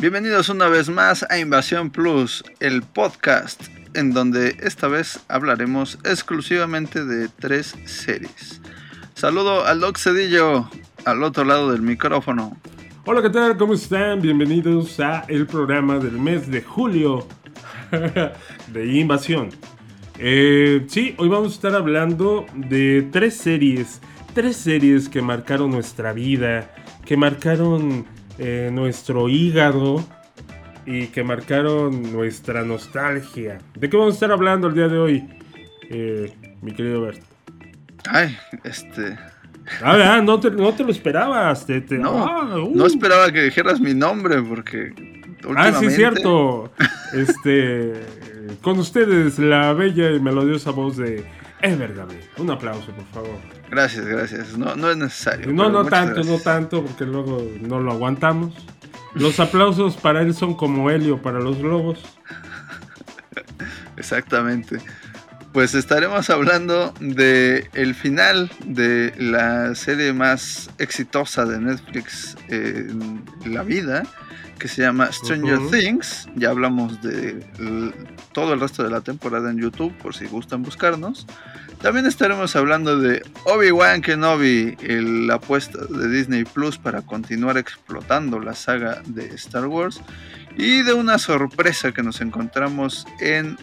Bienvenidos una vez más a Invasión Plus, el podcast en donde esta vez hablaremos exclusivamente de tres series. Saludo al Doc Cedillo al otro lado del micrófono. Hola, ¿qué tal? ¿Cómo están? Bienvenidos a el programa del mes de julio de Invasión. Eh, sí, hoy vamos a estar hablando de tres series, tres series que marcaron nuestra vida, que marcaron eh, nuestro hígado y que marcaron nuestra nostalgia. ¿De qué vamos a estar hablando el día de hoy, eh, mi querido Bert? Ay, este. Ah, no te, no te lo esperabas. no, ah, uh. no esperaba que dijeras mi nombre porque. Ah, sí, cierto. Este. Con ustedes, la bella y melodiosa voz de Ever Gabriel. Un aplauso, por favor. Gracias, gracias. No, no es necesario. No, no tanto, no tanto, porque luego no lo aguantamos. Los aplausos para él son como helio para los globos. Exactamente. Pues estaremos hablando de el final de la serie más exitosa de Netflix en la vida, que se llama Stranger Things. Ya hablamos de todo el resto de la temporada en YouTube, por si gustan buscarnos. También estaremos hablando de Obi-Wan Kenobi, la apuesta de Disney Plus para continuar explotando la saga de Star Wars. Y de una sorpresa que nos encontramos en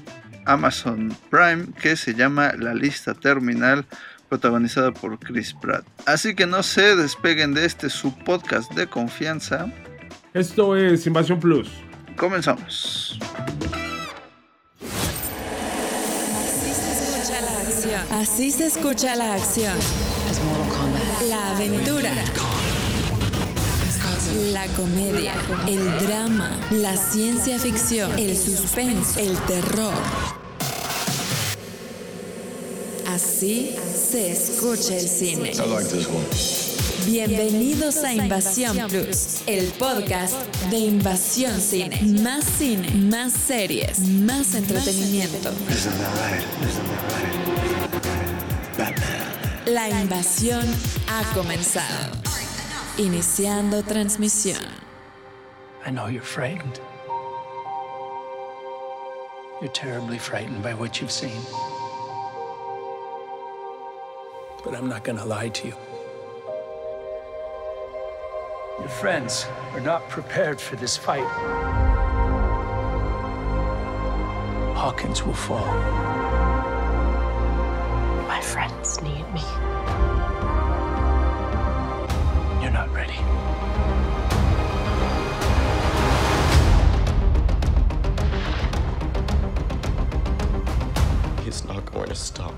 Amazon Prime que se llama La Lista Terminal protagonizada por Chris Pratt. Así que no se despeguen de este su podcast de confianza. Esto es Invasión Plus. Comenzamos. Así se escucha la acción. La aventura. La comedia, el drama, la ciencia ficción, el suspense, el terror. Así se escucha el cine. Bienvenidos a Invasión Plus, el podcast de Invasión Cine. Más cine, más series, más entretenimiento. La invasión ha comenzado. Iniciando transmisión. I know you're frightened. You're terribly frightened by what you've seen. But I'm not gonna lie to you. Your friends are not prepared for this fight. Hawkins will fall My friends need me. You're not ready. He's not going to stop.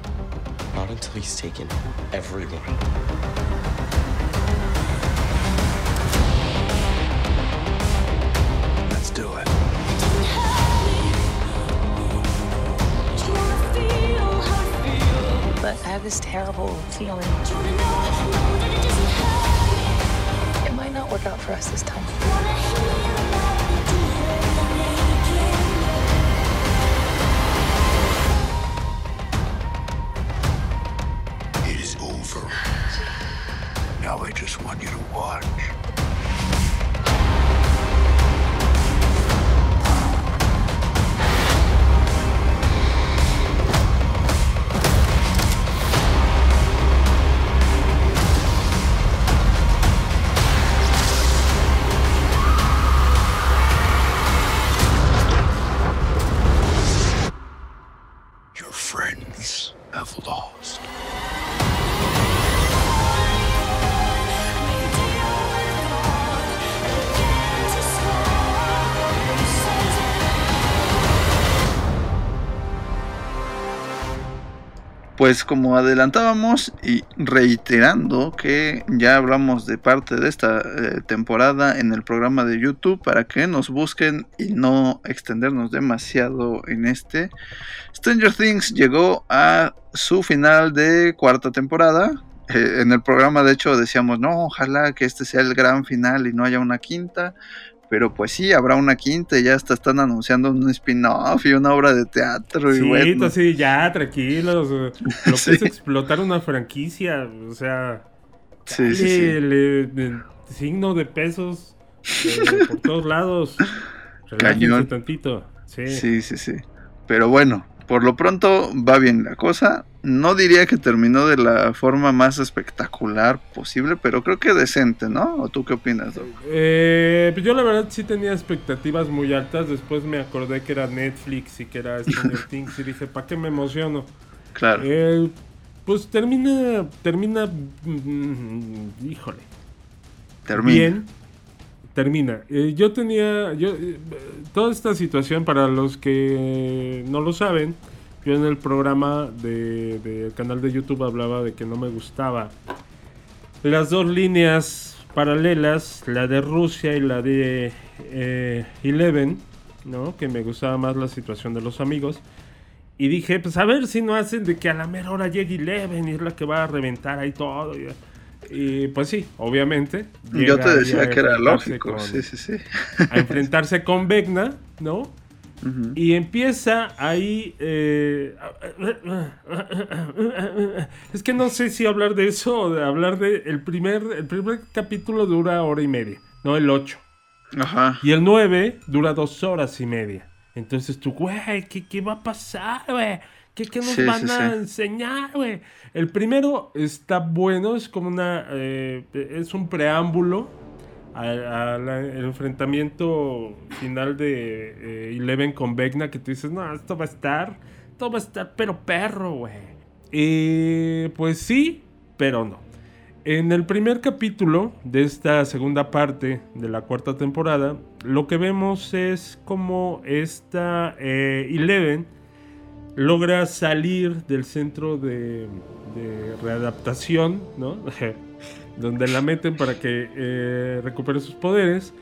Not until he's taken everyone. I have this terrible feeling. It might not work out for us this time. Pues como adelantábamos y reiterando que ya hablamos de parte de esta eh, temporada en el programa de YouTube para que nos busquen y no extendernos demasiado en este, Stranger Things llegó a su final de cuarta temporada. Eh, en el programa de hecho decíamos, no, ojalá que este sea el gran final y no haya una quinta. Pero pues sí, habrá una quinta y ya hasta están anunciando un spin-off y una obra de teatro. Sí, y bueno. pues sí, ya, tranquilos. Lo que Sí. es explotar una franquicia, o sea... Sí, sí, sí. el signo de pesos eh, por todos lados. Relájense Cañón. tantito. Sí. Sí, sí, sí. Pero bueno, por lo pronto va bien la cosa. No diría que terminó de la forma más espectacular posible, pero creo que decente, ¿no? ¿O tú qué opinas, Doc? Eh, pues yo la verdad sí tenía expectativas muy altas. Después me acordé que era Netflix y que era Stranger Things y dije, ¿para qué me emociono? Claro. Eh, pues termina, termina, mm, híjole, Termina. bien. Termina. Eh, yo tenía, yo, eh, toda esta situación para los que no lo saben, yo en el programa de- del canal de YouTube hablaba de que no me gustaba las dos líneas paralelas, la de Rusia y la de eh, Eleven, ¿no? Que me gustaba más la situación de los amigos. Y dije, pues a ver si no hacen de que a la mera hora llegue Eleven y es la que va a reventar ahí todo. Y, y, pues sí, obviamente. Yo te decía que era lógico. con- Sí, sí, sí. A enfrentarse con Vecna, ¿no? Y empieza ahí. eh, es que no sé si hablar de eso o de hablar de. El primer, el primer capítulo dura hora y media, no el 8. Ajá. Y el 9 dura dos horas y media. Entonces tú, güey, ¿qué, qué va a pasar, güey? ¿Qué, qué nos Sí, van sí, a sí. enseñar, güey? El primero está bueno, es como una. eh, es un preámbulo al enfrentamiento final de eh, Eleven con Vecna. Que tú dices, no, esto va a estar. Esto va a estar, pero perro, güey. Y pues sí, pero no. En el primer capítulo de esta segunda parte de la cuarta temporada, lo que vemos es como esta eh, Eleven logra salir del centro de, de readaptación, ¿no? Donde la meten para que eh, recupere sus poderes.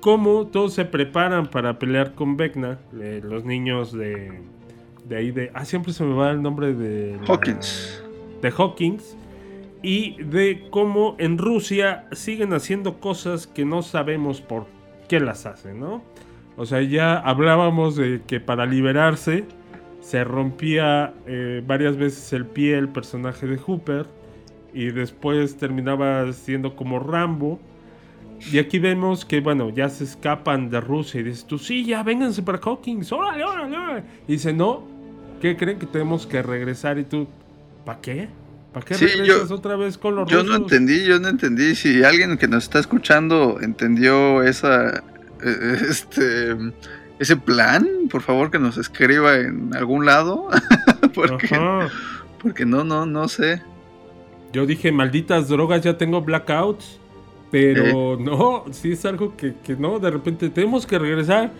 Como todos se preparan para pelear con Vecna, eh, los niños de, de ahí de... Ah, siempre se me va el nombre de... la- Hawkins. de Hawkins y de cómo en Rusia siguen haciendo cosas que no sabemos por qué las hacen, ¿no? O sea, ya hablábamos de que para liberarse se rompía eh, varias veces el pie el personaje de Hooper y después terminaba siendo como Rambo. Y aquí vemos que, bueno, ya se escapan de Rusia y dices tú, sí, ya vénganse para Hawkins, órale, órale, órale". Y dice, no, ¿qué creen que tenemos que regresar? Y tú, ¿para qué? ¿Para qué Sí, regresas yo- otra vez con los Yo no rusos? entendí, yo no entendí. Si alguien que nos está escuchando entendió esa, eh, este, ese plan, por favor que nos escriba en algún lado, porque, Ajá. porque no, no, no sé. Yo dije, malditas drogas, ya tengo blackouts. Pero Eh. no, sí es algo que, que no, de repente tenemos que regresar.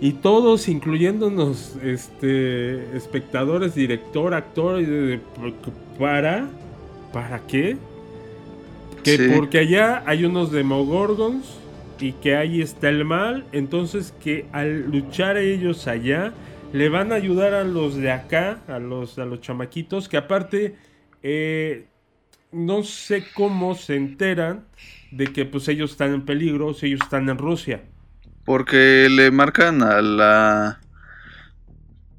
Y todos, incluyéndonos, este, espectadores, director, actor, para, ¿para qué? Que Sí. porque allá hay unos demogorgons y que ahí está el mal, entonces que al luchar ellos allá le van a ayudar a los de acá, a los, a los chamaquitos, que aparte eh, no sé cómo se enteran de que pues ellos están en peligro, si ellos están en Rusia. Porque le marcan a la,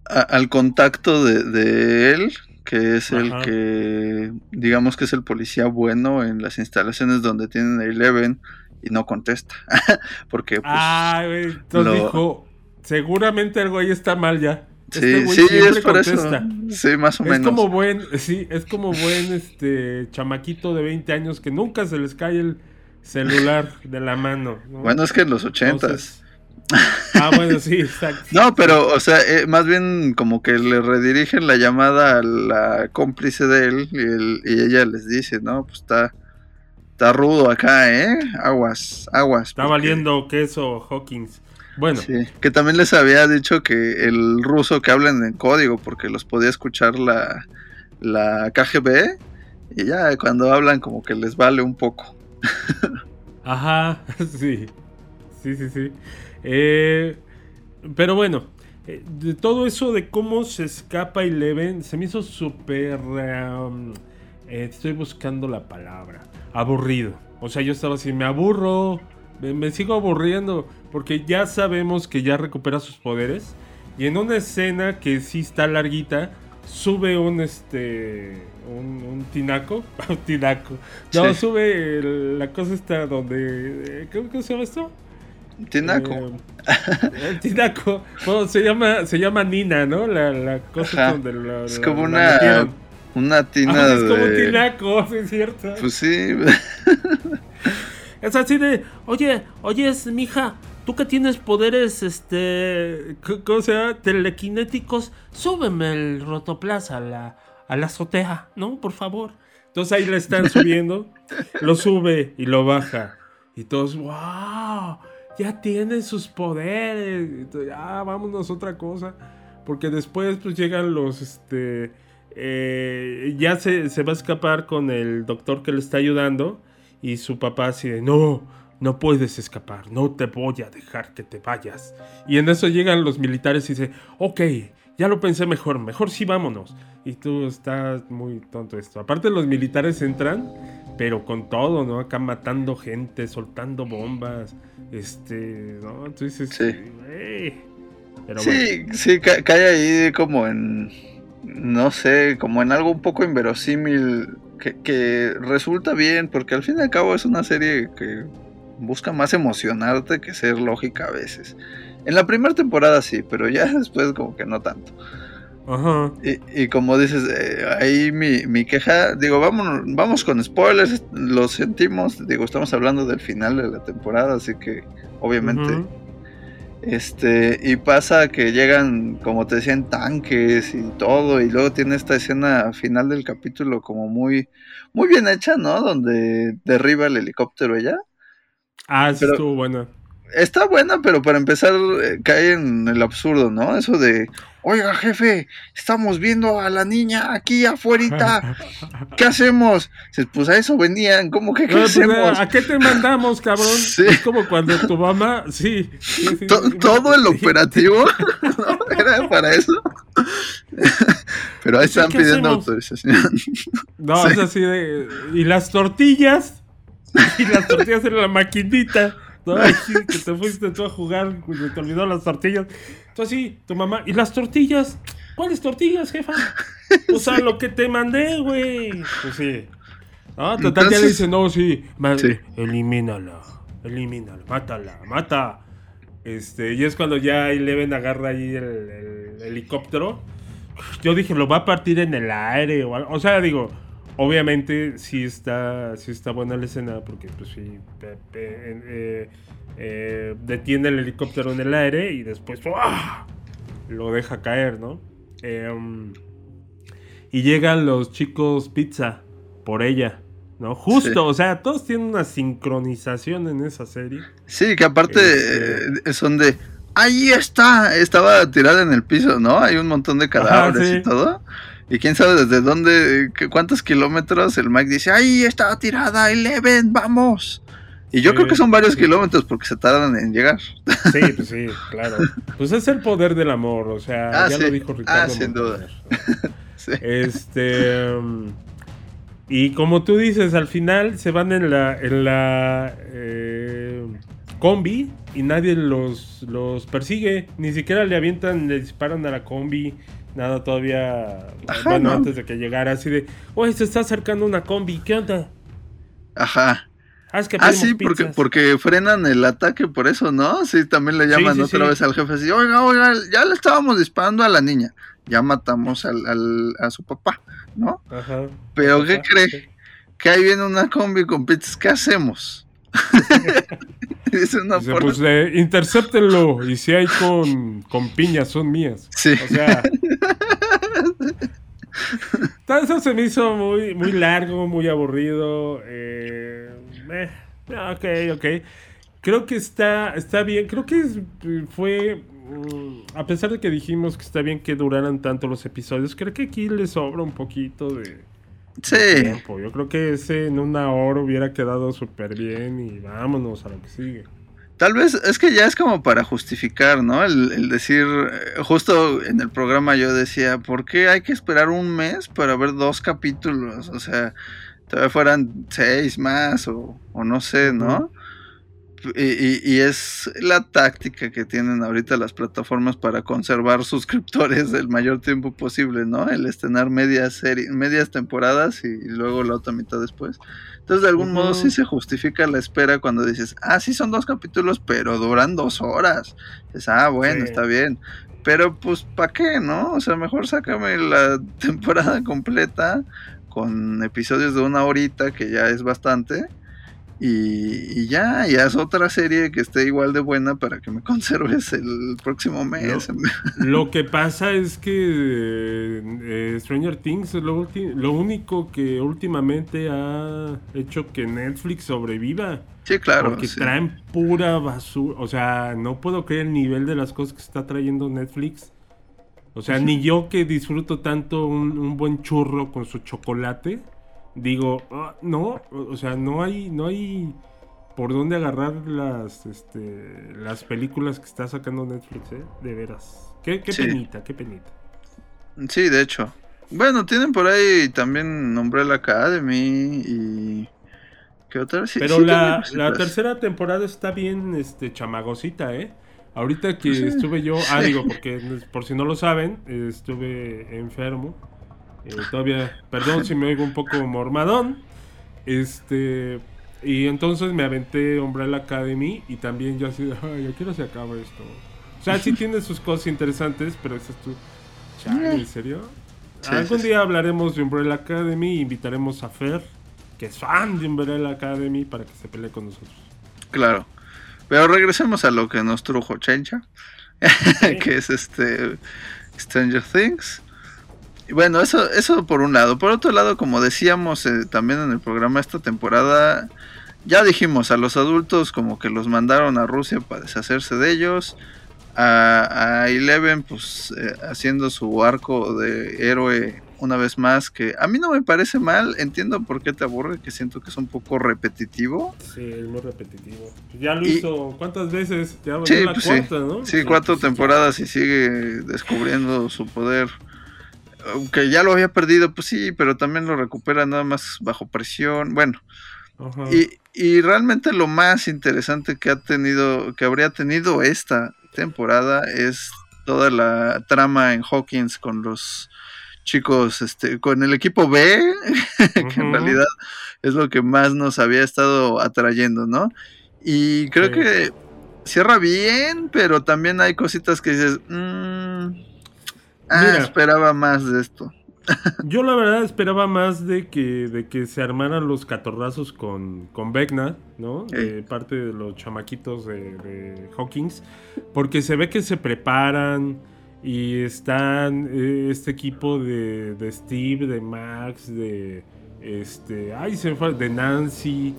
a- al contacto de, de él, que es el que, digamos que es el policía bueno en las instalaciones donde tienen a Eleven y no contesta. Porque pues, ah, güey, entonces lo- dijo, seguramente el güey está mal ya. sí, Este sí, siempre es por contesta. eso. Sí, más o Es menos. como buen, sí, es como buen este chamaquito de 20 años que nunca se les cae el celular de la mano. ¿no? Bueno, es que en los ochentas. Entonces- ah, bueno, sí, exacto. No, pero, o sea, eh, más bien como que le redirigen la llamada a la cómplice de él y, él- y ella les dice, no, pues está, está rudo acá, ¿eh? Aguas, aguas. Está porque- valiendo queso Hawkins. Bueno, Sí, que también les había dicho que el ruso que hablan en código, porque los podía escuchar la, la KGB, y ya cuando hablan como que les vale un poco. Ajá, sí. Sí, sí, sí. Eh, pero bueno, eh, de todo eso de cómo se escapa Eleven, se me hizo súper... um, eh, estoy buscando la palabra. Aburrido. O sea, yo estaba así, me aburro, me, me sigo aburriendo, porque ya sabemos que ya recupera sus poderes. Y en una escena que sí está larguita, sube un este un, un tinaco. Un tinaco. No, Sí. sube el- la cosa esta donde. eh, ¿Cómo, cómo se llama esto? Tinaco. Eh, el tinaco. Bueno, se llama, se llama Nina, ¿no? La, la cosa Ajá. donde la, es la- como una, metieron. Una tina Ah, es como un de... tinaco, sí, es cierto. Pues sí, Es así de, oye, oye, es, mija, tú que tienes poderes, este, ¿cómo se llama? Telequinéticos, súbeme el rotoplas a la, a la azotea, ¿no? Por favor. Entonces ahí le están subiendo, lo sube y lo baja. Y todos, wow, ya tiene sus poderes. To- Ya, vámonos a otra cosa. Porque después pues llegan los, este, eh, ya se, se va a escapar con el doctor que le está ayudando. Y su papá así de, no, no puedes escapar, no te voy a dejar que te vayas. Y en eso llegan los militares y dice, ok, ya lo pensé mejor, mejor sí vámonos. Y tú estás muy tonto esto. Aparte los militares entran, pero con todo, ¿no? Acá matando gente, soltando bombas, este, ¿no? Tú dices, Sí. "Güey". Pero bueno. Sí, sí, ca- cae ahí como en, no sé, como en algo un poco inverosímil, que, que resulta bien, porque al fin y al cabo es una serie que busca más emocionarte que ser lógica a veces. En la primera temporada sí, pero ya después como que no tanto. Ajá. Y, y como dices, eh, ahí mi, mi queja, digo, vamos, vamos con spoilers, lo sentimos, digo, estamos hablando del final de la temporada, así que obviamente... Ujú. Este, y pasa que llegan, como te decían, tanques y todo, y luego tiene esta escena final del capítulo como muy, muy bien hecha, ¿no? Donde derriba el helicóptero ella. Ah, sí estuvo buena. Está buena, pero para empezar eh, cae en el absurdo, ¿no? Eso de, oiga jefe, estamos viendo a la niña aquí afuera, ¿qué hacemos? Pues a eso venían, ¿cómo que qué Ah, pues, hacemos? ¿A qué te mandamos, cabrón? Sí. Es como cuando tu mamá, sí. sí, sí, To- sí, todo el operativo ¿no? era para eso. Pero ahí están ¿qué pidiendo hacemos? autorización. No, es así de. Y las tortillas. Y las tortillas en la maquinita. ¿No? Sí, que te fuiste tú a jugar, te olvidó las tortillas. Entonces sí, tu mamá. ¿Y las tortillas? ¿Cuáles tortillas, jefa? O sea, lo que te mandé, güey. Pues sí. Ah, total, ya le dice, no, sí, Sí. elimínala, elimínala, mátala, mata. Este, y es cuando ya Eleven agarra ahí el, el helicóptero. Yo dije, lo va a partir en el aire o. O sea, digo, obviamente sí está, sí está buena la escena porque pues sí, eh, eh, detiene el helicóptero en el aire y después ¡ah! lo deja caer, ¿no? Em, y llegan los chicos pizza por ella, ¿no? Justo, Sí. o sea, todos tienen una sincronización en esa serie. Sí, que aparte Este- eh, son de. Ahí está, estaba tirada en el piso, ¿no? Hay un montón de cadáveres sí. y todo. Y quién sabe desde dónde, cuántos kilómetros el Mike dice, ahí está tirada, Eleven, vamos. Y yo Sí, creo que son varios sí. kilómetros porque se tardan en llegar. Sí, pues sí, claro. Pues es el poder del amor, o sea, Ah, ya sí. lo dijo Ricardo. Ah, sin duda. Este. y como tú dices, al final se van en la, en la eh, combi y nadie los, los persigue. Ni siquiera le avientan, le disparan a la combi. Nada, todavía. Ajá, bueno, ¿no? antes de que llegara, así de. Oye, se está acercando una combi, ¿qué onda? Ajá. Ah, es que Ah, sí, porque, pizzas". porque frenan el ataque por eso, ¿no? Sí, también le llaman sí, otra sí. vez al jefe así, oiga, oiga, ya le estábamos disparando a la niña. Ya matamos al, al- a su papá, ¿no? Ajá. Pero ¿qué cree? Que ahí viene una combi con pizzas, ¿qué hacemos? Dice una Dice, porra. pues eh, intercéptenlo y si hay con, con piñas son mías. Sí. O sea. eso se me hizo muy, muy largo, muy aburrido. eh, eh, ok, ok. Creo que está, está bien. Creo que es- fue. mm, A pesar de que dijimos que está bien que duraran tanto los episodios, creo que aquí le sobra un poquito de Sí, tiempo. Yo creo que ese en una hora hubiera quedado súper bien y vámonos a lo que sigue. tal vez es que ya es como para justificar, ¿no? El, el decir, eh, justo en el programa yo decía, ¿por qué hay que esperar un mes para ver dos capítulos? O sea, todavía fueran seis más o, o no sé, ¿no? Y, y- y es la táctica que tienen ahorita las plataformas para conservar suscriptores el mayor tiempo posible, ¿no? El estrenar medias medias temporadas y luego la otra mitad después. Entonces, de algún modo sí se justifica la espera cuando dices, ah, sí son dos capítulos, pero duran dos horas. Es, ah, bueno, Sí. está bien. Pero pues, ¿para qué, no? O sea, mejor sácame la temporada completa con episodios de una horita, que ya es bastante. Y, y ya, ya es otra serie que esté igual de buena para que me conserves el próximo mes. Lo que pasa es que eh, Stranger Things es lo, lo único que últimamente ha hecho que Netflix sobreviva. Sí, claro. porque sí. traen pura basura. O sea, no puedo creer el nivel de las cosas que está trayendo Netflix. O sea, ni yo que disfruto tanto un, un buen churro con su chocolate, digo, "Ah, no, o sea, no hay, no hay por dónde agarrar las, este, las películas que está sacando Netflix, ¿eh? De veras. Qué, qué Sí. penita, qué penita. Sí, de hecho. Bueno, tienen por ahí también Umbrella Academy y... ¿Qué otra? Sí, Pero sí la, la tercera temporada está bien este, chamagosita, ¿eh? Ahorita que estuve yo, ah, digo, porque por si no lo saben, estuve enfermo. Eh, todavía, perdón si me oigo un poco mormadón. Este, y entonces me aventé Umbrella Academy y también yo así, ay, yo quiero se acaba esto. O sea, sí tiene sus cosas interesantes, pero eso es tu. Chale, ¿en serio? Sí, Algún sí, sí. día hablaremos de Umbrella Academy y invitaremos a Fer, que es fan de Umbrella Academy, para que se pelee con nosotros. Claro. Pero regresemos a lo que nos trujo Chencha, que es este Stranger Things. Bueno, eso, eso por un lado. Por otro lado, como decíamos eh, también en el programa esta temporada, ya dijimos, a los adultos como que los mandaron a Rusia para deshacerse de ellos. A, a Eleven, pues eh, haciendo su arco de héroe una vez más, que a mí no me parece mal, entiendo por qué te aburre, que siento que es un poco repetitivo. Sí, es muy repetitivo. Ya lo Y- hizo, ¿cuántas veces? Ya Sí, la pues cuarta, sí. ¿no? Sí, cuatro temporadas y sigue descubriendo su poder. Aunque ya lo había perdido, pues sí, pero también lo recupera nada más bajo presión. Bueno, y, y realmente lo más interesante que ha tenido, que habría tenido esta temporada es toda la trama en Hawkins con los chicos, este, con el equipo B, que en realidad es lo que más nos había estado atrayendo, ¿no? Y creo Sí. que cierra bien, pero también hay cositas que dices, "Mm, ah, Mira. esperaba más de esto. Yo la verdad esperaba más de que, de que se armaran los catorrazos con, con Vecna, ¿no? De parte de los chamaquitos de, de Hawkins. Porque se ve que se preparan y están eh, este equipo de, de Steve, de Max, de este. Ay, se me fue. De Nancy.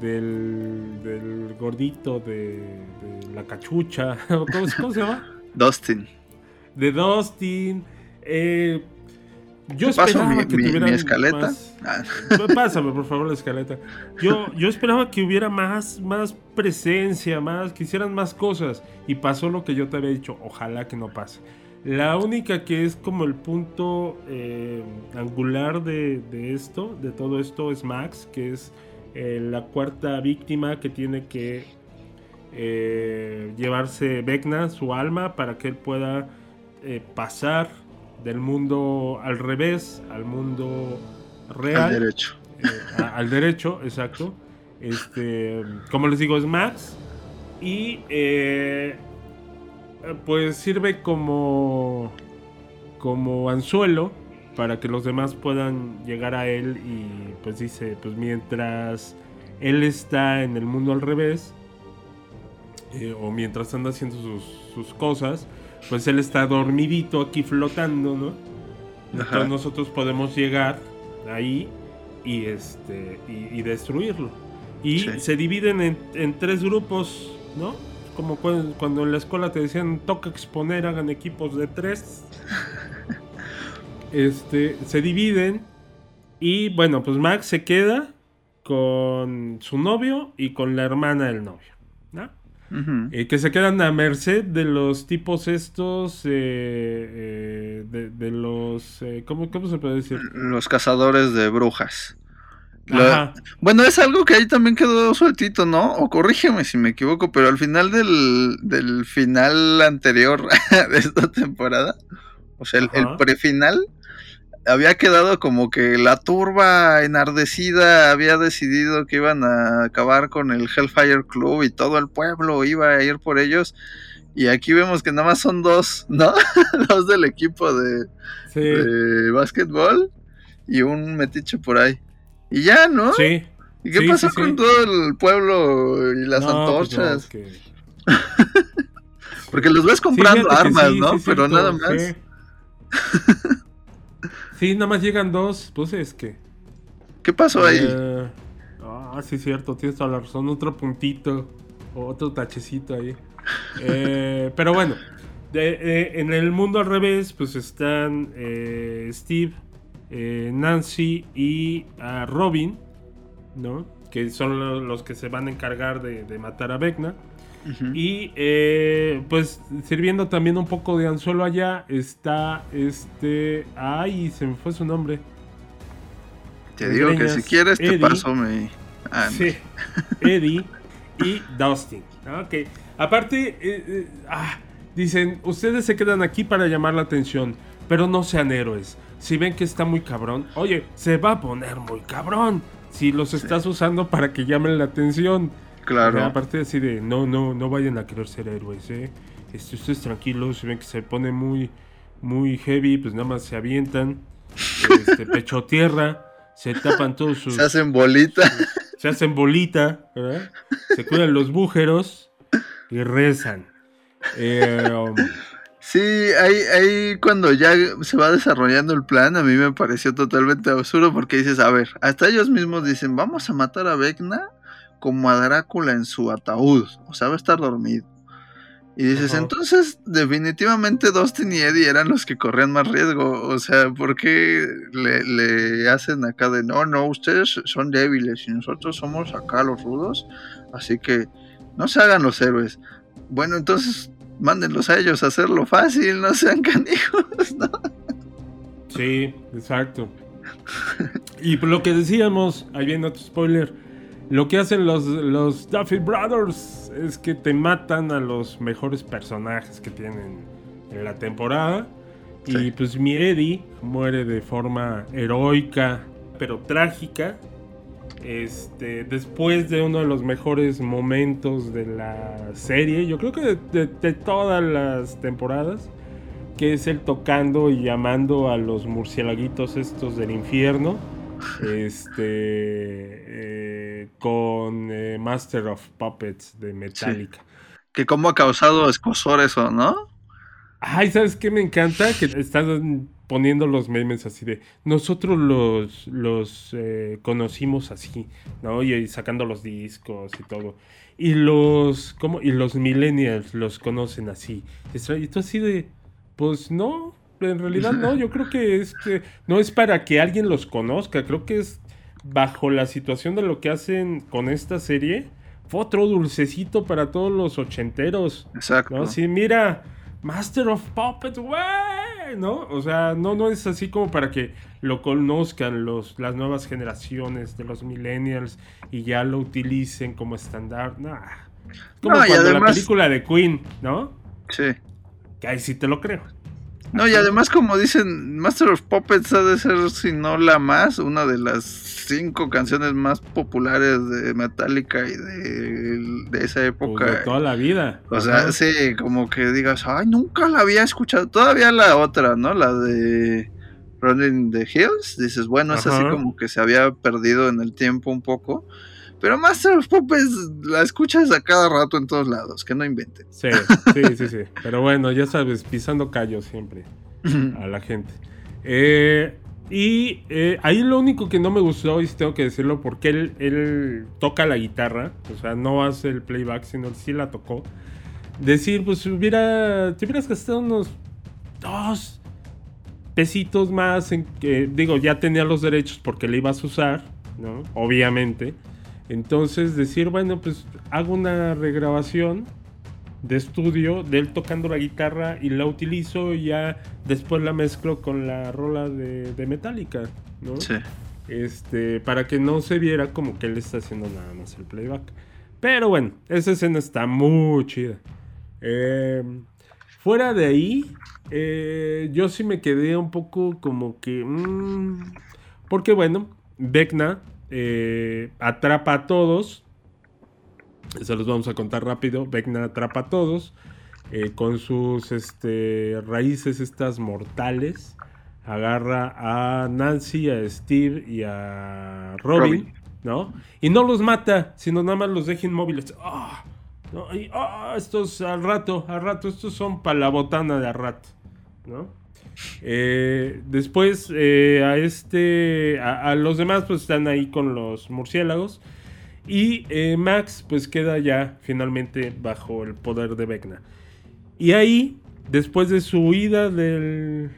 Del, del gordito de, de la cachucha. ¿Cómo, cómo se llama? Dustin. De Dustin. Eh, yo ¿Te paso esperaba mi- que mi- escaleta? más- Ah. Pásame, por favor, la escaleta. Yo, yo esperaba que hubiera más, más presencia, más, que hicieran más cosas. Y pasó lo que yo te había dicho. Ojalá que no pase. La única que es como el punto eh, angular de, de esto, de todo esto, es Max, que es eh, la cuarta víctima que tiene que eh, llevarse Vecna, su alma, para que él pueda eh, pasar del mundo al revés, al mundo real. Al derecho. eh, a- al derecho, exacto. Este, como les digo, es Max. Y eh, pues sirve como, como anzuelo para que los demás puedan llegar a él. Y pues dice, pues mientras él está en el mundo al revés, eh, o mientras anda haciendo sus, sus cosas, pues él está dormidito aquí flotando, ¿no? Ajá. Entonces nosotros podemos llegar ahí y este y, y destruirlo. Y Sí. se dividen en, en tres grupos, ¿no? Como cu- cuando en la escuela te decían toca exponer, hagan equipos de tres. Este, se dividen y bueno, pues Max se queda con su novio y con la hermana del novio, ¿no? Ujú. Eh, que se quedan a merced de los tipos estos, eh, eh, de, de los, eh, ¿cómo, ¿cómo se puede decir? Los cazadores de brujas. Bueno, es algo que ahí también quedó sueltito, ¿no? O corrígeme si me equivoco, pero al final del, del final anterior de esta temporada, o sea, el, prefinal, había quedado como que la turba enardecida había decidido que iban a acabar con el Hellfire Club y todo el pueblo iba a ir por ellos. Y aquí vemos que nada más son dos, ¿no? dos del equipo de, Sí. de básquetbol y un metiche por ahí. Y ya, ¿no? Sí. ¿Y qué Sí, pasó sí, con todo el pueblo y las No, pues no, antorchas? es que- Porque los ves comprando armas, ¿no? Pero nada más. Sí. Nada más llegan dos. Pues es que. ¿Qué pasó ahí? Eh, ah, sí, cierto, tienes toda la razón. Otro puntito, otro tachecito ahí. Eh, pero bueno, de- eh, en el mundo al revés, pues están eh, Steve, Nancy y ah, Robin, ¿no? Que son lo- los que se van a encargar de, de matar a Vecna. Y eh, pues sirviendo también un poco de anzuelo allá está este... Ay, se me fue su nombre. Te digo que si quieres te paso mi... Ah. Sí, Eddie y Dustin. Ok, aparte, eh, eh, ah, dicen, ustedes se quedan aquí para llamar la atención, pero no sean héroes. Si ven que está muy cabrón, oye, se va a poner muy cabrón. Si los estás usando para que llamen la atención. Claro. O sea, aparte así de, no, no, no vayan a querer ser héroes, ¿eh? Este, ustedes tranquilos, si ven que se pone muy, muy heavy, pues nada más se avientan, este, pecho tierra, se tapan todos sus... Se hacen bolita. se hacen bolita, ¿verdad? Se cuidan los bújeros y rezan. Eh, um, Sí, ahí, ahí cuando ya se va desarrollando el plan, a mí me pareció totalmente absurdo porque dices, a ver, hasta ellos mismos dicen, vamos a matar a Vecna como a Drácula en su ataúd, o sea, va a estar dormido. Y dices, entonces definitivamente Dustin y Eddie eran los que corrían más riesgo, o sea, ¿por qué le, le hacen acá de, no, no, ustedes son débiles y nosotros somos acá los rudos, así que no se hagan los héroes. Bueno, entonces mándenlos a ellos a hacerlo fácil, no sean canijos, ¿no? sí, exacto. Y por lo que decíamos, ahí viene otro spoiler. Lo que hacen los, los Duffy Brothers es que te matan a los mejores personajes que tienen en la temporada. Y pues mi Eddie muere de forma heroica, pero trágica. Este, después de uno de los mejores momentos de la serie, yo creo que de, de- de todas las temporadas, que es él tocando y llamando a los murciélaguitos estos del infierno, este, eh, con eh, Master of Puppets de Metallica. Que cómo ha causado escosor eso, ¿no? Ay, ¿sabes qué me encanta? Que están poniendo los memes así de nosotros los, los eh, conocimos así, ¿no? Y, y sacando los discos y todo. Y los, ¿cómo? Y los millennials los conocen así. Y tú así de, pues no, en realidad no, yo creo que es que no es para que alguien los conozca, creo que es bajo la situación de lo que hacen con esta serie, fue otro dulcecito para todos los ochenteros. Exacto. ¿no? Sí, mira, Master of Puppets, güey, ¿no? O sea, no, no es así como para que lo conozcan los, las nuevas generaciones de los millennials y ya lo utilicen como estándar. Nah. Como No, cuando la película de Queen, ¿no? Sí. Que ahí sí te lo creo. No, y además, como dicen, Master of Puppets ha de ser, si no la más, una de las cinco canciones más populares de Metallica y de, de esa Pues, época. de toda la vida. O sea, Ajá. sí, como que digas, ay, nunca la había escuchado. Todavía la otra, ¿no? La de Running the Hills. Dices, bueno, es así como que se había perdido en el tiempo un poco. Pero Master of Puppets la escuchas a cada rato en todos lados, que no inventen. Sí, sí, sí, sí. Pero bueno, ya sabes, pisando callos siempre. a la gente. Eh, y eh, ahí lo único que no me gustó, y tengo que decirlo, porque él, toca la guitarra, o sea, no hace el playback, sino sí la tocó. Decir, pues hubiera, te hubieras gastado unos dos pesitos más en que, digo, ya tenía los derechos porque le ibas a usar, ¿no? Obviamente. Entonces decir, bueno, pues hago una regrabación de estudio de él tocando la guitarra y la utilizo y ya después la mezclo con la rola de, de Metallica, ¿no? Sí. Este, para que no se viera como que él está haciendo nada más el playback. Pero bueno, esa escena está muy chida. Eh, fuera de ahí, eh, yo sí me quedé un poco como que... mm, porque bueno, Vecna eh, atrapa a todos. Se los vamos a contar rápido. Vecna atrapa a todos. eh, con sus este, raíces estas mortales. Agarra a Nancy, a Steve y a Robin. Robin. ¿No? Y no los mata, sino nada más los deja inmóviles. ¡Ah! ¿no? Y, ¡ah! estos al rato, al rato, estos son para la botana de al rato. ¿No? Eh, después eh, a este a, a los demás pues están ahí con los murciélagos y eh, Max pues queda ya finalmente bajo el poder de Vecna y ahí después de su huida del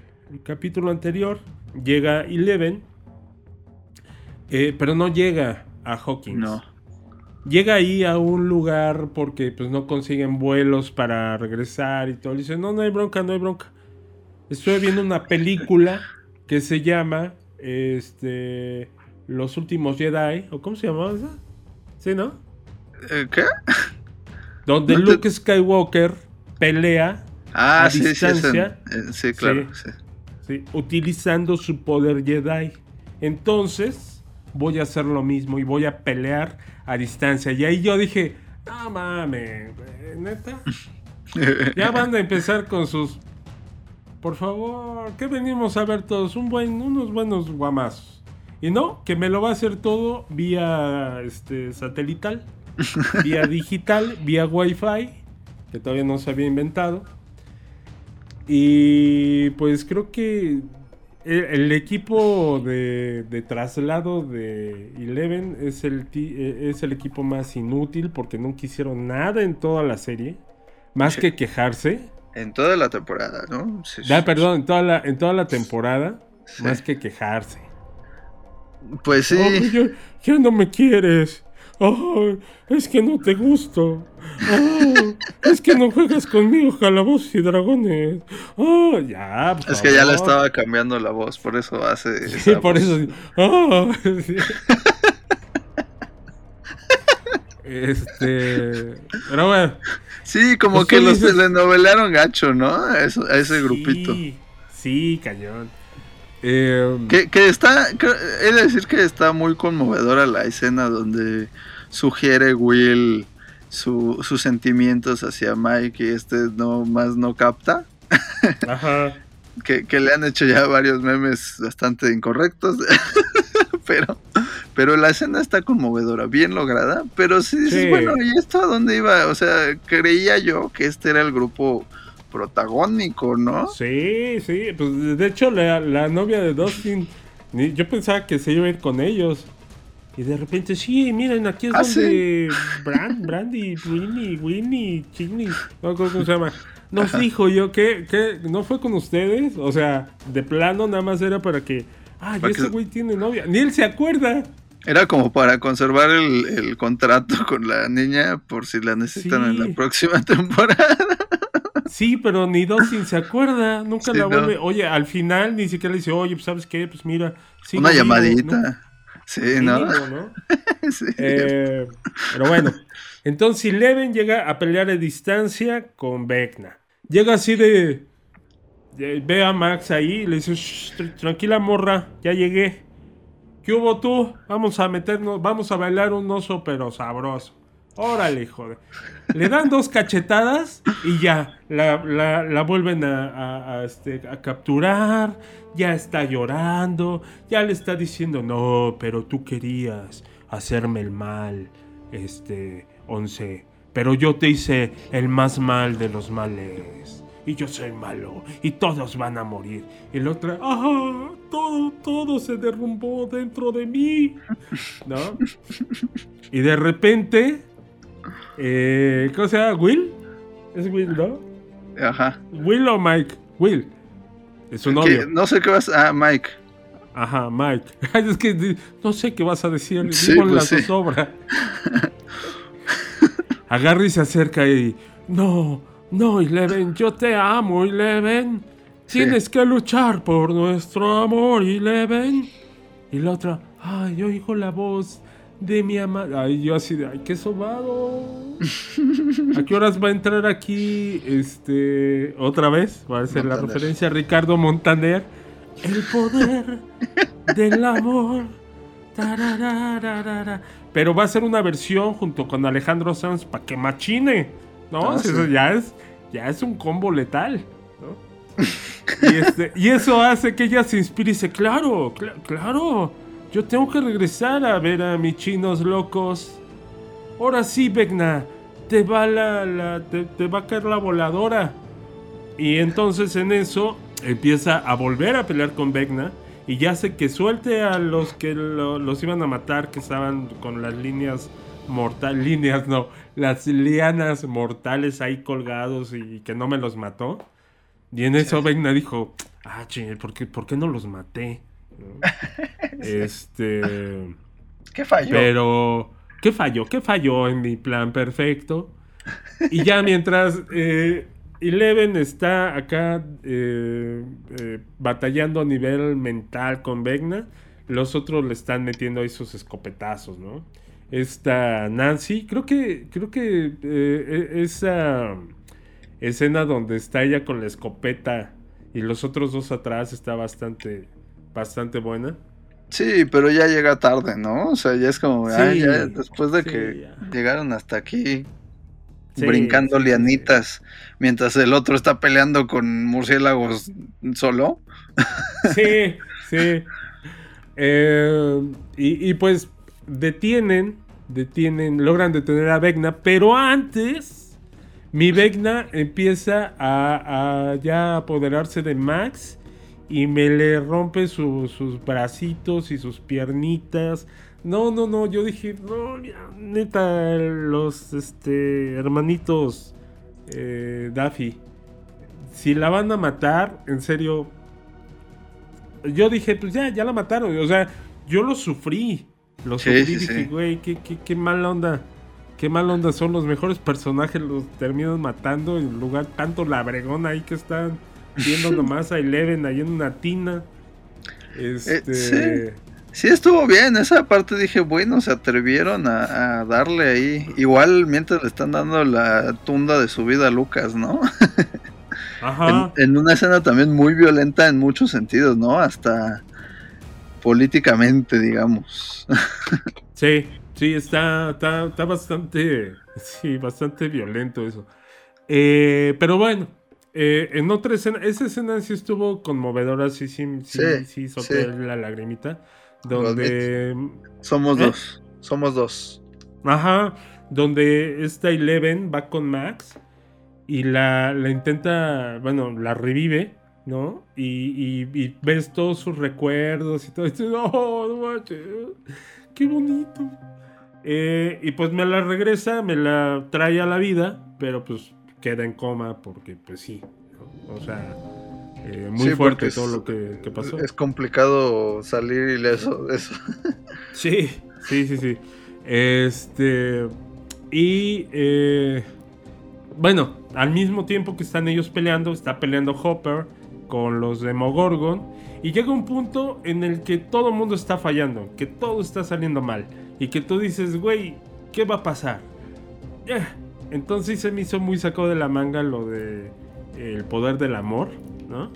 capítulo anterior llega Eleven pero no llega a Hawkins No. llega ahí a un lugar porque pues no consiguen vuelos para regresar y todo. Le dicen, no, no hay bronca, no hay bronca. Estoy viendo una película que se llama este Los últimos Jedi. ¿O cómo se llamaba esa? ¿Sí, no? Eh, ¿Qué? Donde No te- Luke Skywalker pelea Ah, A sí, sí, distancia. eh, sí, claro. Sí. sí. ¿sí? utilizando su poder Jedi. Entonces, voy a hacer lo mismo y voy a pelear a distancia. Y ahí yo dije, no mames, neta. Ya van a empezar con sus. Por favor, ¿qué venimos a ver todos? Un buen, unos buenos guamazos. Y no, que me lo va a hacer todo vía este, satelital, vía digital, vía wifi, que todavía no se había inventado. Y pues creo que el, el equipo de, de traslado de Eleven es el, eh, es el equipo más inútil porque no hicieron nada en toda la serie, más que quejarse. En toda la temporada, ¿no? Sí, Ya, sí. perdón, en toda la, en toda la temporada, Sí. más que quejarse. Pues sí. Oh, ya, ya no me quieres. Oh, es que no te gusto. Oh, es que no juegas conmigo, calabozos y dragones. Oh, ya. por Es que ya le estaba cambiando la voz, por eso hace. Sí, por voz. eso. Oh, sí. Este. Pero bueno. Sí, como Pues que los dices- telenovelaron gacho, ¿no? A, eso- a ese grupito. Sí, cañón. Eh, Que, que está, creo- he de decir que está muy conmovedora la escena donde sugiere Will su- sus sentimientos hacia Mike y este no más no capta. Ajá. Que, que le han hecho ya varios memes bastante incorrectos. pero, pero la escena está conmovedora, bien lograda. Pero sí dices, Sí. bueno, ¿y esto a dónde iba? O sea, creía yo que este era el grupo protagónico, ¿no? Sí, sí. Pues de hecho, la, la novia de Dustin. Yo pensaba que se iba a ir con ellos. Y de repente, sí, miren, aquí es Ah, donde Brand, Brandy, Winnie, Winnie, Chini, no cómo se llama. Nos dijo yo que, que no fue con ustedes. O sea, de plano nada más era para que. Ah, Para ese güey tiene novia. Ni él se acuerda. Era como para conservar el, el contrato con la niña por si la necesitan en la próxima temporada. Sí, pero ni Dustin se acuerda. Nunca Sí, la no. vuelve. Oye, al final ni siquiera le dice, oye, pues sabes qué, pues mira. Una vivo", llamadita. ¿no? Sí, ¿no? Mínimo, ¿no? Sí. Eh, pero bueno, entonces Eleven llega a pelear a distancia con Vecna. Llega así de- Ve a Max ahí y le dice: "Shh, tr- Tranquila, morra, ya llegué. ¿Qué hubo tú? Vamos a meternos, vamos a bailar un oso, pero sabroso. Órale, joder. Le dan dos cachetadas y ya, la, vuelven a, a- a, este, a capturar. Ya está llorando, ya le está diciendo, no, pero tú querías hacerme el mal, este, once. Pero yo te hice el más mal de los males. Y yo soy malo. Y todos van a morir. Y la otra, ¡ah! Todo, todo se derrumbó dentro de mí. ¿No? Y de repente, eh, ¿cómo se llama? ¿Will? ¿Es Will, no? Ajá. ¿Will o Mike? Will. Es su Que novio. no sé qué vas a... Ah, Mike. Ajá, Mike. Es que no sé qué vas a decir. Sí, Digo pues la sí. zozobra. Agarra y se acerca y. No, no, Eleven, yo te amo, Eleven. Sí. Tienes que luchar por nuestro amor, Eleven. Y la otra. ay, yo oigo la voz de mi amada. Ay, yo así de, ay, qué sobado. ¿A qué horas va a entrar aquí? Este, otra vez, va a ser la referencia a Ricardo Montaner. El poder del amor. Pero va a ser una versión junto con Alejandro Sanz para que machine. ¿No? Ah, Eso sí. ya es, ya es un combo letal. ¿no? y, este- y eso hace que ella se inspire y dice, claro, cla- claro, yo tengo que regresar a ver a mis chinos locos. Ahora sí, Vecna, te va, la, la- te, te va a caer la voladora. Y entonces en eso empieza a volver a pelear con Vecna y ya hace que suelte a los que lo- los iban a matar, que estaban con las líneas mortales, líneas no, las lianas mortales ahí colgados y que no me los mató. Y en eso Vecna dijo, ah, ching, ¿por qué, por qué no los maté? ¿No? Este... ¿Qué falló? Pero, ¿qué falló? ¿Qué falló en mi plan perfecto? Y ya mientras eh, Eleven está acá eh, eh, batallando a nivel mental con Vecna, los otros le están metiendo ahí sus escopetazos, ¿no? Esta Nancy, creo que, creo que eh, e- esa escena donde está ella con la escopeta y los otros dos atrás está bastante, bastante buena. Sí, pero ya llega tarde, ¿no? O sea, ya es como, Sí, ah, ya después de sí, que ya. llegaron hasta aquí Sí, brincando lianitas, mientras el otro está peleando con murciélagos solo. Sí, sí. Eh, y, y pues detienen, detienen, logran detener a Vecna, pero antes mi Vecna empieza a, ya apoderarse de Max y me le rompe su- sus bracitos y sus piernitas. No, no, no, yo dije, no, neta, los este, hermanitos eh, Daffy, si la van a matar, en serio, yo dije, pues ya, ya la mataron. O sea, yo lo sufrí. Lo Sí, sí, dije, güey, qué, qué, qué mala onda. Qué mala onda son los mejores personajes. Los terminan matando en lugar tanto la bregona ahí que están viendo nomás a Eleven ahí en una tina. Este. sí. Sí, estuvo bien. Esa parte dije, bueno, se atrevieron a, a darle ahí. Igual mientras le están dando la tunda de su vida a Lucas, ¿no? Ajá. En, en una escena también muy violenta en muchos sentidos, ¿no? Hasta políticamente, digamos. Sí, sí, está, está, está bastante, sí, bastante violento eso. Eh, pero bueno, eh, en otra escena, esa escena sí estuvo conmovedora, sí, sí, sí, Sí, sí, sí. la lagrimita, donde, Somos ¿Eh? dos. Somos dos. ajá, donde esta Eleven va con Max y la, la intenta, bueno, la revive, ¿no? Y, y- y ves todos sus recuerdos y todo. Y dices, "Oh, no manches, qué bonito. Eh, y pues me la regresa, me la trae a la vida, pero pues queda en coma porque pues sí. ¿no? O sea, eh, muy Sí, fuerte todo es- lo que, que pasó. Es complicado salir ileso de eso. Sí, sí, sí, sí. Este. Y. eh, bueno, al mismo tiempo que están ellos peleando, está peleando Hopper con los Demogorgon. Y llega un punto en el que todo el mundo está fallando, que todo está saliendo mal. Y que tú dices, güey, ¿qué va a pasar? Eh, Entonces se me hizo muy sacado de la manga lo de el poder del amor, ¿no?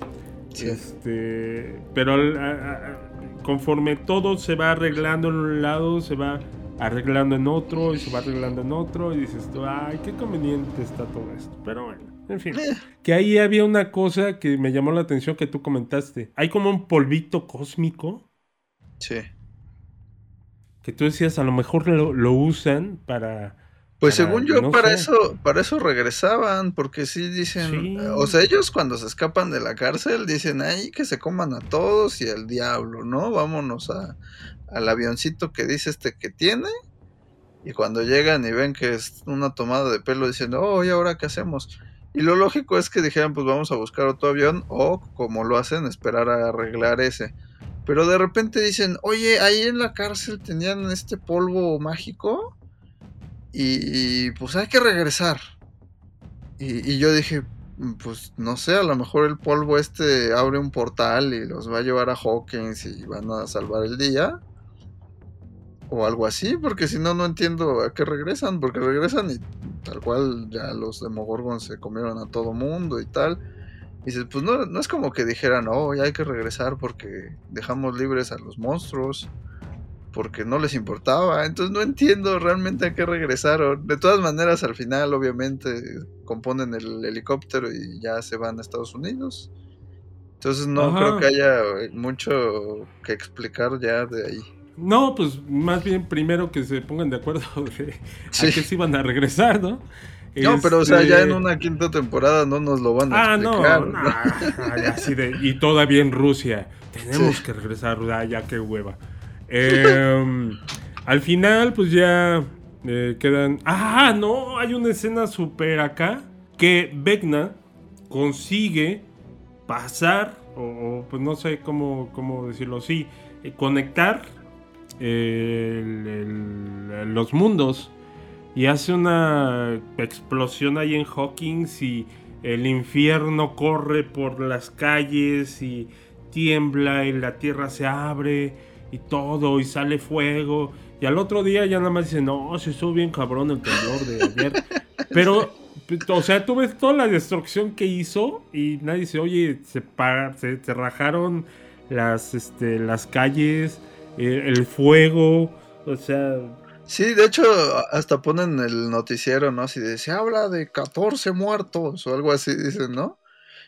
Sí. Este, pero al- a- a- conforme todo se va arreglando en un lado, se va arreglando en otro y se va arreglando en otro y dices tú, ay, qué conveniente está todo esto. Pero bueno, en fin. Eh. Que ahí había una cosa que me llamó la atención que tú comentaste. Hay como un polvito cósmico Sí. que tú decías, a lo mejor lo, lo usan para... Pues para- según yo, no para sé. eso, para eso regresaban, porque sí dicen, Sí. o sea, ellos cuando se escapan de la cárcel dicen ahí que se coman a todos y al diablo, ¿no? Vámonos a, al avioncito que dice este que tiene. Y cuando llegan y ven que es una tomada de pelo, dicen, oh, ¿y ahora qué hacemos? Y lo lógico es que dijeran, pues vamos a buscar otro avión, o como lo hacen, esperar a arreglar ese. Pero de repente dicen, oye, ahí en la cárcel tenían este polvo mágico. Y, pues hay que regresar. Y, y yo dije, "Mm, pues no sé, a lo mejor el polvo este abre un portal y los va a llevar a Hawkins y van a salvar el día. O algo así, porque si no, no entiendo a qué regresan, porque regresan y tal cual ya los Demogorgons se comieron a todo mundo y tal. Y dices, pues no, no es como que dijeran, oh, ya hay que regresar porque dejamos libres a los monstruos, porque no les importaba. Entonces no entiendo realmente a qué regresaron. De todas maneras, al final, obviamente, componen el helicóptero y ya se van a Estados Unidos. Entonces no Ajá. creo que haya mucho que explicar ya de ahí. No, pues más bien primero que se pongan de acuerdo de Sí. a qué se iban a regresar, ¿no? No, pero o sea, Este, ya en una quinta temporada no nos lo van a Ah, no, explicar. no, ay, así de, y todavía en Rusia. Tenemos Sí. que regresar, ah, ya qué hueva. Em, al final, pues ya eh, quedan. Ah, no, hay una escena súper acá que Vecna consigue pasar, o, o, pues no sé cómo, cómo decirlo, sí, eh, conectar el- el- los mundos y hace una explosión ahí en Hawkins y el infierno corre por las calles y tiembla y la tierra se abre y todo y sale fuego. Y al otro día ya nada más dicen no, se estuvo bien cabrón el temblor de ayer pero o sea tú ves toda la destrucción que hizo y nadie dice oye se, pa- se, se rajaron las, este, las calles el fuego o sea Sí, de hecho, hasta ponen el noticiero, ¿no? Así de, se habla de 14 muertos o algo así, dicen, ¿no?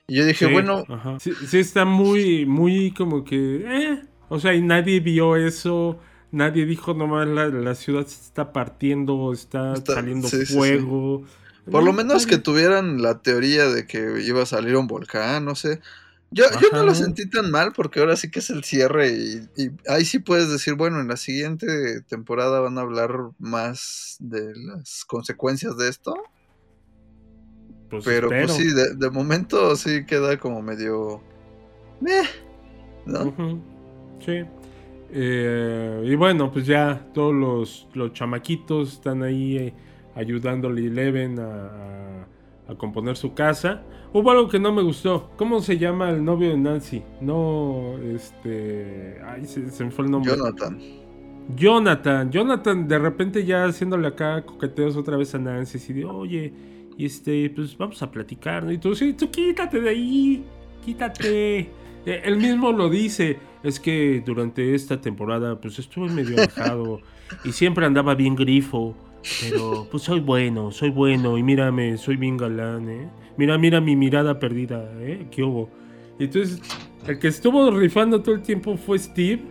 Y yo dije, Sí, bueno, ajá. Sí, sí está muy, muy como que... eh, O sea, y nadie vio eso. Nadie dijo nomás la, la ciudad se está partiendo, está, Está- saliendo sí, sí, sí. fuego. por lo Eh, menos que tuvieran la teoría de que iba a salir un volcán, no sé. Yo, yo no lo sentí tan mal porque ahora sí que es el cierre y, y ahí sí puedes decir, bueno, en la siguiente temporada van a hablar más de las consecuencias de esto. Pues Pero espero. pues sí, de, de momento sí queda como medio... meh, ¿no? Sí. Eh, y bueno, pues ya todos los, los chamaquitos están ahí eh, ayudándole Eleven a, a- a componer su casa. Hubo algo que no me gustó. ¿Cómo se llama el novio de Nancy? No, este... Ay, se, se me fue el nombre. Jonathan. Jonathan, Jonathan de repente ya haciéndole acá coqueteos otra vez a Nancy, así de, oye, y este, pues vamos a platicar, ¿no? Y tú, sí, tú quítate de ahí, quítate. Eh, Él mismo lo dice, es que durante esta temporada, pues estuve medio alejado y siempre andaba bien grifo, pero pues soy bueno, soy bueno y mírame, soy bien galán, ¿eh? Mira, mira mi mirada perdida, ¿eh? ¿Qué hubo? Y entonces, el que estuvo rifando todo el tiempo fue Steve.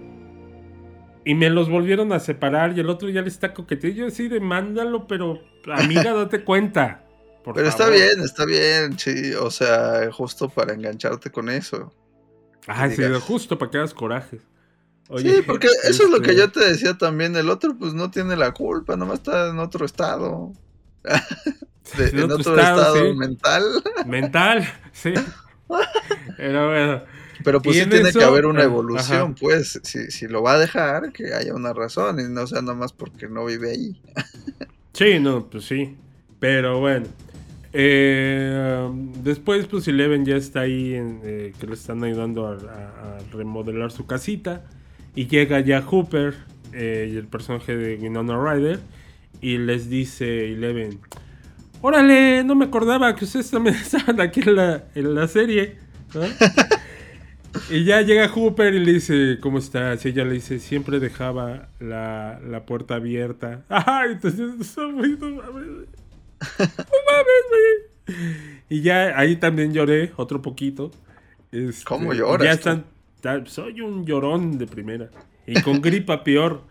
Y me los volvieron a separar y el otro ya le está coqueteando. Yo así de mándalo, pero amiga, date cuenta. por Pero está favor". bien, está bien, sí, o sea, justo para engancharte con eso. Ay, sí, digas. justo para que hagas sí, porque eso es lo que este, yo te decía también, el otro pues no tiene la culpa, nomás está en otro estado. De- En en otro otro, estado, estado, sí. mental. Mental, sí. Pero bueno. Pero pues sí tiene eso, que haber una ah, evolución, ajá. pues, si, si lo va a dejar, que haya una razón y no sea nomás porque no vive ahí. Sí, no, pues sí. Pero bueno. Eh, después, pues Eleven ya está ahí, en, eh, que le están ayudando a, a- a remodelar su casita. Y llega ya Hooper, eh, el personaje de Winona Ryder, y les dice Eleven, órale, no me acordaba que ustedes también estaban aquí en la, en la serie. ¿no?". y ya llega Hooper y le dice, ¿cómo estás? Y ella le dice, siempre dejaba la, la puerta abierta. Ay, entonces, no mames. No mames, güey. Y ya ahí también lloré otro poquito. Este, ¿Cómo lloras Ya están, soy un llorón de primera. Y con gripa peor.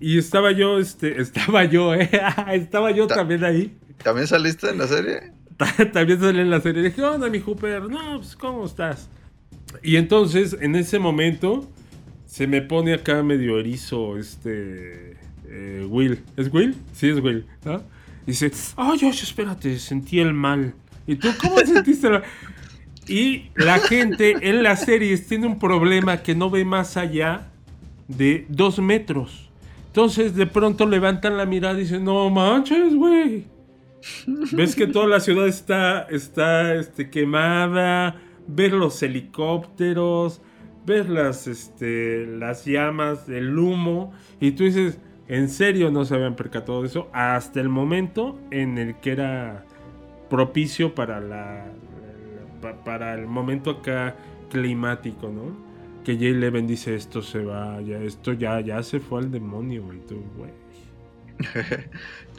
Y estaba yo, este, estaba yo, eh. estaba yo Ta- también ahí. ¿También saliste en la serie? También salí en la serie. Dije, ¿qué onda, mi Hooper? No, pues, ¿cómo estás? Y entonces, en ese momento, se me pone acá medio erizo este. eh, Will. ¿Es Will? Sí, es Will. ¿no? Dice, ay, Josh, espérate, sentí el mal. ¿Y tú cómo sentiste el mal? Y la gente en las series tiene un problema que no ve más allá de dos metros. Entonces, de pronto levantan la mirada y dicen, no manches, güey. Ves que toda la ciudad está, está este, quemada, ves los helicópteros, ves las, este, las llamas, el humo, y tú dices, en serio no se habían percatado de eso hasta el momento en el que era propicio para la, pa- para el momento acá climático, ¿no? Que Jay Leven dice esto se va, ya esto ya ya se fue al demonio, güey, tú, güey.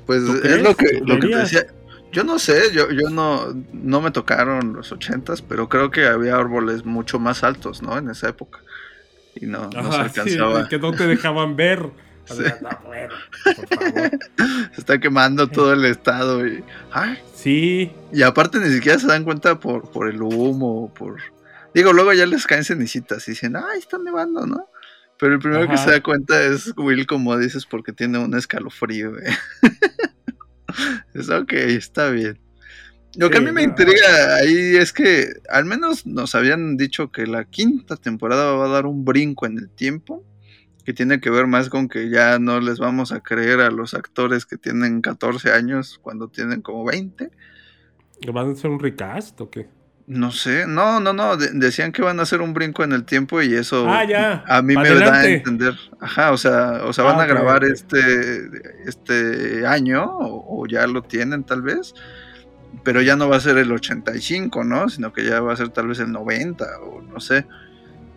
Pues ¿Tú es lo que, lo que te decía. Yo no sé, yo, yo no, no me tocaron los ochentas, pero creo que había árboles mucho más altos, ¿no? En esa época. Y no, no se Ajá, sí, alcanzaba. que no te dejaban ver. O Sí. sea, no, bueno, por favor. Se está quemando todo el estado. Y, ay, Sí, y aparte ni siquiera se dan cuenta por, por el humo, por... Digo, luego ya les caen cenicitas y dicen, ay, está nevando, ¿no? Pero el primero que se da cuenta es Will, como dices, porque tiene un escalofrío. güey. es ok, está bien. Lo que Sí, a mí me no. intriga ahí es que al menos nos habían dicho que la quinta temporada va a dar un brinco en el tiempo, que tiene que ver más con que ya no les vamos a creer a los actores que tienen 14 años cuando tienen como 20. ¿van a hacer un recast o qué? No sé, no, no, no, de- decían que van a hacer un brinco en el tiempo y eso Ah, ya. a mí me da a entender. Ajá, o sea, o sea, Ah, van a ok, grabar este este año o, o ya lo tienen tal vez, pero ya no va a ser el 85, ¿no? Sino que ya va a ser tal vez el 90 o no sé.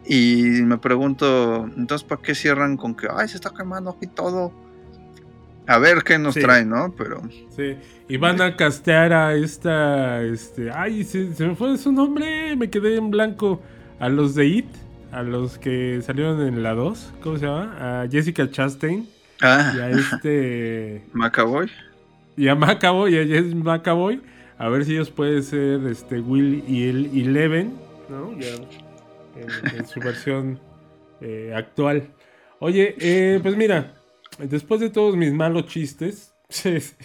Y me pregunto, entonces ¿para qué cierran con que ay, se está quemando aquí todo? A ver qué nos Sí. traen, ¿no? Pero Sí. Y van a castear a esta. Este. Ay, se, se me fue su nombre. Me quedé en blanco. A los de It. A los que salieron en la 2. ¿Cómo se llama? A Jessica Chastain. ah, Y a este. Macaboy. y a Macaboy. Y a Jess Macaboy. A ver si ellos pueden ser este Will y el Eleven. ¿No? Ya. En, en su versión eh, actual. Oye, eh, pues mira. Después de todos mis malos chistes.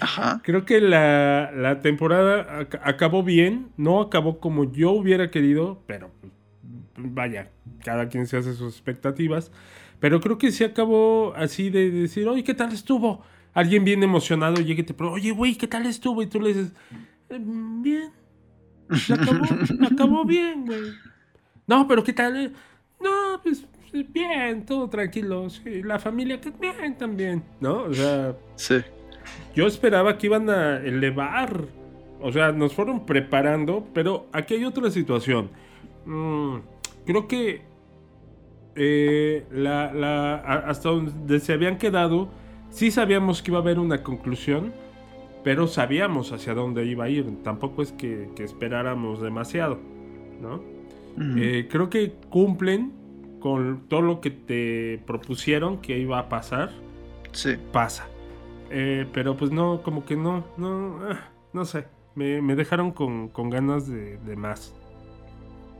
Ajá. Creo que la, la temporada ac- acabó bien, no acabó como yo hubiera querido, pero vaya, cada quien se hace sus expectativas. Pero creo que sí acabó así de decir, oye, ¿qué tal estuvo? Alguien bien emocionado llega y te pregunta, oye, güey, ¿qué tal estuvo? Y tú le dices, "Eh, bien, se acabó, acabó bien, güey. No, pero ¿qué tal? No, pues bien, todo tranquilo, sí, la familia, que bien también, ¿no? O sea... Sí. Yo esperaba que iban a elevar. O sea, nos fueron preparando, pero aquí hay otra situación. Mm, creo que eh, la, hasta donde se habían quedado, sí sabíamos que iba a haber una conclusión, pero sabíamos hacia dónde iba a ir. Tampoco es que, que esperáramos demasiado, ¿no? Eh, creo que cumplen con todo lo que te propusieron que iba a pasar sí. pasa. Eh, pero pues no, como que no, no, ah, no sé. Me, me dejaron con, con ganas de, de más.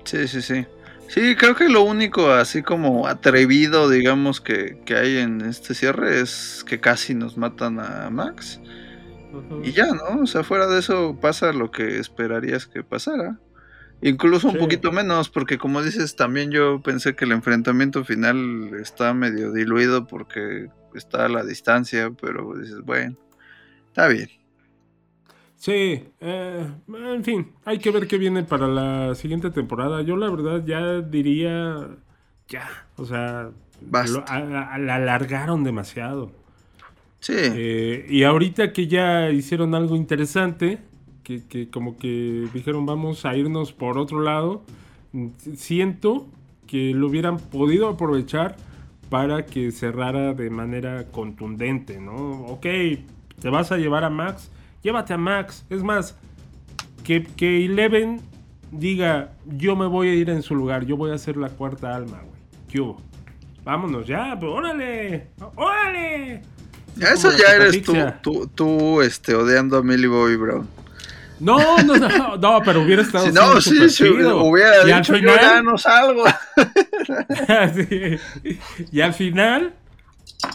Sí, sí, sí. Sí, creo que lo único así como atrevido, digamos, que, que hay en este cierre es que casi nos matan a Max. Y ya, ¿no? O sea, fuera de eso pasa lo que esperarías que pasara. Incluso un Sí. poquito menos, porque como dices, también yo pensé que el enfrentamiento final está medio diluido porque está a la distancia, pero dices, bueno, está bien. Sí, eh, en fin, hay que ver qué viene para la siguiente temporada. Yo la verdad ya diría, ya, o sea, Basta. lo- a- a- la alargaron demasiado. Sí, Eh, y ahorita que ya hicieron algo interesante, que, que como que dijeron vamos a irnos por otro lado, siento que lo hubieran podido aprovechar para que cerrara de manera contundente, ¿no? Ok, te vas a llevar a Max, llévate a Max. Es más, que, que Eleven diga, yo me voy a ir en su lugar, yo voy a ser la cuarta alma, güey. ¿Qué hubo? Vámonos ya, pues, órale, órale. eso ya eres tú, tú, tú, este, odiando a Millie Bobby Brown. No, no, no, no, pero hubiera estado Si no, sí, si hubiera y al dicho yo ya final, no salgo. Sí. y al final,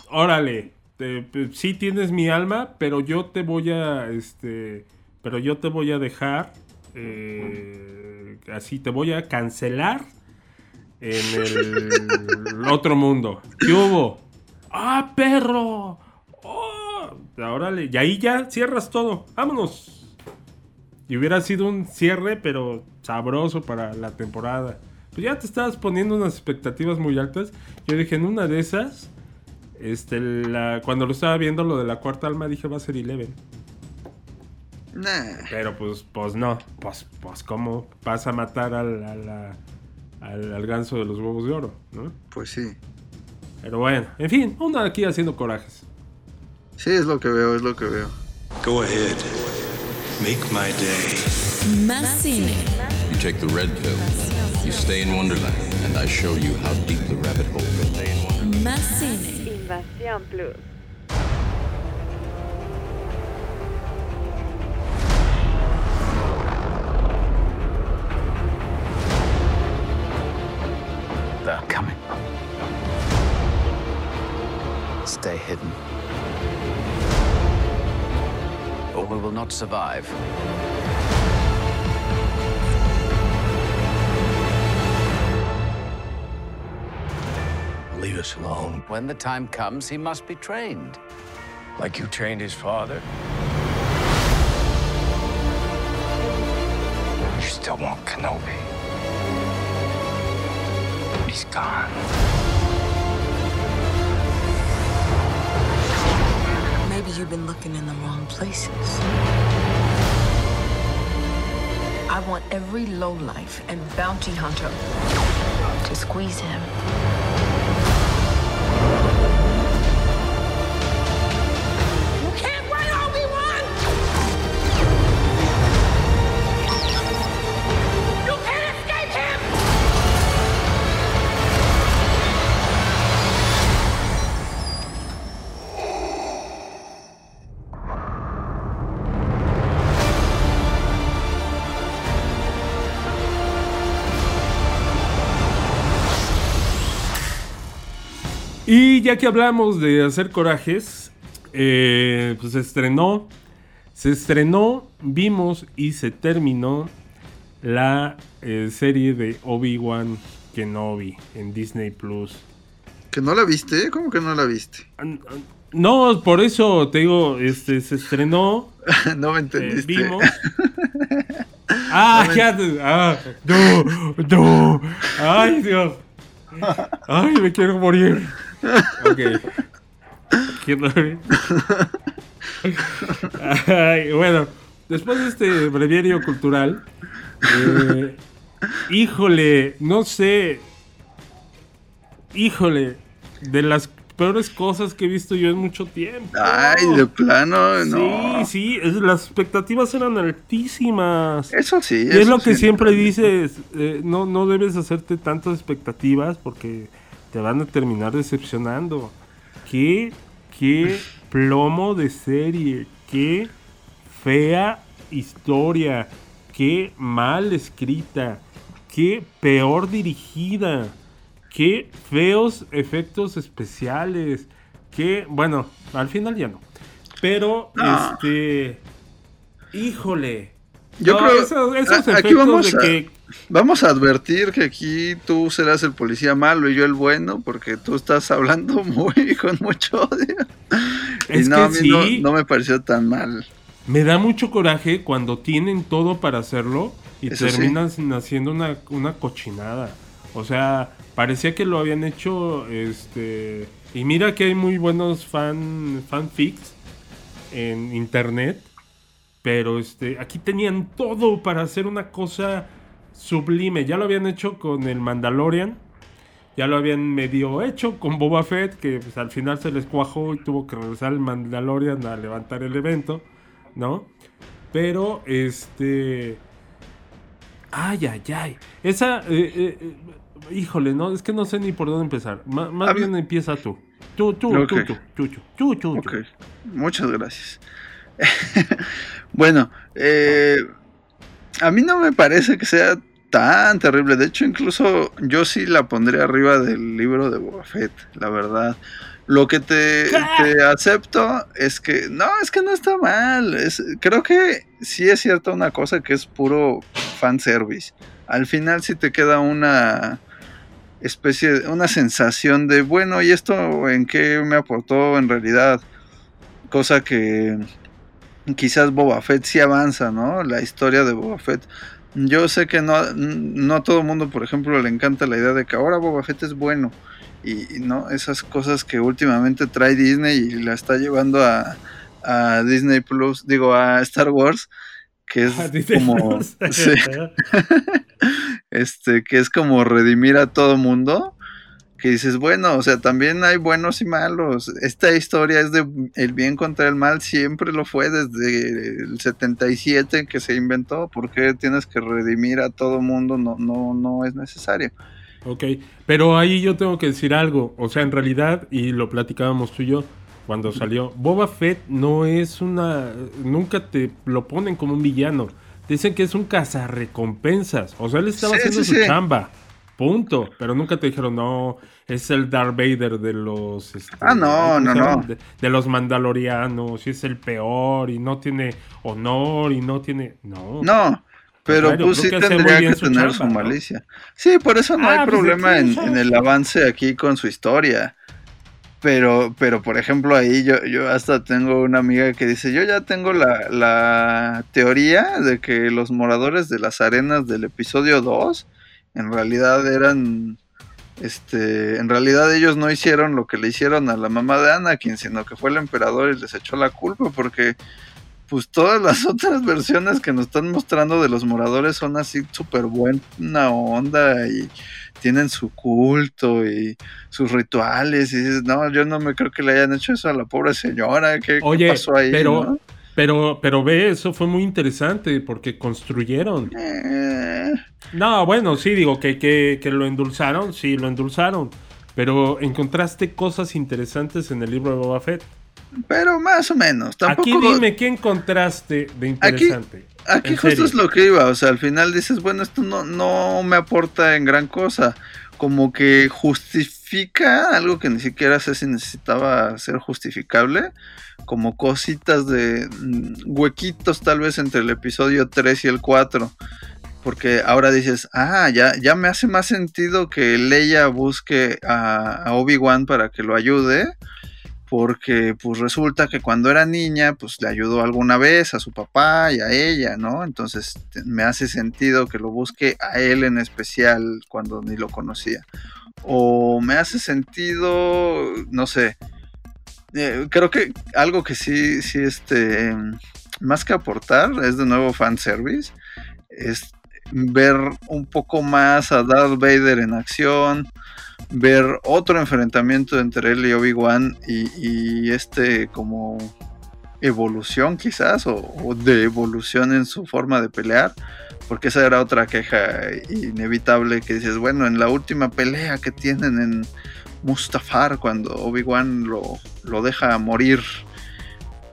órale, te- te- sí tienes mi alma, pero yo te voy a, este, pero yo te voy a dejar, eh, así te voy a cancelar en el otro mundo. ¿Qué hubo? ¡Ah, perro! ¡Oh! Órale, y ahí ya cierras todo. ¡Vámonos! Y hubiera sido un cierre, pero sabroso para la temporada. Pues ya te estabas poniendo unas expectativas muy altas. Yo dije, en una de esas, Este, la, cuando lo estaba viendo lo de la cuarta alma dije va a ser Eleven. Nah. Pero pues, pues no. Pues, pues cómo vas a matar al, a la- al, al ganso de los huevos de oro, ¿no? Pues sí. Pero bueno, en fin, uno aquí haciendo corajes. Sí, es lo que veo, es lo que veo. Go ahead. Make my day. Más. You take the red pill, you stay in Wonderland, and I show you how deep the rabbit hole goes. Más cine. Invasión Plus. They're coming. Stay hidden. We will not survive. Leave us alone. When the time comes, he must be trained. Like you trained his father. You still want Kenobi. He's gone. You've been looking in the wrong places. I want every lowlife and bounty hunter to squeeze him. Y ya que hablamos de hacer corajes, eh, pues se estrenó, se estrenó, vimos y se terminó la eh, serie de Obi-Wan Kenobi en Disney Plus. ¿Que no la viste? ¿Cómo que no la viste? No, por eso te digo, este, se estrenó, no me eh, entendiste. vimos. Ah, ya, ah, no, no, ay Dios, ay me quiero morir. Ok. Ay, bueno, después de este breviario cultural, eh, híjole, no sé, híjole, de las peores cosas que he visto yo en mucho tiempo. Ay, de plano, no. Sí, sí, es- las expectativas eran altísimas. Eso sí. Y es eso lo que siempre dices, eh, no, no debes hacerte tantas expectativas porque te van a terminar decepcionando. Qué, qué plomo de serie, qué fea historia, qué mal escrita, qué peor dirigida, qué feos efectos especiales, qué, bueno, al final ya no. Pero, Ah. este, híjole. Yo No, creo. esos- esos a- aquí efectos vamos de a, que- vamos a advertir que aquí tú serás el policía malo y yo el bueno, porque tú estás hablando muy con mucho odio. Es y no, que a mí no- sí. no, me pareció tan mal. Me da mucho coraje cuando tienen todo para hacerlo y Eso sí. terminan haciendo una, una cochinada. O sea, parecía que lo habían hecho, este... Y mira que hay muy buenos fan, fanfics en internet, pero este, aquí tenían todo para hacer una cosa sublime. Ya lo habían hecho con el Mandalorian, ya lo habían medio hecho con Boba Fett, que pues, al final se les cuajó y tuvo que regresar el Mandalorian a levantar el evento, ¿no? Pero, este... Ay, ay, ay. Esa... eh, eh, híjole, no, es que no sé ni por dónde empezar. Más mí- bien empieza tú. Tú, tú, tú, tú, tú, tú, tú, tú. muchas gracias. bueno, eh, a mí no me parece que sea tan terrible. De hecho, incluso yo sí la pondré arriba del libro de Boba Fett, la verdad. Lo que te, te acepto es que no, es que no está mal. Es, creo que sí es cierta una cosa que es puro fanservice. Al final sí te queda una especie, una sensación de, bueno, ¿y esto en qué me aportó en realidad? Cosa que quizás Boba Fett sí avanza, ¿no? La historia de Boba Fett. Yo sé que no, no a todo mundo, por ejemplo, le encanta la idea de que ahora Boba Fett es bueno. Y, y no, esas cosas que últimamente trae Disney y la está llevando a, a Disney Plus, digo, a Star Wars, que es Disney como. Sí, este, que es como redimir a todo mundo. Que dices, bueno, o sea, también hay buenos y malos. Esta historia es de el bien contra el mal, siempre lo fue desde el 77 que se inventó. ¿Por qué tienes que redimir a todo mundo? No, no, no es necesario. Ok, pero ahí yo tengo que decir algo. O sea, en realidad, y lo platicábamos tú y yo cuando salió, Boba Fett no es una... Nunca te lo ponen como un villano. Dicen que es un cazarrecompensas. O sea, él estaba Sí, haciendo sí, su sí. chamba. Punto. Pero nunca te dijeron, no, es el Darth Vader de los... este, Ah, no, ¿cómo no, no. De, de los mandalorianos. Y es el peor y no tiene honor y no tiene... No. No, pero contrario, pues sí tendría que su tener su ¿no? malicia. Sí, por eso no Ah, hay pues, problema en el avance aquí con su historia. Pero, pero por ejemplo, ahí yo, yo hasta tengo una amiga que dice, yo ya tengo la, la teoría de que los moradores de las arenas del episodio 2 en realidad eran, este, en realidad ellos no hicieron lo que le hicieron a la mamá de Anakin, sino que fue el emperador y les echó la culpa porque pues todas las otras versiones que nos están mostrando de los moradores son así súper buena onda y tienen su culto y sus rituales y dices, no, yo no me creo que le hayan hecho eso a la pobre señora, ¿qué, qué Oye, pasó ahí? pero, no? Pero, pero ve, eso fue muy interesante porque construyeron. Eh, No, bueno, sí, digo que, que, que lo endulzaron, sí, lo endulzaron. Pero encontraste cosas interesantes en el libro de Boba Fett. pero más o menos, tampoco... Aquí dime qué encontraste de interesante. Aquí En justo serio. es lo que iba, o sea, al final dices, bueno, esto no, no me aporta en gran cosa, como que justifica algo que ni siquiera sé si necesitaba ser justificable, como cositas de mm, huequitos tal vez entre el episodio 3 y el 4, porque ahora dices, ah, ya, ya me hace más sentido que Leia busque a, a Obi-Wan para que lo ayude, porque pues resulta que cuando era niña pues le ayudó alguna vez a su papá y a ella, ¿no? Entonces me hace sentido que lo busque a él en especial cuando ni lo conocía. O me hace sentido, no sé, eh, creo que algo que sí, sí, este, más que aportar es de nuevo fanservice, es ver un poco más a Darth Vader en acción, ver otro enfrentamiento entre él y Obi-Wan y, este como evolución quizás o, o de evolución en su forma de pelear porque esa era otra queja inevitable que dices bueno en la última pelea que tienen en Mustafar cuando Obi-Wan lo, lo deja morir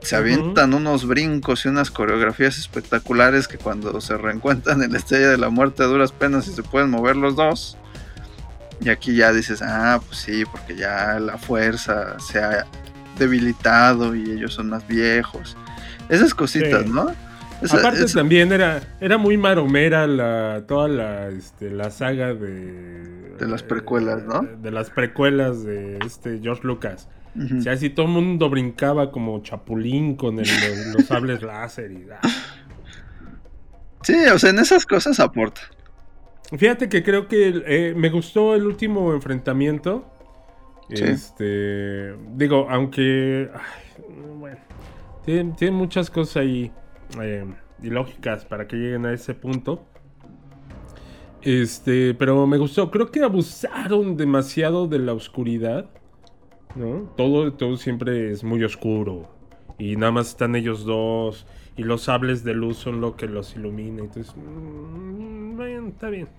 se avientan unos brincos y unas coreografías espectaculares que cuando se reencuentran en la estrella de la muerte a duras penas y se pueden mover los dos y aquí ya dices, ah, pues sí, porque ya la fuerza se ha debilitado y ellos son más viejos. Esas cositas, Sí. ¿no? Esa- Aparte esa- también era, era muy maromera la, toda la, este, la saga de... De las precuelas, ¿no? De las precuelas de este George Lucas. O sea, si todo el mundo brincaba como chapulín con el- los, los sables láser y... ah. Sí, o sea, en esas cosas aporta. Fíjate que creo que eh, me gustó el último enfrentamiento. Sí. Este, digo, aunque, ay, bueno, tiene, tiene muchas cosas ahí eh, ilógicas para que lleguen a ese punto. Este, pero me gustó. Creo que abusaron demasiado de la oscuridad. ¿No? Todo, todo siempre es muy oscuro. Y nada más están ellos dos. Y los sables de luz son lo que los ilumina. Entonces, mm, bueno, está bien.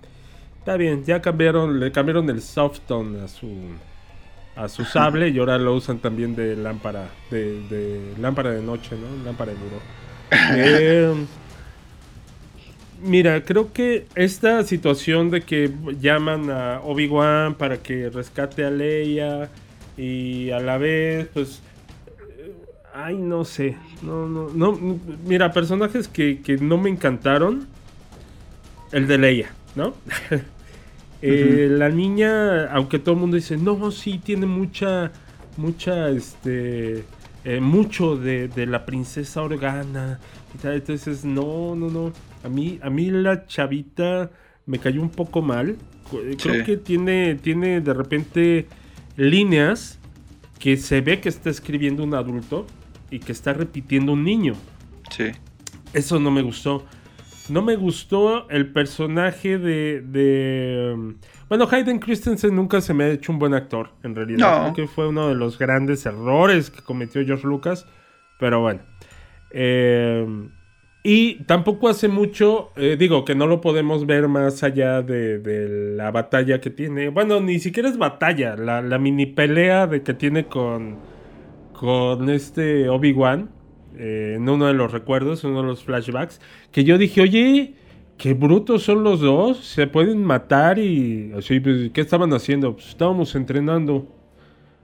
Está bien. Ya cambiaron, le cambiaron el soft tone a su a su sable y ahora lo usan también de lámpara de, de lámpara de noche, ¿no? Lámpara de duro. Eh, Mira, creo que esta situación de que llaman a Obi-Wan para que rescate a Leia y a la vez, pues. Ay, no sé. No, no, no. Mira, personajes que, que no me encantaron. El de Leia, ¿no? Eh, La niña, aunque todo el mundo dice, no, sí, tiene mucha, mucha, este, eh, mucho de, de la princesa Organa y tal. Entonces, no, no, no. A mí, a mí la chavita me cayó un poco mal. Eh, Creo Sí. que tiene, tiene de repente líneas que se ve que está escribiendo un adulto y que está repitiendo un niño. Sí. Eso no me gustó. No me gustó el personaje de. de, um, bueno, Hayden Christensen nunca se me ha hecho un buen actor, en realidad. No. Creo que fue uno de los grandes errores que cometió George Lucas. Pero bueno. Eh, y tampoco hace mucho, eh, digo que no lo podemos ver más allá de, la batalla que tiene. Bueno, ni siquiera es batalla, la, mini pelea de que tiene con, con este Obi-Wan eh, en uno de los recuerdos, uno de los flashbacks, que yo dije, oye, qué brutos son los dos, se pueden matar y así, pues, ¿qué estaban haciendo? Pues estábamos entrenando.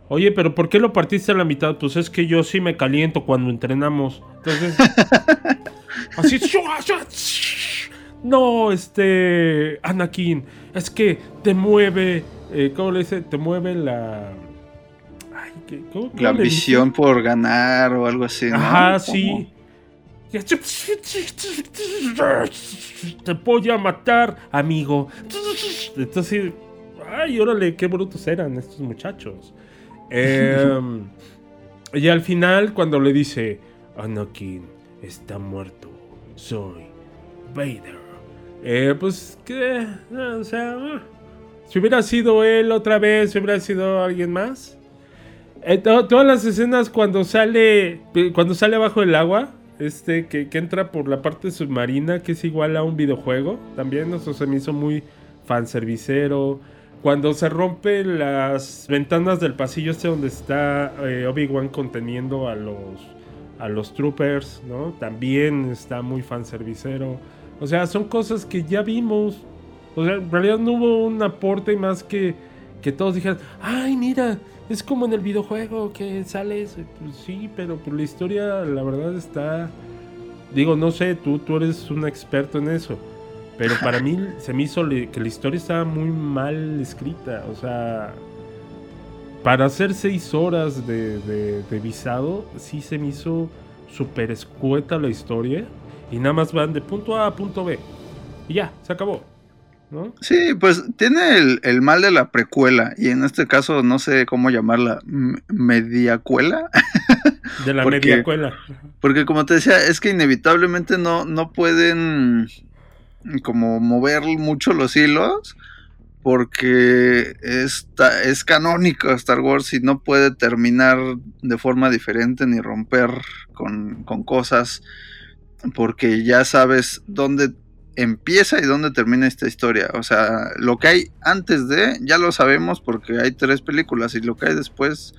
Oye, pero ¿por qué lo partiste a la mitad? Pues es que yo sí me caliento cuando entrenamos. Entonces, así, ¡shua, shua, shh! no, este, Anakin, es que te mueve, eh, ¿cómo le dice? Te mueve la... Ay, ¿qué- cómo- cómo La ambición por ganar o algo así. ¿no? Ajá, ¿Cómo? sí. Te voy a matar, amigo. Entonces, ay, órale, qué brutos eran estos muchachos. Em, y al final, cuando le dice, Anakin está muerto, soy Vader. Eh, pues, que, o sea, si hubiera sido él otra vez, si hubiera sido alguien más. Eh, to- todas las escenas cuando sale eh, cuando sale abajo del agua este que, que entra por la parte submarina que es igual a un videojuego también eso se me hizo muy fanservicero cuando se rompen las ventanas del pasillo este donde está eh, Obi-Wan conteniendo a los a los troopers no también está muy fanservicero o sea son cosas que ya vimos o sea en realidad no hubo un aporte más que que todos dijeran, ay, mira, es como en el videojuego que sale eso. Pues sí, pero pues la historia, la verdad, está. Digo, no sé, tú, tú eres un experto en eso. Pero para mí se me hizo que la historia estaba muy mal escrita. O sea, para hacer seis horas de, de- de visado, sí se me hizo súper escueta la historia. Y nada más van de punto A a punto B. Y ya, se acabó. ¿No? Sí, pues tiene el, el mal de la precuela y en este caso no sé cómo llamarla, mediacuela, De la Porque- media cuela. porque como te decía, es que inevitablemente no, no pueden como mover mucho los hilos porque es canónico Star Wars y no puede terminar de forma diferente ni romper con, con cosas porque ya sabes dónde empieza y dónde termina esta historia. O sea, lo que hay antes de, ya lo sabemos porque hay tres películas y lo que hay después,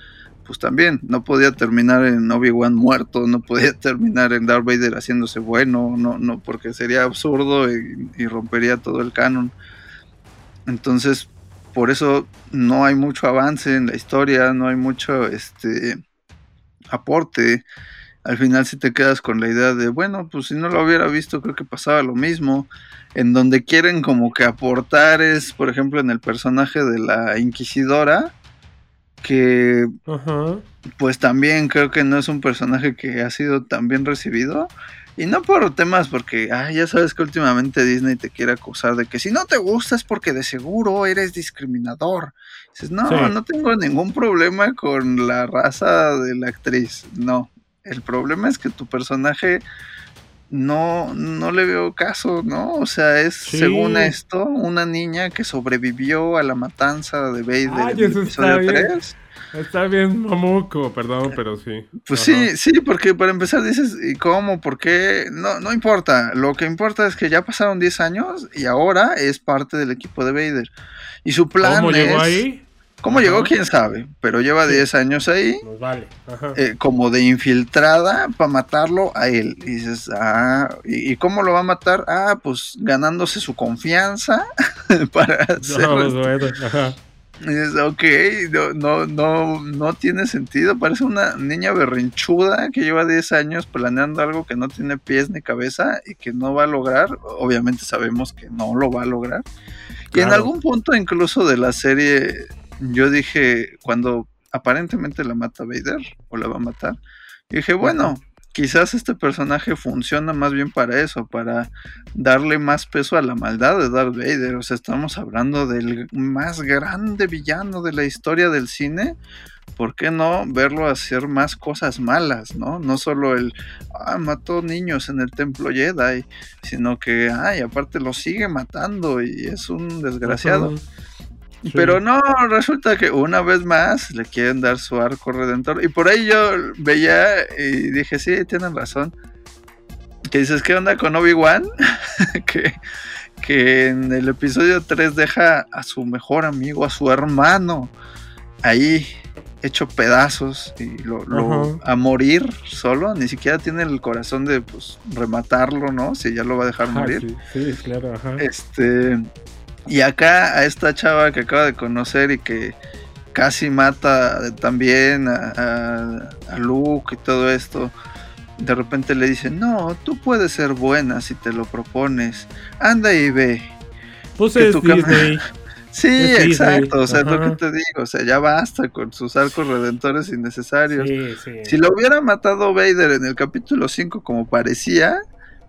pues también. No podía terminar en Obi-Wan muerto, no podía terminar en Darth Vader haciéndose bueno, no, no, porque sería absurdo y rompería todo el canon. Entonces, por eso no hay mucho avance en la historia, no hay mucho este aporte. Al final si te quedas con la idea de, bueno, pues si no lo hubiera visto, creo que pasaba lo mismo. En donde quieren como que aportar es, por ejemplo, en el personaje de la Inquisidora, que pues también creo que no es un personaje que ha sido tan bien recibido. Y no por temas porque, ah, ya sabes que últimamente Disney te quiere acusar de que si no te gusta es porque de seguro eres discriminador. Dices, no, Sí. no tengo ningún problema con la raza de la actriz. No, el problema es que tu personaje no, no le veo caso, ¿no? O sea, es Sí. según esto una niña que sobrevivió a la matanza de Vader Ay, en el episodio bien. 3. Está bien mamuco, perdón, pero sí. Pues Ajá. sí, sí, porque para empezar dices, ¿y cómo? ¿Por qué? No, no importa. Lo que importa es que ya pasaron 10 años y ahora es parte del equipo de Vader. Y su plan ¿Cómo es... llegó ahí? ¿Cómo Ajá. llegó? ¿Quién sabe? Pero lleva Sí. 10 años ahí, Nos vale. Ajá. eh, como de infiltrada para matarlo a él. Y dices, ah, ¿y, cómo lo va a matar? Ah, pues ganándose su confianza para. No, bueno, ajá. Y dices, ok, no, no, no, no tiene sentido. Parece una niña berrinchuda que lleva 10 años planeando algo que no tiene pies ni cabeza y que no va a lograr. Obviamente sabemos que no lo va a lograr. Y en algún punto incluso de la serie, yo dije, cuando aparentemente la mata Vader, o la va a matar, dije, bueno, quizás este personaje funciona más bien para eso, para darle más peso a la maldad de Darth Vader. O sea, estamos hablando del más grande villano de la historia del cine. ¿Por qué no verlo hacer más cosas malas, no? No solo el, ah, mató niños en el templo Jedi, sino que, ay, aparte lo sigue matando y es un desgraciado. Sí. Pero no, resulta que una vez más le quieren dar su arco redentor. Y por ahí yo veía y dije, sí, tienen razón. Que dices, ¿qué onda con Obi-Wan? que, que en el episodio 3 deja a su mejor amigo, a su hermano, ahí hecho pedazos y lo, lo- a morir solo. Ni siquiera tiene el corazón de pues rematarlo, ¿no? Si ya lo va a dejar morir. sí, sí, claro, ajá. Este. Y acá a esta chava que acaba de conocer y que casi mata también a, a- a Luke y todo esto. De repente le dice, no, tú puedes ser buena si te lo propones. Anda y ve. Pues que es tu Disney. Sí, Es Disney, exacto. O sea, es lo ajá. que te digo. O sea, ya basta con sus arcos redentores innecesarios. Sí, sí. Si lo hubiera matado Vader en el capítulo 5 como parecía,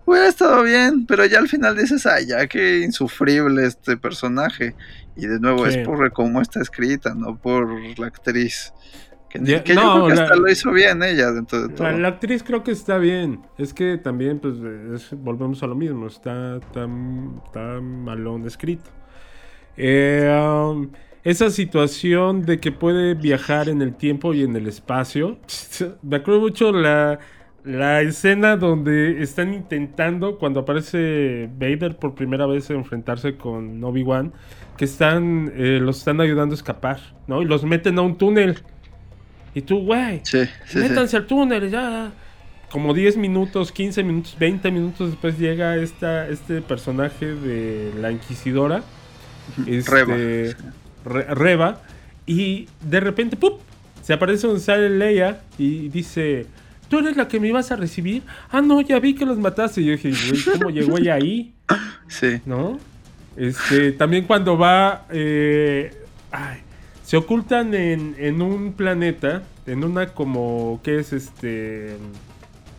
hubiera estado bien, pero ya al final dices, ay, ya qué insufrible este personaje. Y de nuevo Sí. es por cómo está escrita, no por la actriz. Que, Ya- que yo no, creo que la- hasta lo hizo bien ella dentro de todo. La, la actriz creo que está bien. Es que también, pues, es- volvemos a lo mismo. Está tan, tan malón escrito. Eh, um, esa situación de que puede viajar en el tiempo y en el espacio. Me acuerdo mucho la, la escena donde están intentando, cuando aparece Vader por primera vez, enfrentarse con Obi-Wan, que están, eh, los están ayudando a escapar, ¿no? Y los meten a un túnel. Y tú, güey, Sí, sí, sí. métanse al túnel, ya. Como 10 minutos, 15 minutos, 20 minutos después llega esta, este personaje de la Inquisidora. este, Reva. Re- Reva. Y de repente, ¡pup! Se aparece donde sale Leia y dice: ¿Tú eres la que me ibas a recibir? Ah, no, ya vi que los mataste. Y yo dije, güey, ¿cómo llegó ella ahí? Sí. ¿no? Este, también cuando va, eh, ay, se ocultan en, en un planeta, en una como, ¿qué es este?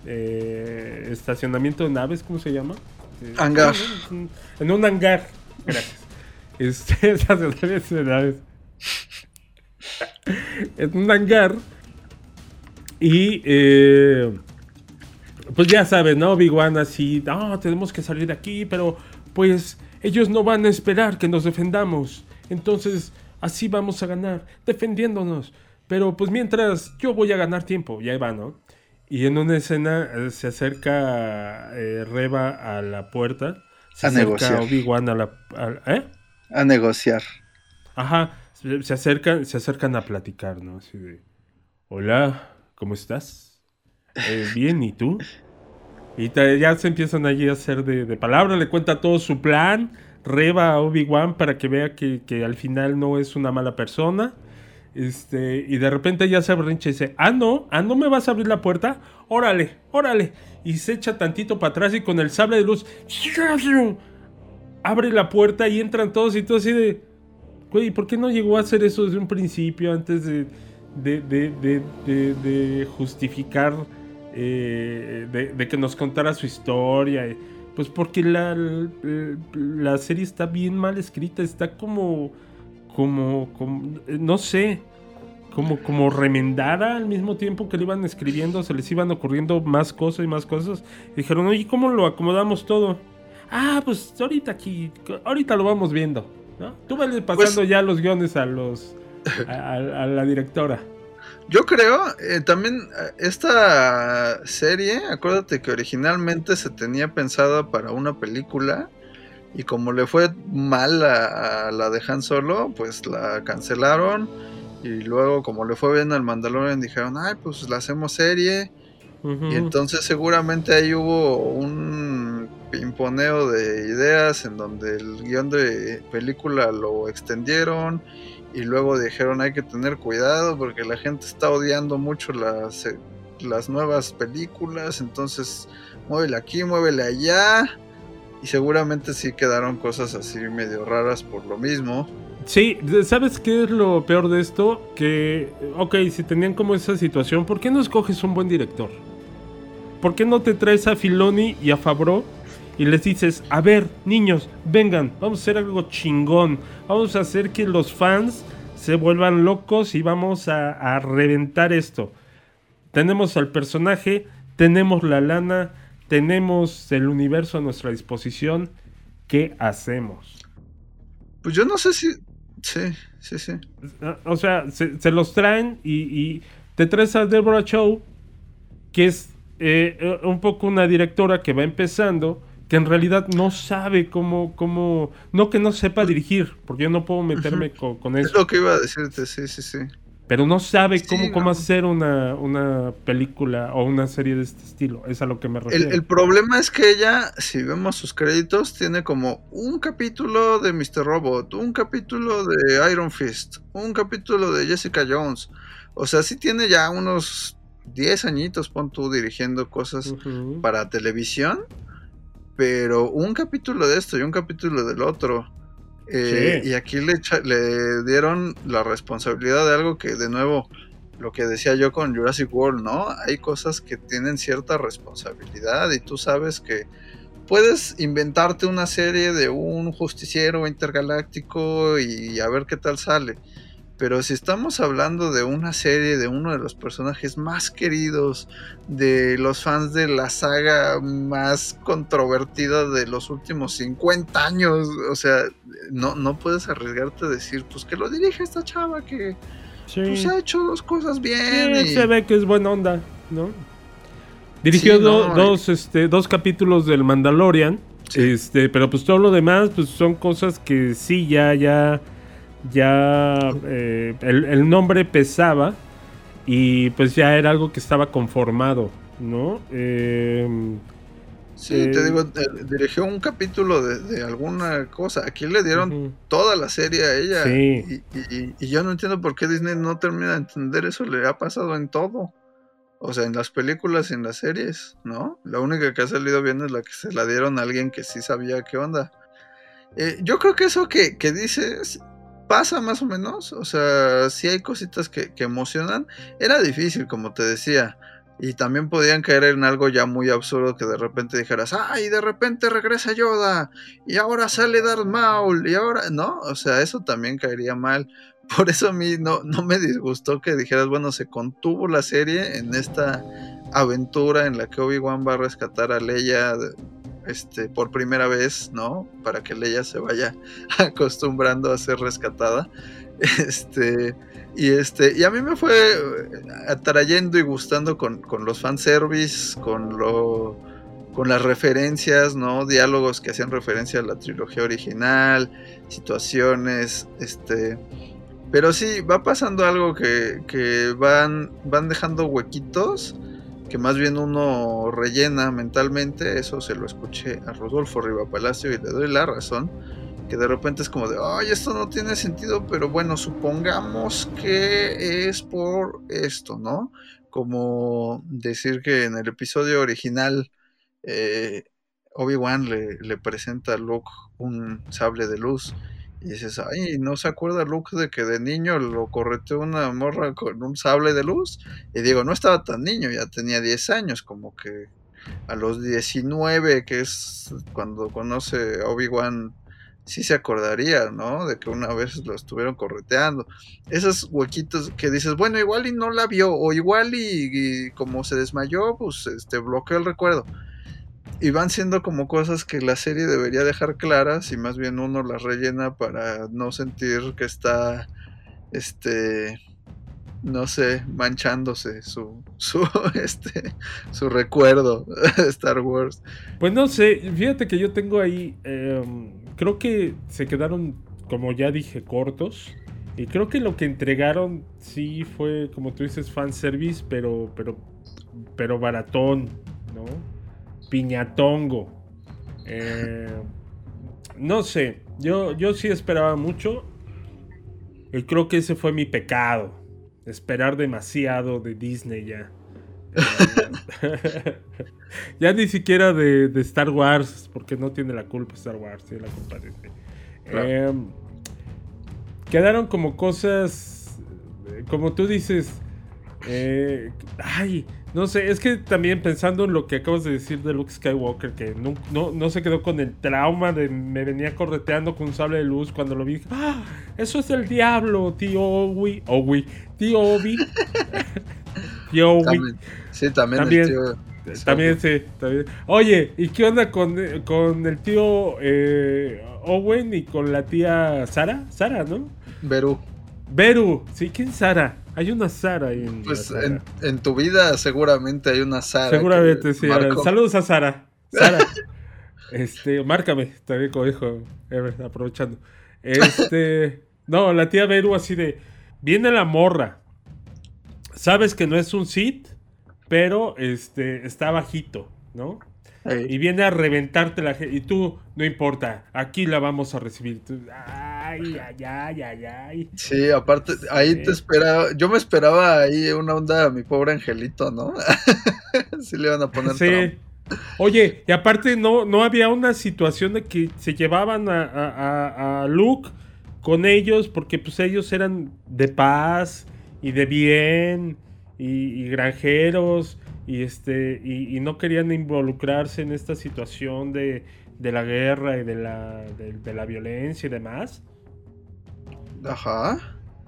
Eh, estacionamiento de naves, ¿cómo se llama? Eh, Hangar. En un hangar, gracias. Este, estacionamiento de naves. en un hangar. Y, eh, pues ya sabes, ¿no? One así, no, tenemos que salir de aquí, pero pues ellos no van a esperar que nos defendamos. Entonces, así vamos a ganar, defendiéndonos. Pero pues mientras yo voy a ganar tiempo, y ahí va, ¿no? Y en una escena eh, se acerca eh, Reba a la puerta. Se A acerca negociar. Obi-Wan a la... a- ¿Eh? A negociar. Ajá, se, se acercan, se acercan a platicar, ¿no? Así de, hola, ¿cómo estás? "Eh, bien, ¿y tú? Y ya se empiezan allí a hacer de, de palabra, le cuenta todo su plan, reba a Obi-Wan para que vea que, al final no es una mala persona. Este, y de repente ya se berrincha y dice, ah, no, ah, no me vas a abrir la puerta, órale, órale. Y se echa tantito para atrás y con el sable de luz, abre la puerta y entran todos y todo así de, güey, ¿por qué no llegó a hacer eso desde un principio antes de, de, de, de, de- de justificar, eh, de, que nos contara su historia? Pues porque la, la serie está bien mal escrita, está como, como, como no sé, como, como remendada al mismo tiempo que le iban escribiendo, se les iban ocurriendo más cosas y más cosas. Dijeron, oye, ¿cómo lo acomodamos todo? Ah, pues ahorita aquí, ahorita lo vamos viendo. ¿no? Tú vale pasando Pues- ya los guiones a los a, la directora. Yo creo, eh, también eh, esta serie, acuérdate que originalmente se tenía pensada para una película y como le fue mal a, a la de Han Solo, pues la cancelaron y luego como le fue bien al Mandalorian dijeron, ay, pues la hacemos serie y entonces seguramente ahí hubo un pimponeo de ideas en donde el guion de película lo extendieron y luego dijeron hay que tener cuidado porque la gente está odiando mucho las, eh, las nuevas películas, entonces muévele aquí, muévele allá Y seguramente sí quedaron cosas así medio raras por lo mismo. Sí, ¿sabes qué es lo peor de esto? Que, ok, si tenían como esa situación, ¿por qué no escoges un buen director? ¿Por qué no te traes a Filoni y a Fabro y les dices, a ver, niños, vengan, vamos a hacer algo chingón, vamos a hacer que los fans se vuelvan locos y vamos a, a reventar esto? Tenemos al personaje, tenemos la lana, tenemos el universo a nuestra disposición. ¿Qué hacemos? Pues yo no sé si. Sí, sí, sí. O sea, se, se los traen y, y, te traes a Deborah Chow, que es eh, un poco una directora que va empezando, que en realidad no sabe cómo, cómo. No que no sepa dirigir, porque yo no puedo meterme con, con, eso. Es lo que iba a decirte, sí, sí, sí pero no sabe cómo, cómo hacer una, una, película o una serie de este estilo. Es a lo que me refiero. El, el, problema es que ella, si vemos sus créditos, tiene como un capítulo de Mr. Robot, un capítulo de Iron Fist, un capítulo de Jessica Jones. O sea, sí tiene ya unos 10 añitos, pon tú, dirigiendo cosas uh -huh. para televisión. Pero un capítulo de esto y un capítulo del otro. Eh, sí. Y aquí le, le, dieron la responsabilidad de algo que, de nuevo, lo que decía yo con Jurassic World, ¿no? Hay cosas que tienen cierta responsabilidad y tú sabes que puedes inventarte una serie de un justiciero intergaláctico y a ver qué tal sale. Pero si estamos hablando de una serie de uno de los personajes más queridos, de los fans de la saga más controvertida de los últimos 50 años, o sea, no, no puedes arriesgarte a decir, pues que lo dirige esta chava que sí. pues, ha hecho dos cosas bien. Sí, y... Se ve que es buena onda, ¿no? Dirigió Sí, do- no, dos, este, dos capítulos del Mandalorian. Sí. Este, pero pues todo lo demás, pues son cosas que sí, ya, ya, ya eh, el, el nombre pesaba y pues ya era algo que estaba conformado, ¿no? Eh, Sí, Eh, te digo, eh, dirigió un capítulo de, de alguna cosa. Aquí le dieron toda la serie a ella. Sí. Y, y- y yo no entiendo por qué Disney no termina de entender eso. Le ha pasado en todo. O sea, en las películas y en las series, ¿no? La única que ha salido bien es la que se la dieron a alguien que sí sabía qué onda. Eh, yo creo que eso que, que dices pasa más o menos. O sea, sí hay cositas que, que emocionan. Era difícil, como te decía. Y también podían caer en algo ya muy absurdo que de repente dijeras, ¡ay! De repente regresa Yoda, y ahora sale Darth Maul, y ahora, ¿no? O sea, eso también caería mal. Por eso a mí no, no me disgustó que dijeras, bueno, se contuvo la serie en esta aventura en la que Obi-Wan va a rescatar a Leia este, por primera vez, ¿no? Para que Leia se vaya acostumbrando a ser rescatada. Este, y este, y a mí me fue eh, atrayendo y gustando con, con los fanservice, con lo con las referencias, ¿no? Diálogos que hacían referencia a la trilogía original, situaciones, este. Pero sí, va pasando algo que, que van, van dejando huequitos que más bien uno rellena mentalmente. Eso se lo escuché a Rodolfo Riva Palacio y le doy la razón que de repente es como de, ay, esto no tiene sentido, pero bueno, supongamos que es por esto, ¿no? Como decir que en el episodio original eh, Obi-Wan le, le presenta a Luke un sable de luz. Y dices, ay, ¿no se acuerda Luke de que de niño lo correteó una morra con un sable de luz? Y digo, no estaba tan niño, ya tenía 10 años, como que a los 19, que es cuando conoce Obi-Wan sí se acordaría, ¿no? De que una vez lo estuvieron correteando. Esos huequitos que dices, bueno, igual y no la vio, o igual y, y como se desmayó, pues este bloqueó el recuerdo. Y van siendo como cosas que la serie debería dejar claras y más bien uno las rellena para no sentir que está, este, no sé, manchándose su, su, este, su recuerdo de Star Wars. Pues no sé, fíjate que yo tengo ahí, eh, creo que se quedaron, como ya dije, cortos. Y creo que lo que entregaron sí fue, como tú dices, fanservice, pero, pero, pero baratón, ¿no? Piñatongo. Eh, no sé, yo, yo sí esperaba mucho. Y creo que ese fue mi pecado. Esperar demasiado de Disney ya. ya ni siquiera de, de Star Wars, porque no tiene la culpa Star Wars, tiene la culpa Disney. Claro. Em, quedaron como cosas, eh, como tú dices, eh, ay, no sé, es que también pensando en lo que acabas de decir de Luke Skywalker, que no, no, no se quedó con el trauma de me venía correteando con un sable de luz cuando lo vi. ¡Ah! Eso es el diablo, tío Owi. Owi. Tío Obi. tío Owi. También- sí, también, También. el tío. También sí, también. Oye, ¿y qué onda con, con el tío eh, Owen y con la tía Sara? Sara, ¿no? Berú. Beru, sí, ¿quién es Sara? Hay una Sara ahí en Pues Sara. en, en tu vida seguramente hay una Sara. Seguramente, sí. Saludos a Sara. Sara. este, márcame, también como dijo Ever, aprovechando. Este, no, la tía Beru así de, viene la morra. Sabes que no es un Sith, pero este, está bajito, ¿no? Y viene a reventarte la gente. Y tú, no importa, aquí la vamos a recibir. Tú, ay, ay, ay, ay, ay. Sí, aparte, ahí Sí. te esperaba, yo me esperaba ahí una onda a mi pobre angelito, ¿no? sí le iban a poner Sí. Trump. Oye, y aparte no, no había una situación de que se llevaban a, a- a- Luke con ellos porque pues ellos eran de paz y de bien y, y granjeros y este y, y no querían involucrarse en esta situación de, de la guerra y de la, de, de la violencia y demás. Ajá.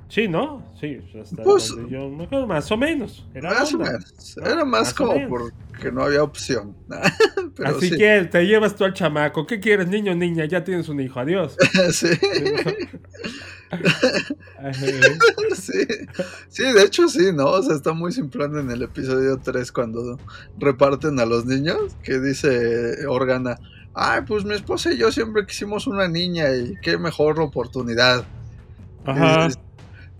Sí, ¿no? Sí, hasta Pues- yo me acuerdo, más o menos. Era Más o menos. ¿no? Era más, Más como porque no había opción. Pero Así sí. que te llevas tú al chamaco. ¿Qué quieres, niño o niña? Ya tienes un hijo. Adiós. sí. Sí, de hecho sí, ¿no? O sea, está muy simplón en el episodio 3 cuando reparten a los niños, que dice Organa, ay, pues mi esposa y yo siempre quisimos una niña y qué mejor oportunidad. Ajá.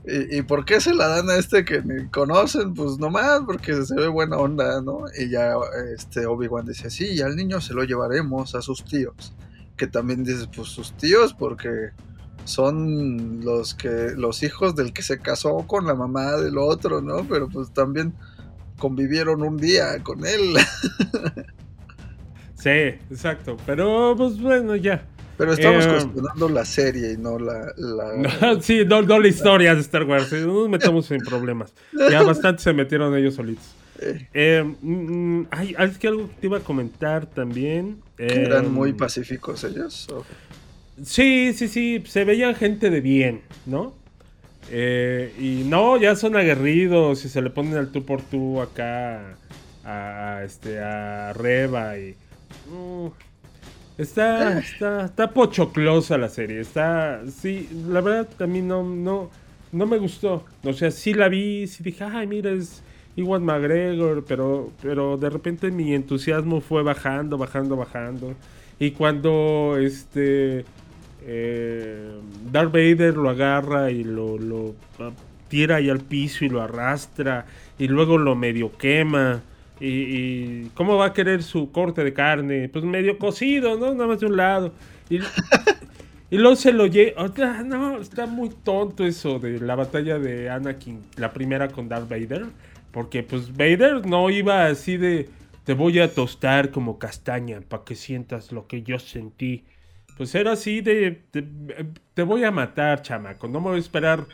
¿Y, y por qué se la dan a este que ni conocen? Pues nomás porque se ve buena onda, ¿no? Y ya este Obi-Wan dice, sí, y al niño se lo llevaremos a sus tíos. Que también dice, pues sus tíos, porque son los que los hijos del que se casó con la mamá del otro, ¿no? Pero pues también convivieron un día con él. Sí, exacto. Pero, pues bueno, ya. Pero estamos Eh, cuestionando la serie y no la... la- sí, no, no la historia de Star Wars. eh, No nos metamos en problemas. Ya bastante se metieron ellos solitos. eh, Eh, mm, mm, es que algo que te iba a comentar también. que eran eh, muy pacíficos ellos. ¿o? Sí, sí, sí, se veían gente de bien, ¿no? Eh, y no, ya son aguerridos y se le ponen al tú por tú acá a, a, este, a Reba y... mm, está, está, está pochoclosa la serie, está... Sí, la verdad a mí no, no, no me gustó. O sea, sí la vi, sí dije, ay, mira, es Iwan McGregor, pero, pero de repente mi entusiasmo fue bajando, bajando, bajando. Y cuando este eh, Darth Vader lo agarra y lo, lo ah, tira ahí al piso y lo arrastra y luego lo medio quema. Y, cómo va a querer su corte de carne? Pues medio cocido, ¿no? Nada más de un lado. Y, y luego se lo lleva. no, está muy tonto eso de la batalla de Anakin, la primera con Darth Vader. Porque pues Vader no iba así de te voy a tostar como castaña para que sientas lo que yo sentí. Pues era así de, de- te voy a matar, chamaco. No me voy a esperar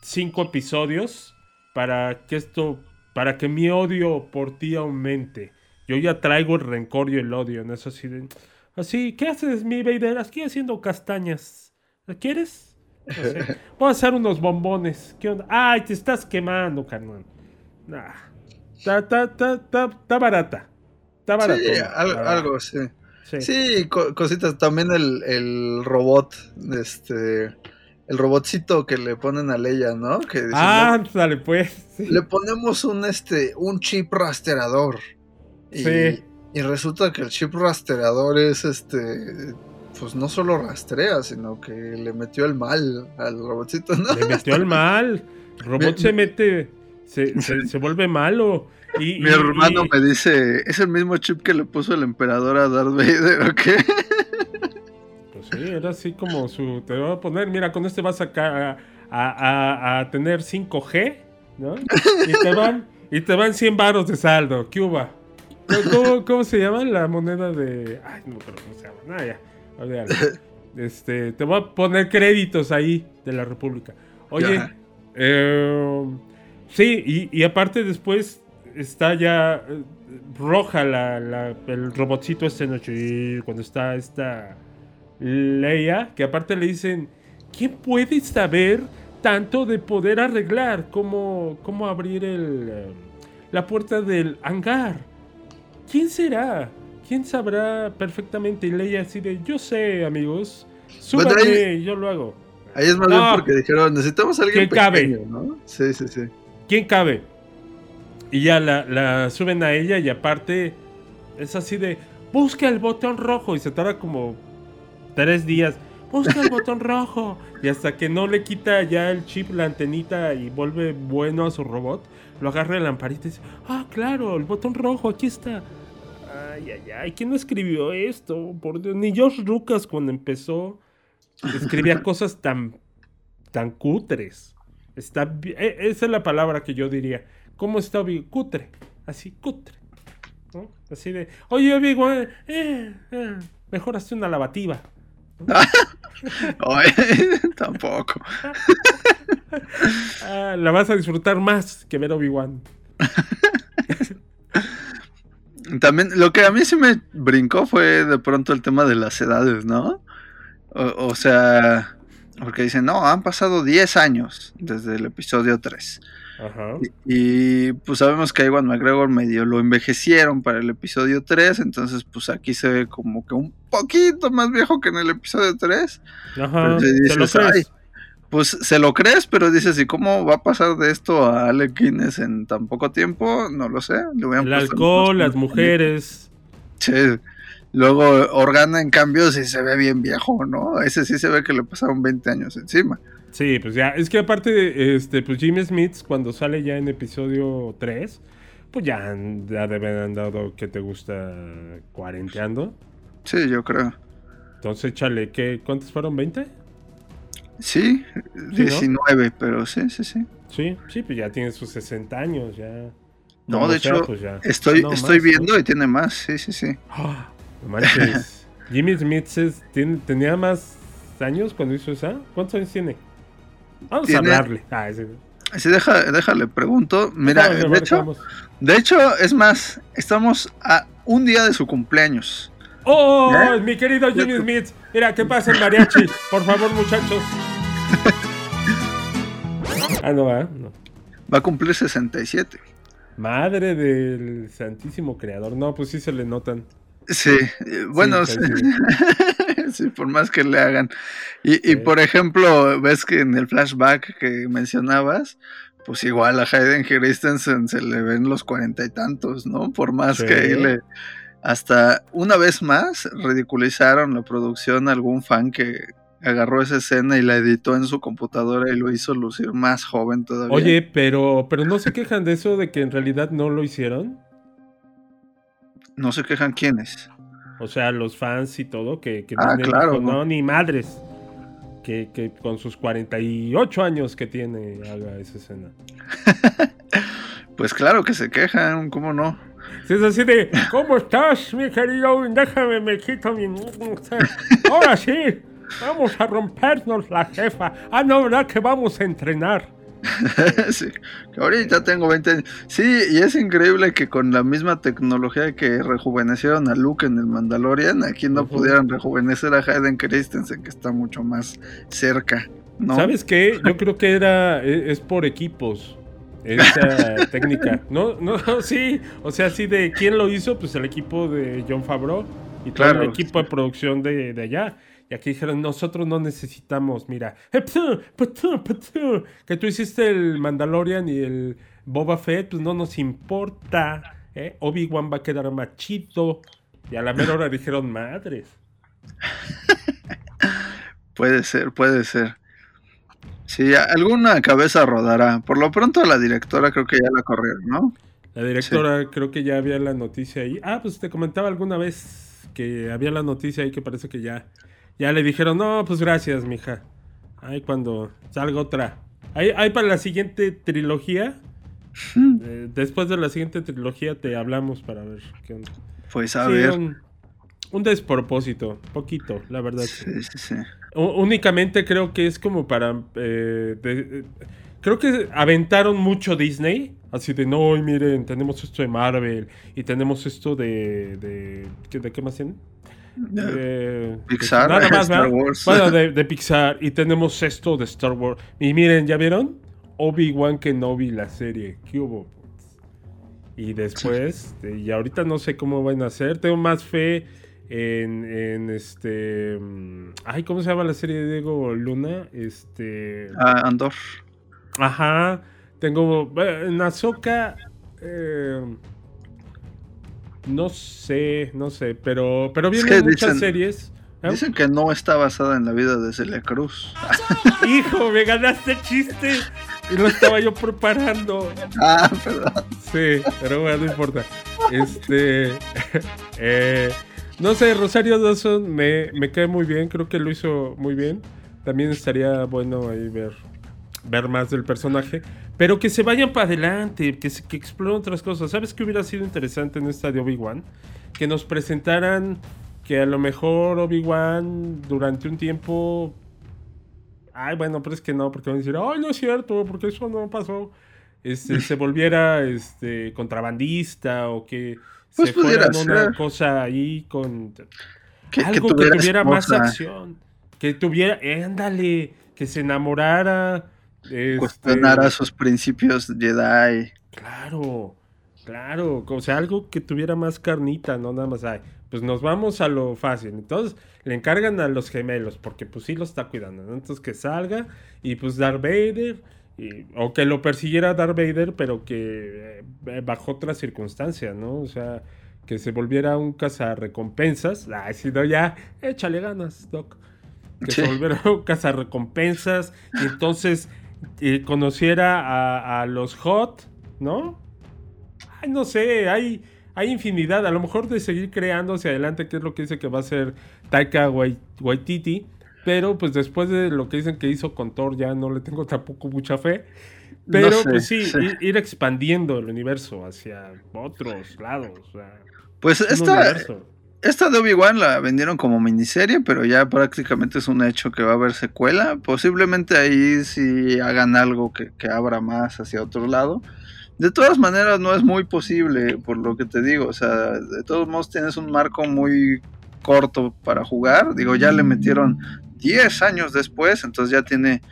cinco episodios para que esto, para que mi odio por ti aumente. Yo ya traigo el rencor y el odio, no es así de, así, ¿qué haces, mi Vader? Aquí haciendo castañas. ¿La quieres? No sé. Voy a hacer unos bombones. ¿Qué onda? Ay, te estás quemando, carnal. Nah. Está, está, está, está barata. Está barata. Sí, al- algo, sí. Sí. Sí, co- cositas. También el, el robot, este, el robotcito que le ponen a Leia, ¿no? Que dicen, Ah, dale, pues. sí. le, ponemos un, este, un chip rastreador. Y, Sí. y resulta que el chip rastreador es, este, pues no solo rastrea, sino que le metió el mal al robotcito, ¿no? Le metió al mal. El robot Mi- se mete. Se, se, se vuelve malo. Y, Mi y- hermano y- me dice, ¿es el mismo chip que le puso el emperador a Darth Vader o qué? Sí, era así como su. Te voy a poner, mira, con este vas a, a, a- a tener 5G, ¿no? Y te van. Y te van 100 varos de saldo. ¿Qué hubo? ¿Cómo, cómo se llama la moneda de...? Ay, no acuerdo cómo se llama. Nada, ya. olvídalo. Este, te voy a poner créditos ahí de la República. Oye, eh, sí, y, y aparte después está ya eh, roja la, la- el robotcito este noche. Y cuando está esta Leia, que aparte le dicen, ¿quién puede saber tanto de poder arreglar? ¿Cómo, cómo abrir el, eh, la puerta del hangar? ¿Quién será? ¿Quién sabrá perfectamente? Y Leia así de, yo sé, amigos. Bueno, Súbanme, ahí- yo lo hago. Ahí es más No. bien porque dijeron, necesitamos a alguien Que cabe. pequeño, ¿no? Sí, sí, sí. ¿Quién cabe? Y ya la, la suben a ella y aparte es así de, busca el botón rojo. Y se tarda como tres días. Busca el botón rojo. Y hasta que no le quita ya el chip, la antenita y vuelve bueno a su robot, lo agarra la lamparita y dice, ah, claro, el botón rojo, aquí está. Ay, ay, ay, ¿quién no escribió esto? Por Dios, ni George Lucas cuando empezó escribía cosas tan, tan cutres. Está e- esa es la palabra que yo diría. ¿Cómo está Obi? Cutre. Así, cutre. ¿no? Así de, oye, Obi, eh, eh, mejor hazte una lavativa. Tampoco. Ah, la vas a disfrutar más que ver Obi-Wan. También lo que a mí sí me brincó fue de pronto el tema de las edades, ¿no? O, o sea, porque dicen, no, han pasado 10 años desde el episodio 3. Ajá. Y, y, pues sabemos que a Iwan McGregor medio lo envejecieron para el episodio 3, entonces pues aquí se ve como que un poquito más viejo que en el episodio 3. Ajá. ¿Te lo dices, crees? "Ay, pues se lo crees, pero dices, ¿y cómo va a pasar de esto a Alec Guinness en tan poco tiempo? No lo sé. Le El alcohol, las mujeres. Sí. Luego Organa, en cambio, sí se ve bien viejo, ¿no? Ese sí se ve que le pasaron 20 años encima. Sí, pues ya, es que aparte, este, pues Jimmy Smith, cuando sale ya en episodio 3, pues ya, han- ya deben haber andado, que te gusta? Cuarenteando. Sí, yo creo. Entonces, échale, ¿qué? ¿Cuántos fueron? ¿20? Sí. 19, pero sí, sí, sí. Sí, sí, pues ya tiene sus 60 años, ya. No, de sea, hecho, pues ya. estoy, No, estoy viendo y tiene más, sí, sí, sí. Manches. Jimmy Smith es- tiene- tenía más años cuando hizo esa. ¿Cuántos años tiene? Vamos Tiene- a hablarle. Ah, ese- Sí, deja, déjale, pregunto. Mira, de ver, hecho, de hecho, es más, estamos a un día de su cumpleaños. ¡Oh, ¿Eh? mi querido Jimmy Smith! Mira, ¿qué pasa el mariachi? Por favor, muchachos. Ah, no, ¿ah? No. Va a cumplir 67. Madre del santísimo creador. No, pues sí se le notan. Sí, eh, bueno, Sí, sí, sí, por más que le hagan. Y, y por ejemplo, ves que en el flashback que mencionabas, pues igual a Hayden Christensen se le ven los cuarenta y tantos, ¿no? Por más Sí. que ahí le... Hasta una vez más ridiculizaron la producción a algún fan que agarró esa escena y la editó en su computadora y lo hizo lucir más joven todavía. Oye, pero, pero no se quejan de eso de que en realidad no lo hicieron. No se quejan quiénes. O sea, los fans y todo, que, que Ah, Disney claro, dijo, ¿no? ni madres. Que, que con sus 48 años que tiene haga esa escena. Pues claro que se quejan, ¿cómo no? Si es así de, ¿cómo estás, mi querido? Déjame, me quito mi... Ahora sí, vamos a rompernos la jefa. Ah, no, ¿verdad que vamos a entrenar? sí, que ahorita tengo 20 años. Sí, y es increíble que con la misma tecnología que rejuvenecieron a Luke en el Mandalorian, aquí no Ujú. pudieran rejuvenecer a Hayden Christensen, que está mucho más cerca. ¿no? ¿Sabes qué? Yo creo que era e- es por equipos esa técnica. No, no, sí, o sea, sí de quién lo hizo, pues el equipo de John Favreau y todo Claro. el equipo de producción de, de allá. Y aquí dijeron, nosotros no necesitamos, mira, putú, que tú hiciste el Mandalorian y el Boba Fett, pues no nos importa. ¿eh? Obi-Wan va a quedar más chido. Y a la mera hora dijeron, madres. Puede ser, puede ser. Sí, alguna cabeza rodará. Por lo pronto la directora creo que ya la corrieron, ¿no? La directora creo que ya había la noticia ahí. Ah, pues te comentaba alguna vez que había la noticia ahí que parece que ya, ya le dijeron, no, pues gracias, mija. Ahí cuando salga otra. Ahí, ahí para la siguiente trilogía, Eh, después de la siguiente trilogía te hablamos para ver qué onda. Pues a Sí, ver. Un, un despropósito, poquito, la verdad. Sí, sí, sí. Únicamente creo que es como para... eh, de- eh, creo que aventaron mucho Disney. Así de, no, miren, tenemos esto de Marvel y tenemos esto de... ¿De, ¿qué- de qué más tienen? Eh, Pixar, nada más, Star. Wars. Bueno, de, de Pixar. Y tenemos esto de Star Wars. Y miren, ¿ya vieron? Obi-Wan Kenobi, la serie. ¿Qué hubo? Y después, eh, y ahorita no sé cómo van a hacer. Tengo más fe en, en este. mm, Ay, ¿cómo se llama la serie de Diego Luna? Este. Ah, Andor. Ajá. Tengo. eh, En Azoka. No sé, no sé. Pero, pero Es vienen que muchas dicen- series. ¿eh? Dicen que no está basada en la vida de Celia Cruz. Hijo, me ganaste el chiste. Y lo estaba yo preparando. Ah, perdón. Sí, pero bueno, no importa. Este. eh, no sé, Rosario Dawson me, me cae muy bien. Creo que lo hizo muy bien. También estaría bueno ahí ver, ver más del personaje. Pero que se vayan para adelante, que, se- que exploren otras cosas. ¿Sabes qué hubiera sido interesante en esta de Obi-Wan? Que nos presentaran que a lo mejor Obi-Wan durante un tiempo. Ay, bueno, pero es que no, porque van a decir, ay, no es cierto, porque eso no pasó. Este, se volviera este, contrabandista o que Pues se fuera una ser. cosa ahí con Que, que algo que, tuviera tuviera más acción. Que tuviera, ándale, que se enamorara. Este, Cuestionara sus principios Jedi. Claro, claro. O sea, algo que tuviera más carnita, no nada más. Ay, pues nos vamos a lo fácil. Entonces le encargan a los gemelos, porque pues sí lo está cuidando. ¿no? Entonces que salga y pues Darth Vader. y- o que lo persiguiera Darth Vader, pero que eh, bajo otras circunstancias, ¿no? O sea, que se volviera un cazarrecompensas. Ay, si no, ya, échale ganas, Doc. Que Sí. se volviera un cazarrecompensas. Y entonces eh, conociera a, a los Hot, ¿no? Ay, no sé, hay, hay infinidad. A lo mejor de seguir creando hacia adelante, que es lo que dice que va a hacer Taika Wai- Waititi. Pero pues después de lo que dicen que hizo con Thor, ya no le tengo tampoco mucha fe. Pero sé, pues sí, sí. Ir, expandiendo el universo hacia otros lados. o sea, Pues esta, universo. Esta de Obi-Wan la vendieron como miniserie, pero ya prácticamente es un hecho que va a haber secuela. Posiblemente ahí sí hagan algo que, que abra más hacia otro lado. De todas maneras, no es muy posible, por lo que te digo. O sea, de todos modos tienes un marco muy corto para jugar. Digo, ya le metieron 10 años después, entonces ya tiene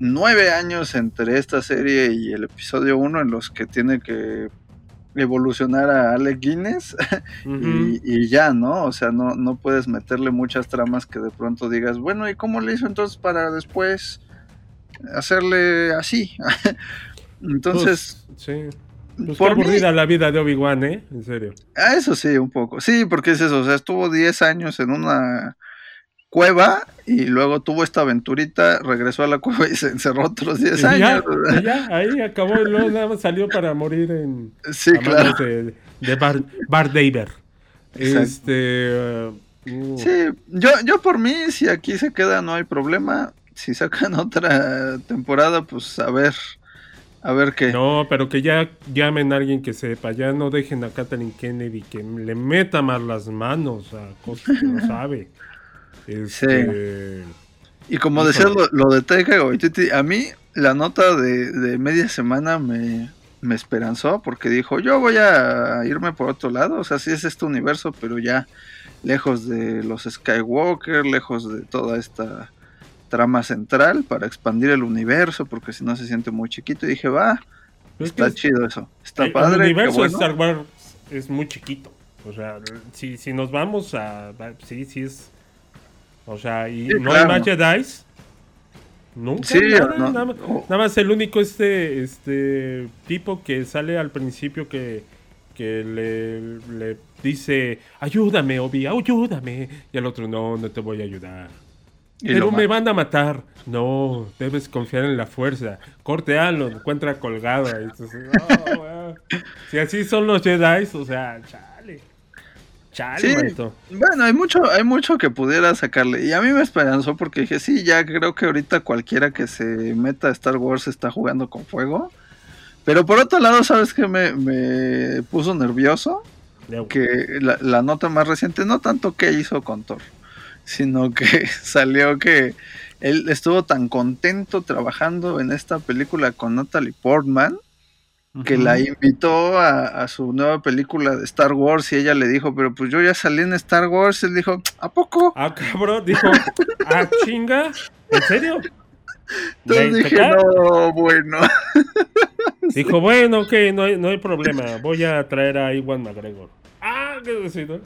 9 años entre esta serie y el episodio 1 en los que tiene que evolucionar a Alec Guinness y, y ya, ¿no? O sea, no, no puedes meterle muchas tramas que de pronto digas, bueno, ¿y cómo le hizo entonces para después hacerle así? entonces, Pues, sí. Pues por qué mí- aburrida la vida de Obi-Wan, ¿eh? En serio. a eso sí, un poco. Sí, porque es eso, o sea, estuvo 10 años en una cueva y luego tuvo esta aventurita, regresó a la cueva y se encerró otros 10 Y ya, años. ya, ahí acabó y luego nada más salió para morir en Sí, claro. de, de Bar, Bar. Este. uh, Sí, yo, yo por mí, si aquí se queda, no hay problema. Si sacan otra temporada, pues a ver, a ver qué. No, pero que ya llamen a alguien que sepa. Ya no dejen a Kathleen Kennedy que le meta más las manos a cosas que no sabe. Este, Y como Híjole. decías lo, lo de Taika Waititi, a mí la nota de, de media semana me, me esperanzó porque dijo, yo voy a irme por otro lado, o sea, sí es este universo, pero ya lejos de los Skywalker, lejos de toda esta trama central para expandir el universo, porque si no se siente muy chiquito. Y dije, va, es está chido eso, está el, el padre. qué universo de bueno". Star Wars es muy chiquito. O sea, si, si nos vamos a. Sí, sí es. O sea, y Sí, no claro. hay más Jedi. Nunca. Sí, nada, no, nada, más- o- nada más el único este, este tipo que sale al principio que, que le, le dice, ayúdame, Obi, ayúdame. Y el otro, no, no te voy a ayudar. Pero me van a matar. No, debes confiar en la fuerza. Corte A lo encuentra colgado. Entonces, weón. si así son los Jedi, o sea, chale. Chale, Sí, manito. bueno, hay mucho, hay mucho que pudiera sacarle. Y a mí me esperanzó porque dije, sí, ya creo que ahorita cualquiera que se meta a Star Wars está jugando con fuego. Pero por otro lado, ¿sabes qué me, me puso nervioso? Que la, la nota más reciente, no tanto que hizo con Thor, sino que salió que él estuvo tan contento trabajando en esta película con Natalie Portman que la invitó a, a su nueva película de Star Wars y ella le dijo, pero pues yo ya salí en Star Wars. Él dijo, ¿a poco? Ah, cabrón, dijo, ah, chinga, ¿en serio? Entonces ¿Le dije, no, bueno. Dijo, bueno, ok, no hay, no hay problema, voy a traer a Iwan McGregor. Ah, qué.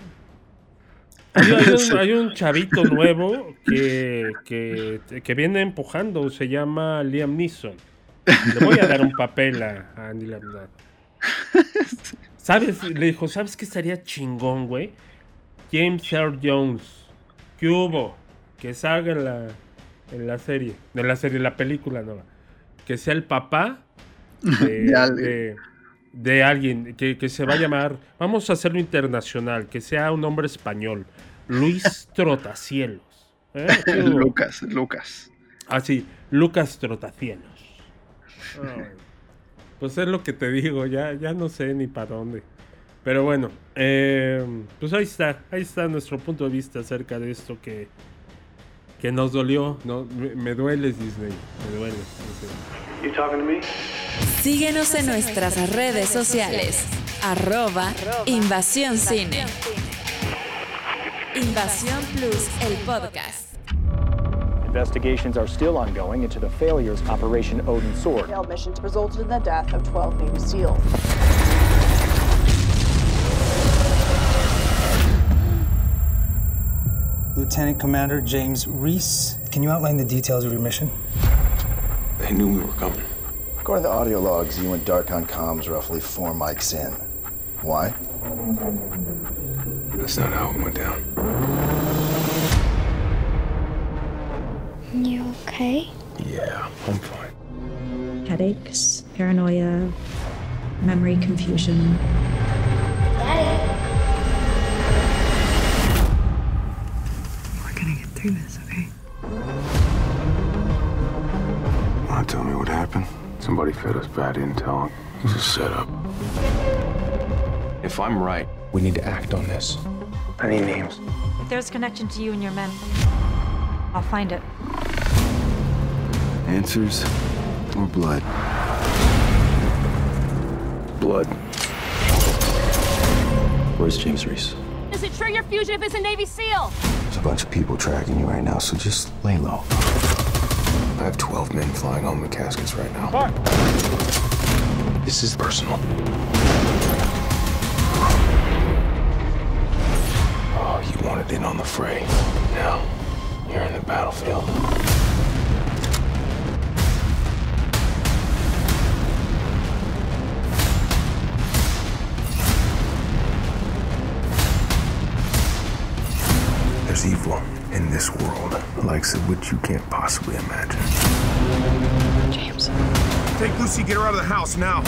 Hay, hay un, hay un chavito nuevo que, que, que viene empujando, se llama Liam Neeson. Le voy a dar un papel a, a Andy Lamnar. ¿Sabes? Le dijo, ¿sabes qué estaría chingón, güey? James Earl Jones. ¿Qué hubo? Que salga en la, en la serie. En la serie, en la película nueva. Que sea el papá de, De alguien. de- de alguien. Que, que se va a llamar. Vamos a hacerlo internacional. Que sea un hombre español. Luis Trotacielos. ¿Eh? Lucas, Lucas. Ah, sí, Lucas Trotacielos. Pues es lo que te digo, ya, ya no sé ni para dónde. Pero bueno, eh, pues ahí está, ahí está nuestro punto de vista acerca de esto que, que nos dolió. No, me, me dueles, Disney, me dueles. Disney. Síguenos en nuestras redes sociales. Arroba Invasión Cine. Invasión Plus, el podcast. Investigations are still ongoing into the failures of Operation Odin Sword. failed missions resulted in the death of 12 Navy SEALs. Lieutenant Commander James Reese, can you outline the details of your mission? They knew we were coming. According to audio logs, you and Darkon comms roughly four mics in. Why? That's not how it went down. You okay? Yeah, I'm fine. Headaches, paranoia, memory confusion. Daddy! We're gonna get through this, okay? Wanna tell me what happened? Somebody fed us bad intel. It was a setup. If I'm right, we need to act on this. I need names. If there's a connection to you and your men, I'll find it. Answers or blood? Blood. Where's James Reese? Is it true your fugitive is a Navy SEAL? There's a bunch of people tracking you right now, so just lay low. I have 12 men flying home in caskets right now. This is personal. Oh, you wanted in on the fray. Now, you're in the battlefield. There's evil in this world, the likes of which you can't possibly imagine. James. Take Lucy, get her out of the house now.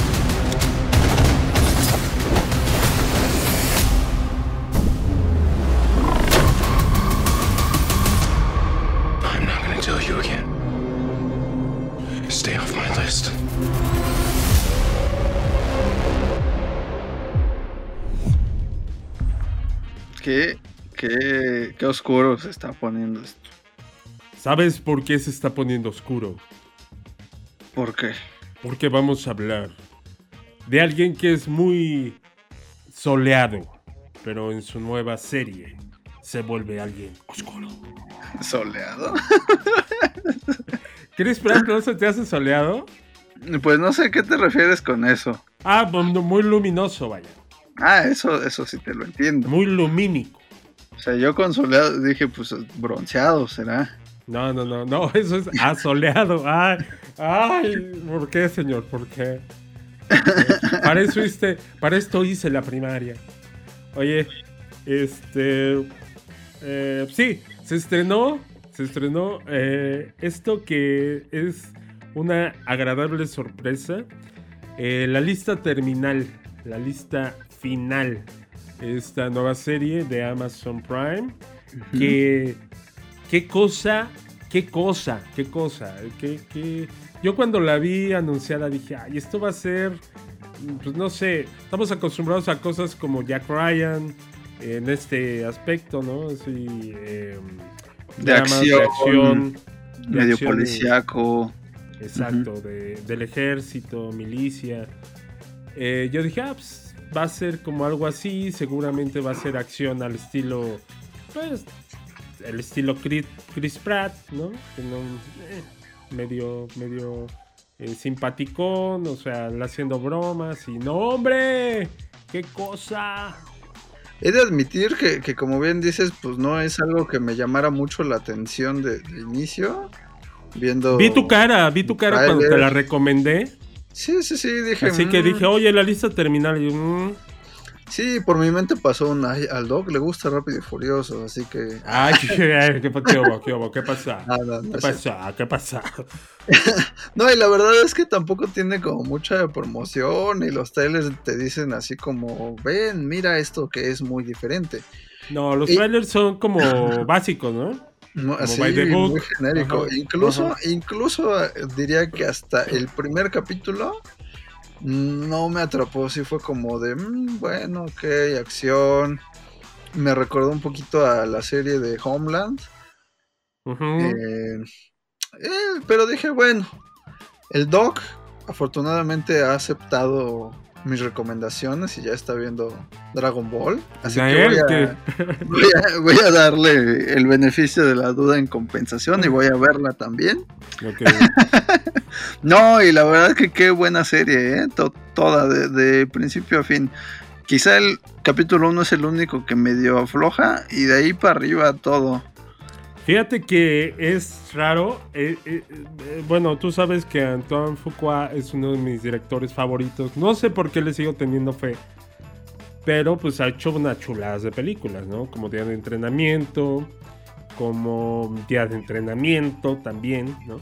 Qué, oscuro se está poniendo esto. ¿Sabes por qué se está poniendo oscuro? ¿Por qué? Porque vamos a hablar de alguien que es muy soleado, pero en su nueva serie se vuelve alguien oscuro. ¿Soleado? ¿Quieres esperar que no se te hace soleado? Pues no sé a qué te refieres con eso. Ah, muy luminoso, vaya. Ah, eso, eso sí te lo entiendo. Muy lumínico. O sea, yo con soleado dije, pues bronceado será. No, no, no, no, eso es asoleado. Ay, ay, ¿por qué, señor? ¿Por qué? Para eso, hice- para esto hice la primaria. Oye, este. eh, sí, se estrenó. Se estrenó eh, esto que es una agradable sorpresa. eh, la lista terminal, la lista final. Esta nueva serie de Amazon Prime. Que. Qué cosa, qué cosa, qué cosa. Qué, qué... Yo cuando la vi anunciada dije, ay, esto va a ser, pues no sé, estamos acostumbrados a cosas como Jack Ryan en este aspecto, ¿no? Así, eh, de, acción, medio policíaco. Exacto, de, del ejército, milicia. Eh, yo dije, ah, pues va a ser como algo así, seguramente va a ser acción al estilo, pues, el estilo Chris, Pratt, ¿no? Eh, medio, medio eh, simpaticón, o sea, haciendo bromas y no, hombre, qué cosa. He de admitir que, como bien dices, pues no es algo que me llamara mucho la atención de, inicio. Viendo. Vi tu cara, vi tu cara cuando te la recomendé. Sí, sí, sí, dije. Así que dije, mm". oye, la lista terminal. Y mm". Sí, por mi mente pasó un al Doc le gusta Rápido y Furioso, así que. Ay, qué, qué, qué, qué, qué pasa? ¿Qué pasa? ¿Qué pasa? no, y la verdad es que tampoco tiene como mucha promoción y los trailers te dicen así como, ven, mira esto que es muy diferente. No, los trailers son como básicos, ¿no? No, así, muy genérico. incluso, incluso eh, diría que hasta el primer capítulo no me atrapó, sí fue como de, mm, bueno, ok, acción. Me recordó un poquito a la serie de Homeland. Eh, eh, pero dije, bueno, el Doc afortunadamente ha aceptado mis recomendaciones y ya está viendo Dragon Ball. Así que voy a, darle el beneficio de la duda en compensación y voy a verla también. no, y la verdad que qué buena serie, ¿eh? toda, de, principio a fin. Quizá el capítulo 1 es el único que medio afloja y de ahí para arriba todo. Fíjate que es raro. Eh, eh, eh, bueno, tú sabes que Antoine Fuqua es uno de mis directores favoritos. No sé por qué le sigo teniendo fe. Pero pues ha hecho unas chuladas de películas, ¿no? Como Día de Entrenamiento. Como Día de Entrenamiento también, ¿no?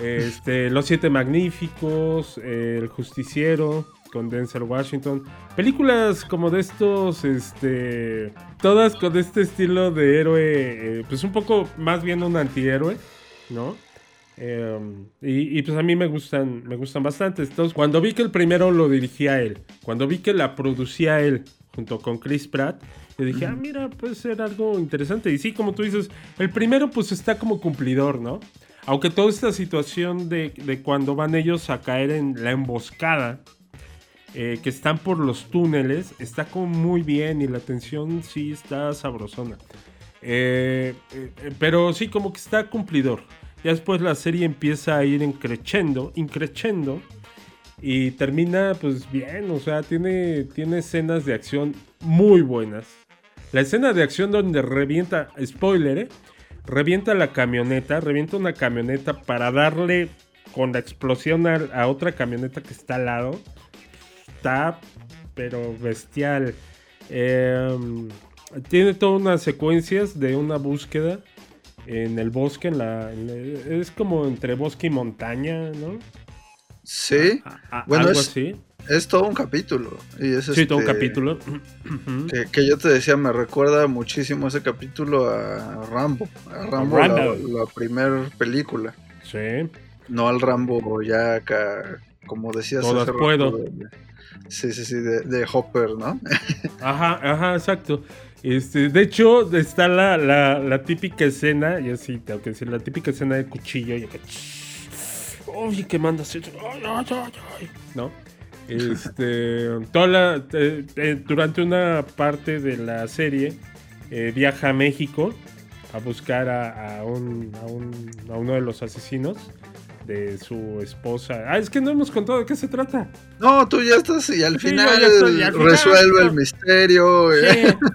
Este, Los Siete Magníficos. El Justiciero con Denzel Washington. Películas como de estos, este, todas con este estilo de héroe, eh, pues un poco más bien un antihéroe, ¿no? Em, y, pues a mí me gustan, me gustan bastante. Entonces, cuando vi que el primero lo dirigía él, cuando vi que la producía él junto con Chris Pratt, yo dije, ah, mira, puede ser algo interesante. Y sí, como tú dices, el primero pues está como cumplidor, ¿no? Aunque toda esta situación de, de cuando van ellos a caer en la emboscada, eh, que están por los túneles, está como muy bien y la tensión sí está sabrosona. Eh, eh, pero sí, como que está cumplidor. Ya después la serie empieza a ir increchendo, increchendo y termina pues bien, o sea, tiene, tiene escenas de acción muy buenas. La escena de acción donde revienta, spoiler, revienta la camioneta, revienta una camioneta para darle con la explosión a otra camioneta que está al lado está, pero bestial. Em, tiene todas unas secuencias de una búsqueda en el bosque, en la, es como entre bosque y montaña, ¿no? Sí. bueno, es, así. Es todo un capítulo. Y es sí, todo un este, capítulo. Que, yo te decía, me recuerda muchísimo ese capítulo a Rambo. A Rambo, la, primera película. Sí. No al Rambo ya acá, como decías. Todas puedo. Sí, sí, sí, de, Hopper, ¿no? ajá, ajá, exacto. Este, de hecho, está la, la, típica escena, y así tengo que decir, la típica escena de cuchillo, y que. Uy, que manda ¿No? Este, toda durante una parte de la serie, eh, viaja a México a buscar a, un, a, un, a uno de los asesinos de su esposa. Ah, es que no hemos contado de qué se trata. No, tú ya estás y al final, resuelve el misterio. Eh.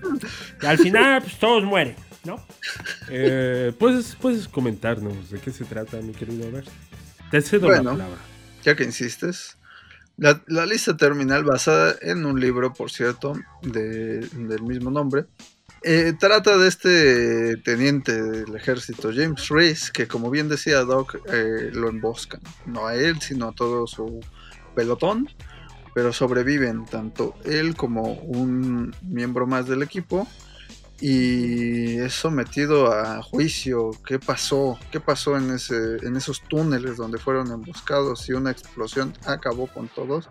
Y al final, pues todos mueren, ¿no? Eh, ¿puedes, puedes comentarnos de qué se trata, mi querido Albert. Te cedo la palabra. Ya que insistes. La, lista terminal basada en un libro, por cierto, de, del mismo nombre, eh, trata de este teniente del ejército, James Reese, que como bien decía Doc, eh, lo emboscan. No a él, sino a todo su pelotón. Pero sobreviven tanto él como un miembro más del equipo. y es sometido a juicio. ¿Qué pasó? ¿Qué pasó en, ese, en esos túneles donde fueron emboscados y una explosión acabó con todos?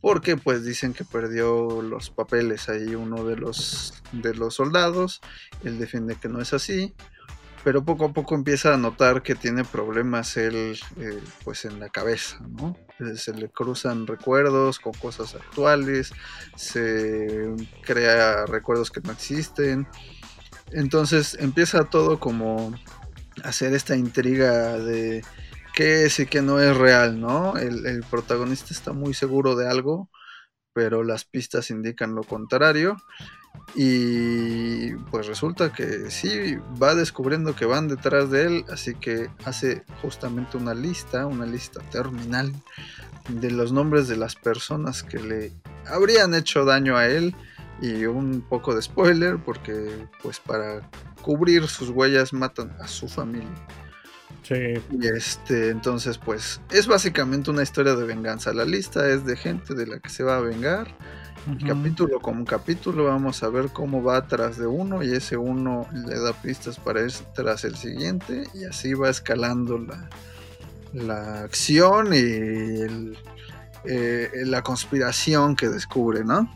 Porque pues dicen que perdió los papeles ahí uno de los, de los soldados. Él defiende que no es así. Pero poco a poco empieza a notar que tiene problemas él eh, pues en la cabeza, ¿no? Eh, se le cruzan recuerdos con cosas actuales, se crea recuerdos que no existen. Entonces empieza todo como hacer esta intriga de qué es y qué no es real, ¿no? El, el protagonista está muy seguro de algo, pero las pistas indican lo contrario. Y pues resulta que sí, va descubriendo que van detrás de él, así que hace justamente una lista, una lista terminal de los nombres de las personas que le habrían hecho daño a él y un poco de spoiler porque pues para cubrir sus huellas matan a su familia. Sí. Y este, entonces pues es básicamente una historia de venganza. La lista es de gente de la que se va a vengar capítulo como capítulo vamos a ver cómo va tras de uno y ese uno le da pistas para ir tras el siguiente y así va escalando la, la acción y eh, la conspiración que descubre, ¿no?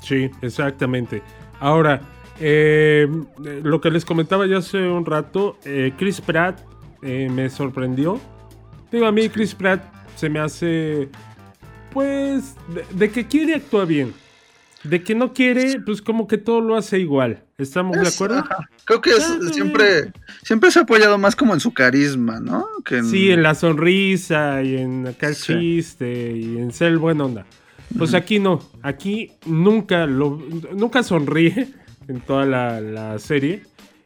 Sí, exactamente. Ahora, eh, lo que les comentaba ya hace un rato, eh, Chris Pratt me sorprendió. Digo, a mí Chris Pratt se me hace pues, de, que quiere actúa bien. De que no quiere, pues como que todo lo hace igual. ¿Estamos de acuerdo? Creo que siempre, siempre se ha apoyado más como en su carisma, ¿no? Sí, en la sonrisa y en acá el chiste y en ser el buen onda. Pues aquí no, aquí nunca lo, nunca sonríe en toda la, serie.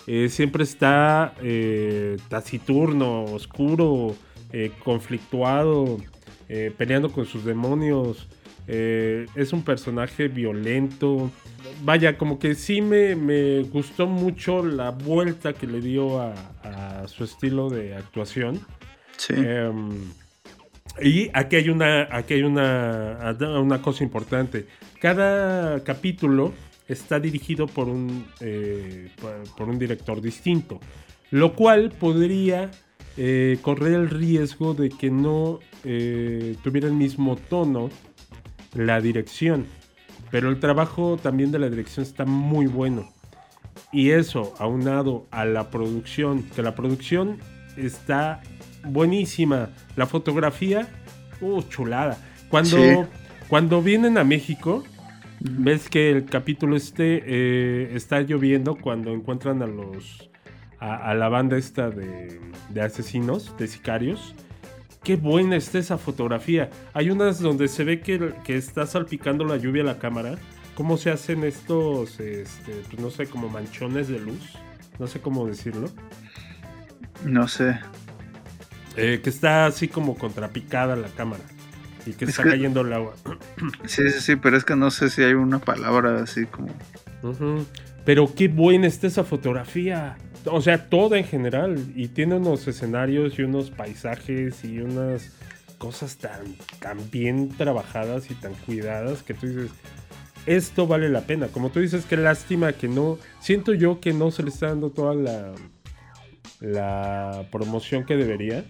Eh, siempre está eh, taciturno, oscuro, eh, conflictuado. Peleando con sus demonios. Es un personaje violento. Vaya, como que sí me, gustó mucho la vuelta que le dio a, su estilo de actuación. Sí. Em, y aquí hay una, aquí hay una, una cosa importante. Cada capítulo está dirigido por un, eh, por un director distinto. Lo cual podría eh, correr el riesgo de que no eh, tuviera el mismo tono la dirección. Pero el trabajo también de la dirección está muy bueno. Y eso, aunado a la producción, que la producción está buenísima. La fotografía, uh, chulada. Cuando, cuando vienen a México, ves que el capítulo este eh, está lloviendo cuando encuentran a los a, la banda esta de, asesinos, de sicarios. Qué buena está esa fotografía. Hay unas donde se ve que, que está salpicando la lluvia a la cámara. ¿Cómo se hacen estos, este, pues no sé, como manchones de luz? No sé cómo decirlo. No sé. Eh, que está así como contrapicada la cámara y que está cayendo el agua. Sí, sí, sí, pero es que no sé si hay una palabra así como. Pero qué buena está esa fotografía o sea, todo en general. Y tiene unos escenarios y unos paisajes y unas cosas tan, tan bien trabajadas y tan cuidadas que tú dices, esto vale la pena. Como tú dices, qué lástima que no, siento yo que no se le está dando toda la, la promoción que debería.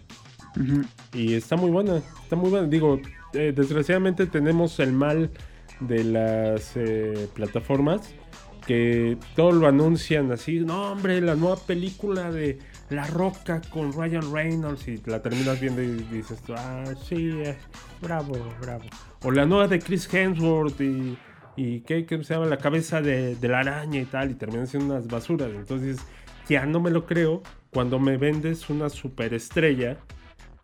Y está muy buena, está muy buena. Digo, eh, desgraciadamente tenemos el mal de las eh, plataformas que todo lo anuncian así, no hombre, la nueva película de La Roca con Ryan Reynolds y la terminas viendo y dices, ah, sí, eh, bravo, bravo. O la nueva de Chris Hemsworth y, y ¿qué, se llama? La cabeza de, la araña y tal, y terminan siendo unas basuras. Entonces, ya no me lo creo cuando me vendes una superestrella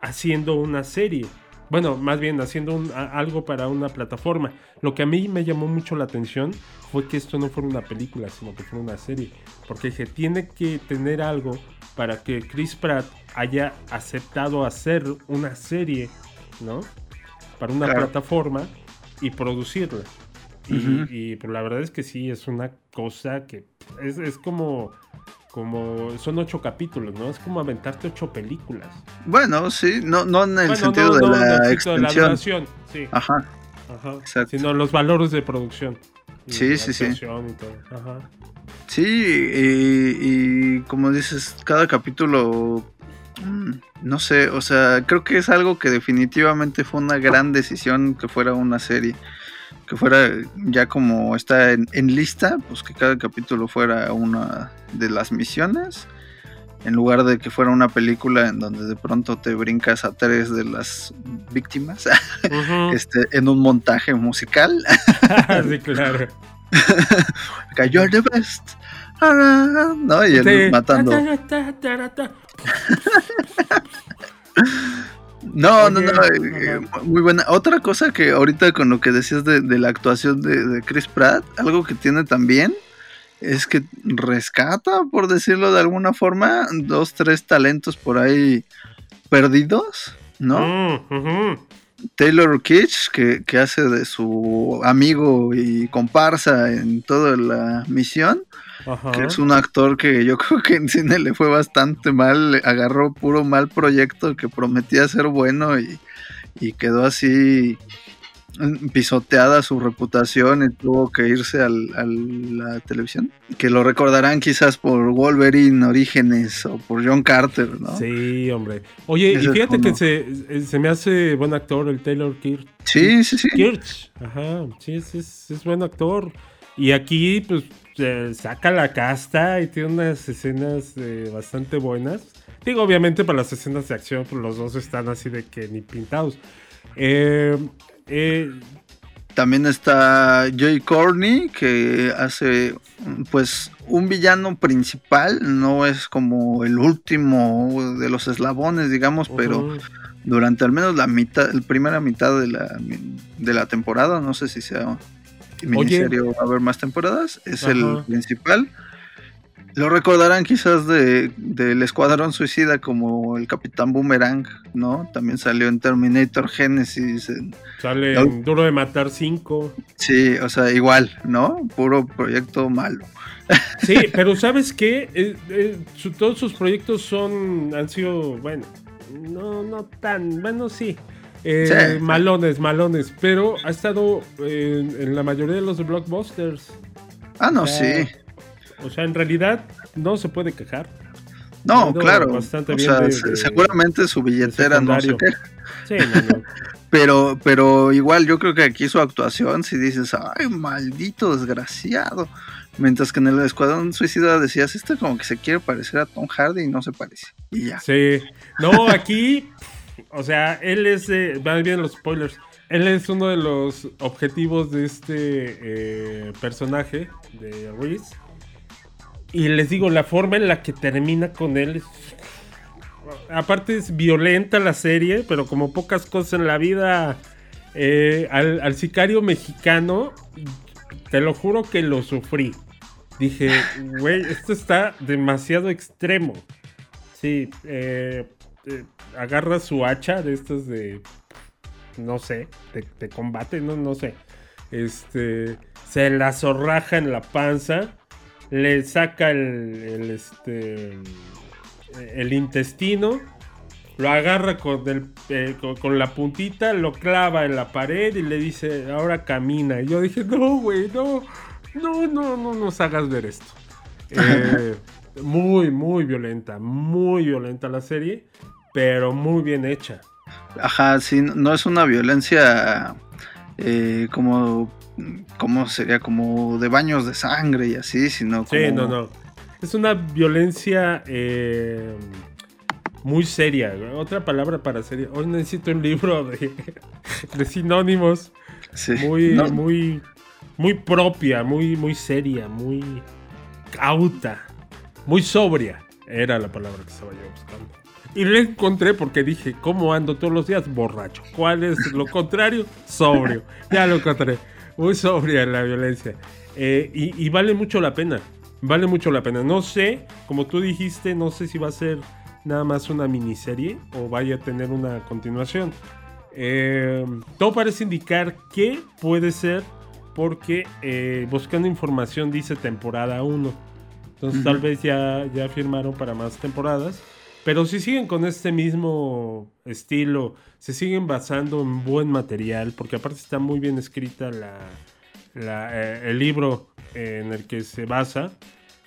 haciendo una serie. Bueno, más bien haciendo algo para una plataforma. Lo que a mí me llamó mucho la atención fue que esto no fuera una película, sino que fuera una serie. Porque dije, tiene que tener algo para que Chris Pratt haya aceptado hacer una serie, ¿no? Para una plataforma y producirla. Y, pues, la verdad es que sí, es una cosa que es, es como como son ocho capítulos, ¿no? Es como aventarte ocho películas. Bueno, sí, no, no en el sentido de, la extensión. sí. Ajá. Ajá. Sino los valores de producción. Sí, sí, sí. Ajá. Sí, y, y como dices, cada capítulo, mm, no sé, o sea, creo que es algo que definitivamente fue una gran decisión que fuera una serie. Que fuera ya como está en, en lista, pues que cada capítulo fuera una de las misiones en lugar de que fuera una película en donde de pronto te brincas a tres de las víctimas este, en un montaje musical. sí, claro. You're the best. ¿No? Y él Sí. matando. No, no, no, eh, muy buena. Otra cosa que ahorita con lo que decías de, de la actuación de, de Chris Pratt, algo que tiene también es que rescata, por decirlo de alguna forma, dos, tres talentos por ahí perdidos, ¿no? Mm, Taylor Kitsch, que, que hace de su amigo y comparsa en toda la misión, Ajá. que es un actor que yo creo que en cine le fue bastante mal, agarró puro mal proyecto que prometía ser bueno y, y quedó así mm, pisoteada su reputación y tuvo que irse al- a la televisión. Que lo recordarán quizás por Wolverine Orígenes o por John Carter, ¿no? Sí, hombre. Oye, y Ese fíjate que se, eh, se me hace buen actor el Taylor Kirk. Sí, sí, sí. Kirch. Ajá, sí, es, es, es buen actor. Y aquí, pues, eh, saca la casta y tiene unas escenas eh, bastante buenas. Digo, obviamente, para las escenas de acción, pues los dos están así de que ni pintados. Eh, También está Joy Corney, que hace pues un villano principal, no es como el último de los eslabones, digamos, pero durante al menos la mitad, la primera mitad de la, de la temporada, no sé si sea miniserie o va a haber más temporadas, es el principal. Lo recordarán quizás de, del Escuadrón Suicida como el Capitán Boomerang, ¿no? También salió en Terminator Genesis, en- sale No. Duro de Matar 5. Sí, o sea, igual, ¿no? Puro proyecto malo. Sí, pero ¿sabes qué? Eh, eh, su- todos sus proyectos son, han sido, bueno, no, no tan, bueno, sí. Eh, Sí. Malones, malones, pero ha estado en, en la mayoría de los blockbusters. Ah, no, O sea, sí. O sea, en realidad no se puede quejar. No, claro. bastante o bien sea, de- se- de- seguramente su billetera no se queja. Sí, no, no. Pero, pero igual yo creo que aquí su actuación, si dices, ay, maldito desgraciado. Mientras que en el Escuadrón Suicida decías, este como que se quiere parecer a Tom Hardy y no se parece. Y ya. Sí. No, aquí, o sea, él es, de, van bien los spoilers. Él es uno de los objetivos de este eh, personaje de Reese. Y les digo, la forma en la que termina con él es- Aparte es violenta la serie, pero como pocas cosas en la vida, eh, al, al sicario mexicano, te lo juro que lo sufrí. Dije, güey, esto está demasiado extremo. Sí, eh, eh, agarra su hacha de estas de, no sé, de, de combate, no, no sé. Este, se la zorraja en la panza, le saca el, el, este, el intestino, lo agarra con, el, eh, con, con la puntita, lo clava en la pared y le dice, ahora camina. Y yo dije, no, güey, no, no, no, no nos hagas ver esto. Eh, muy, muy violenta, muy violenta la serie, pero muy bien hecha. Ajá, sí, no es una violencia eh, como, como sería como de baños de sangre y así, sino como... Sí, no, no. Es una violencia eh, muy seria. Otra palabra para seria. Hoy necesito un libro de, de sinónimos. Sí, Muy, no. muy, muy propia, muy, muy seria, muy cauta, muy sobria. Era la palabra que estaba yo buscando. Y la encontré porque dije, ¿cómo ando todos los días? Borracho. ¿Cuál es lo contrario? Sobrio. Ya lo encontré. Muy sobria la violencia. Eh, y, y vale mucho la pena. Vale mucho la pena. No sé, como tú dijiste, no sé si va a ser nada más una miniserie o vaya a tener una continuación. Eh, todo parece indicar que puede ser porque eh, buscando información dice temporada 1. Entonces Ujú. tal vez ya, ya firmaron para más temporadas. Pero si siguen con este mismo estilo, se siguen basando en buen material, porque aparte está muy bien escrita la, eh, el libro en el que se basa.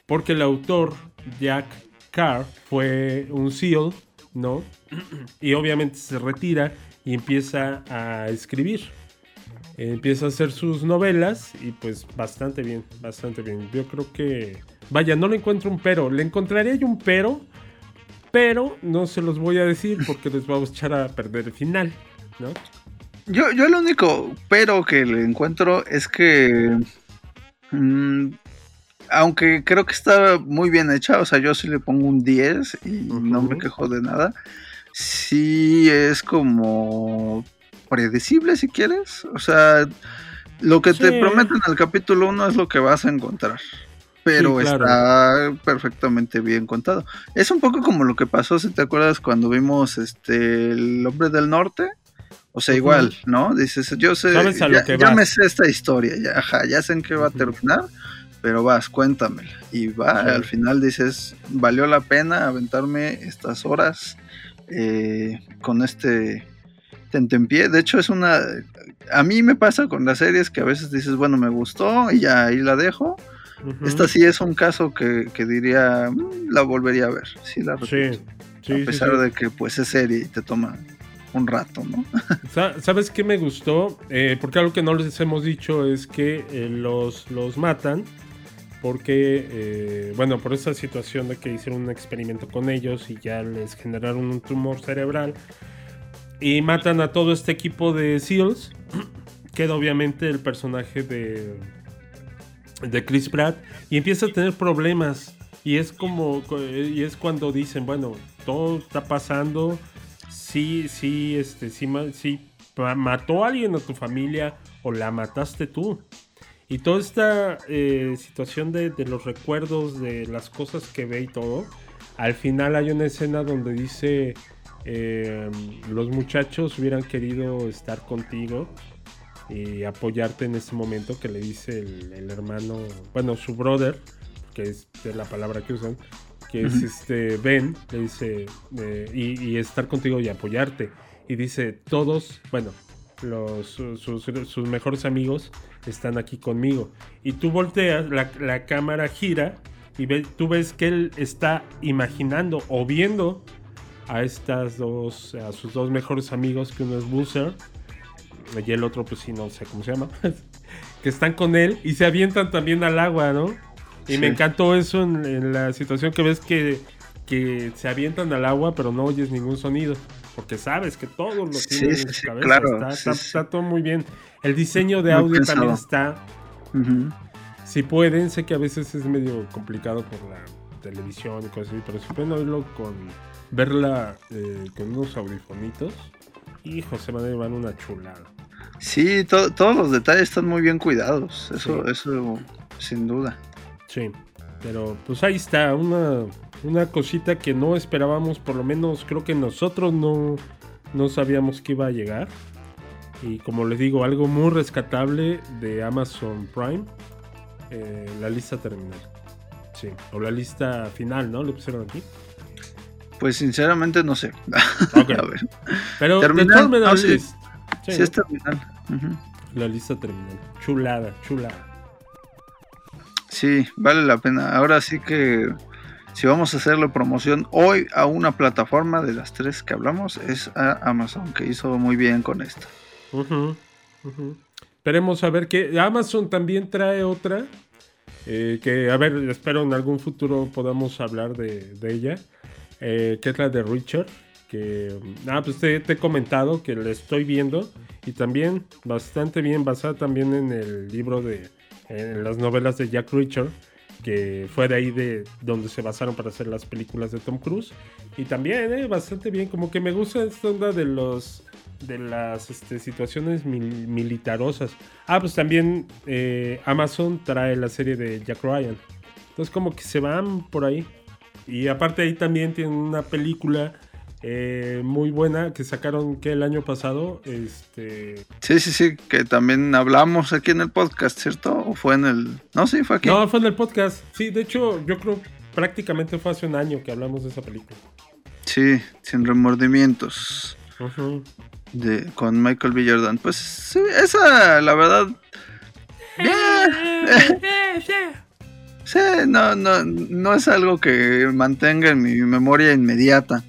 porque el autor Jack Carr fue un SEAL, ¿no? Y obviamente se retira y empieza a escribir. Empieza a hacer sus novelas y pues bastante bien, bastante bien. Yo creo que, vaya, no le encuentro un pero. Le encontraría yo un pero, pero no se los voy a decir porque les vamos a echar a perder el final, ¿no? Yo, yo lo único pero que le encuentro es que mm, aunque creo que está muy bien hecha, o sea, yo sí le pongo un 10 y no me quejo de nada. Sí es como predecible si quieres. O sea, lo que te prometen en el capítulo 1 es lo que vas a encontrar. Pero Sí, claro. está perfectamente bien contado. Es un poco como lo que pasó, si te acuerdas, cuando vimos este El Hombre del Norte. O sea, igual, ¿no? Dices, yo sé, ya, que ya vas. me sé esta historia, ya, ajá, ya sé en qué va a terminar, pero vas, cuéntamela. Y va, al final dices, valió la pena aventarme estas horas eh, con este tentempié. De hecho, es una. A mí me pasa con las series que a veces dices, bueno, me gustó y ya ahí la dejo. Esta sí es un caso que, que diría, "Mm, la volvería a ver. Sí, la Sí, repito. sí, a pesar sí. de que pues es serie y te toma un rato, ¿no? Sa- ¿Sabes qué me gustó? Eh, porque algo que no les hemos dicho es que eh, los, los matan porque, eh, bueno, por esa situación de que hicieron un experimento con ellos y ya les generaron un tumor cerebral y matan a todo este equipo de SEALs. Queda obviamente el personaje de, de Chris Pratt y empieza a tener problemas. Y es como, y es cuando dicen, bueno, todo está pasando, sí, sí, este, sí, sí, ma- mató a alguien a tu familia o la mataste tú. Y toda esta eh, situación de, de los recuerdos, de las cosas que ve y todo, al final hay una escena donde dice, eh, los muchachos hubieran querido estar contigo y apoyarte en ese momento que le dice el, el hermano, bueno, su brother, que es de la palabra que usan, que es Ujú. este Ben, le dice, eh, y, y estar contigo y apoyarte. Y dice, todos, bueno, los, sus, sus- sus mejores amigos están aquí conmigo. Y tú volteas, la, la cámara gira y ve- tú ves que él está imaginando o viendo a estas dos, a sus dos mejores amigos, que uno es Boozer y el otro, pues sí, no sé cómo se llama, que están con él y se avientan también al agua, ¿no? Y Sí. me encantó eso en, en la situación que ves que, que se avientan al agua, pero no oyes ningún sonido. Porque sabes que todos lo tienen sí, en su sí, cabeza. claro, Está, todo muy bien. El diseño de Muy audio pensado. también está. Si pueden, sé que a veces es medio complicado por la televisión y cosas así, pero si pueden oírlo con. verla eh, con unos audifonitos, hijo, se van a llevar una chulada. Sí, to- todos los detalles están muy bien cuidados. Eso, Sí. eso sin duda. Sí, pero pues ahí está, una, una cosita que no esperábamos, por lo menos creo que nosotros no, no sabíamos que iba a llegar. Y como les digo, algo muy rescatable de Amazon Prime, eh, la lista terminal. Sí, o la lista final, ¿no? Le pusieron aquí. Pues sinceramente no sé. A ver. Pero Terminal, The Terminal no, sí. Sí, Sí, es terminal. La lista terminal. Chulada, chulada. Sí, vale la pena. Ahora sí que si vamos a hacerle promoción hoy a una plataforma de las tres que hablamos, es a Amazon, que hizo muy bien con esto. Esperemos a ver que Amazon también trae otra. eh, que a ver, espero en algún futuro podamos hablar de, de ella. eh, que es la de Richard. Que ah, pues te, he comentado que la estoy viendo. Y también bastante bien, basada también en el libro de. en las novelas de Jack Richard. Que fue de ahí de donde se basaron para hacer las películas de Tom Cruise. Y también, eh, bastante bien. Como que me gusta esta onda de los de las este, situaciones mil- militarosas. Ah, pues también eh, Amazon trae la serie de Jack Ryan. Entonces como que se van por ahí. Y aparte ahí también tienen una película eh, muy buena que sacaron que el año pasado. Este. Sí, sí, sí, que también hablamos aquí en el podcast, ¿cierto? ¿O fue en el...? No, sí, fue aquí. No, fue en el podcast. Sí, de hecho, yo creo prácticamente fue hace un año que hablamos de esa película. Sí, sin remordimientos. Ujú. De, con Michael B. Jordan. Pues sí, esa, la verdad... bien. Sí, no, no, no es algo que mantenga en mi memoria inmediata.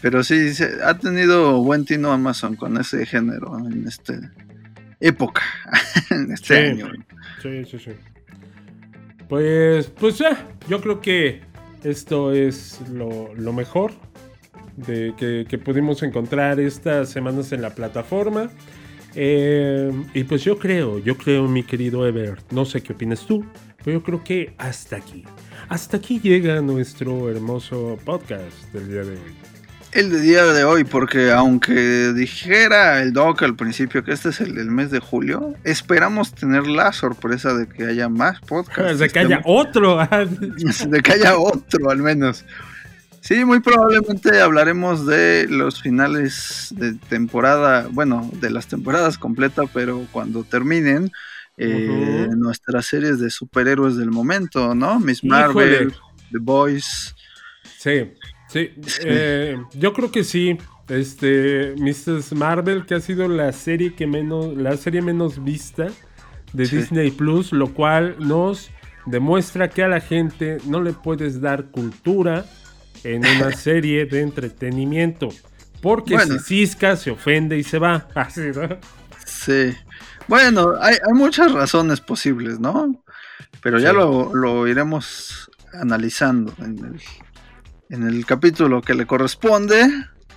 Pero sí, ha tenido buen tino Amazon con ese género en este época, en este Sí. año. Sí, sí, sí. Pues, pues eh, yo creo que esto es lo, lo mejor de que, que pudimos encontrar estas semanas en la plataforma. Eh, y pues yo creo, yo creo, mi querido Ever, no sé qué opinas tú, pero yo creo que hasta aquí, hasta aquí llega nuestro hermoso podcast del día de hoy. El de día de hoy, porque aunque dijera el doc al principio que este es el del mes de julio, esperamos tener la sorpresa de que haya más podcasts. De que haya otro. de que haya otro al menos. Sí, muy probablemente hablaremos de los finales de temporada, bueno, de las temporadas completas, pero cuando terminen eh, nuestras series de superhéroes del momento, ¿no? Miss Híjole. Marvel, The Boys. Sí, sí. eh, yo creo que sí. Este, Mrs. Marvel, que ha sido la serie que menos, la serie menos vista de Sí. Disney Plus, lo cual nos demuestra que a la gente no le puedes dar cultura en una serie de entretenimiento. Porque Bueno. si cisca, se ofende y se va. Así, ¿no? Sí. Bueno, hay, hay muchas razones posibles, ¿no? Pero ya Sí. lo, lo iremos analizando en el, en el capítulo que le corresponde.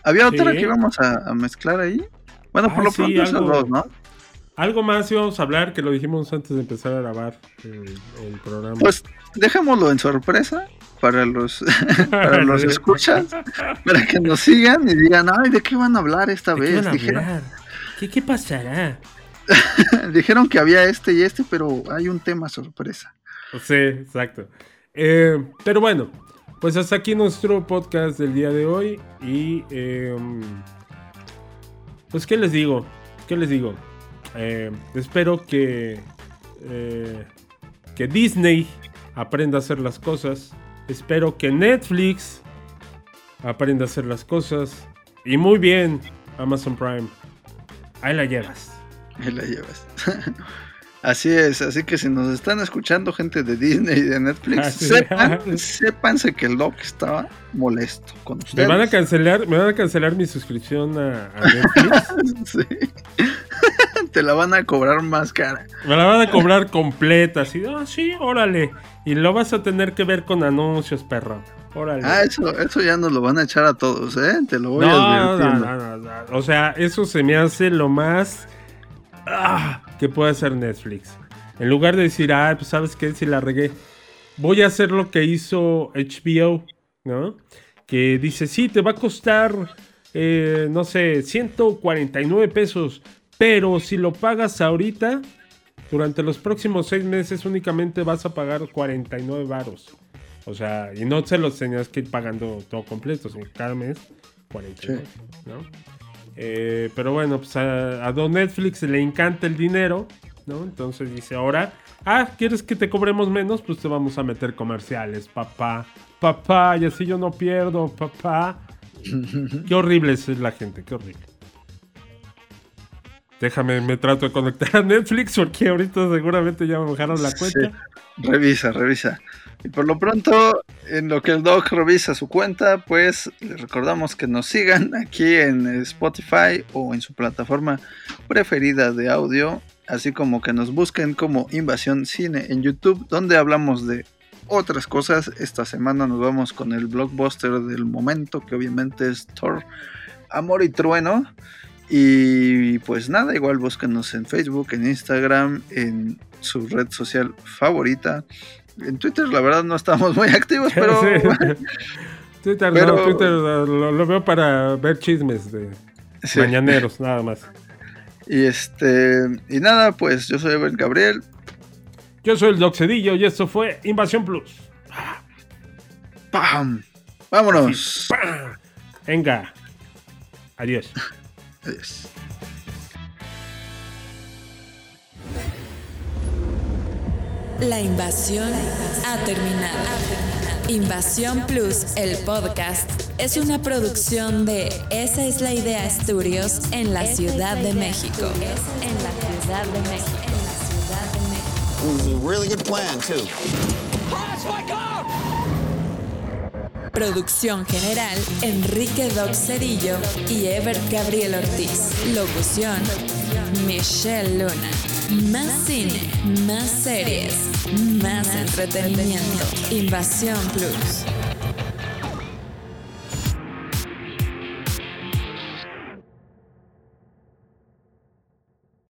¿Había otra Sí. que íbamos a, a mezclar ahí? Bueno, por Ah, lo sí, pronto esos algo. dos, ¿no? Algo más íbamos a hablar que lo dijimos antes de empezar a grabar el, el programa. Pues dejémoslo en sorpresa para los, para los escuchas, para que nos sigan y digan, ay, ¿de qué van a hablar esta ¿De qué vez? Dijeron? ¿Qué, qué pasará? dijeron que había este y este, pero hay un tema sorpresa. Sí, exacto. Eh, pero bueno, pues hasta aquí nuestro podcast del día de hoy. Y eh, pues, ¿qué les digo? ¿Qué les digo? Eh, espero que, eh, que Disney aprenda a hacer las cosas. Espero que Netflix aprenda a hacer las cosas. Y muy bien, Amazon Prime. Ahí la llevas. Ahí la llevas. Así es, así que si nos están escuchando gente de Disney y de Netflix, sepan, sépanse que el Doc estaba molesto con Me ustedes. van a cancelar, me van a cancelar mi suscripción a, a Netflix. Sí. Te la van a cobrar más cara. Me la van a cobrar completa, así, ah, sí, órale. Y lo vas a tener que ver con anuncios, perro. Órale. Ah, eso, eso ya nos lo van a echar a todos, ¿eh? Te lo voy no, advirtiendo. no, no, no, no. O sea, eso se me hace lo más ah, que puede hacer Netflix. En lugar de decir, ah, pues sabes qué, si la regué, voy a hacer lo que hizo HBO, ¿no? Que dice, sí, te va a costar, eh, no sé, 149 pesos, pero si lo pagas ahorita, durante los próximos seis meses únicamente vas a pagar 49 varos. O sea, y no se los tenías que ir pagando todo completo, sino cada mes 49, ¿no? Eh, pero bueno, pues a, a Don Netflix le encanta el dinero, ¿no? Entonces dice ahora, ah, ¿quieres que te cobremos menos? Pues te vamos a meter comerciales, papá. Papá, y así yo no pierdo, papá. qué horrible es la gente, qué horrible. Déjame, me trato de conectar a Netflix porque ahorita seguramente ya me bajaron la cuenta. Sí. Revisa, revisa. Y por lo pronto, en lo que el Doc revisa su cuenta, pues les recordamos que nos sigan aquí en Spotify o en su plataforma preferida de audio, así como que nos busquen como Invasión Cine en YouTube, donde hablamos de otras cosas. Esta semana nos vamos con el blockbuster del momento, que obviamente es Thor, Amor y Trueno. Y pues nada, igual búsquenos en Facebook, en Instagram, en su red social favorita. En Twitter, la verdad, no estamos muy activos, pero. Sí. Twitter, Pero- no, Twitter lo, lo veo para ver chismes de Sí. mañaneros, nada más. Y este. Y nada, pues yo soy Evan Gabriel. Yo soy el Doc Cedillo y esto fue Invasión Plus. ¡Pam! ¡Vámonos! ¡Pam! Venga. Adiós. Adiós. La invasión ha terminado. Invasión Plus, el podcast, es una producción de Esa es la idea Estudios en la Ciudad de México. En la Ciudad de México. It was a really good plan, too. Producción general, Enrique Doc Cerillo y Ebert Gabriel Ortiz. Locución, Michelle Luna. Más cine, más series, más entretenimiento. Invasión Plus.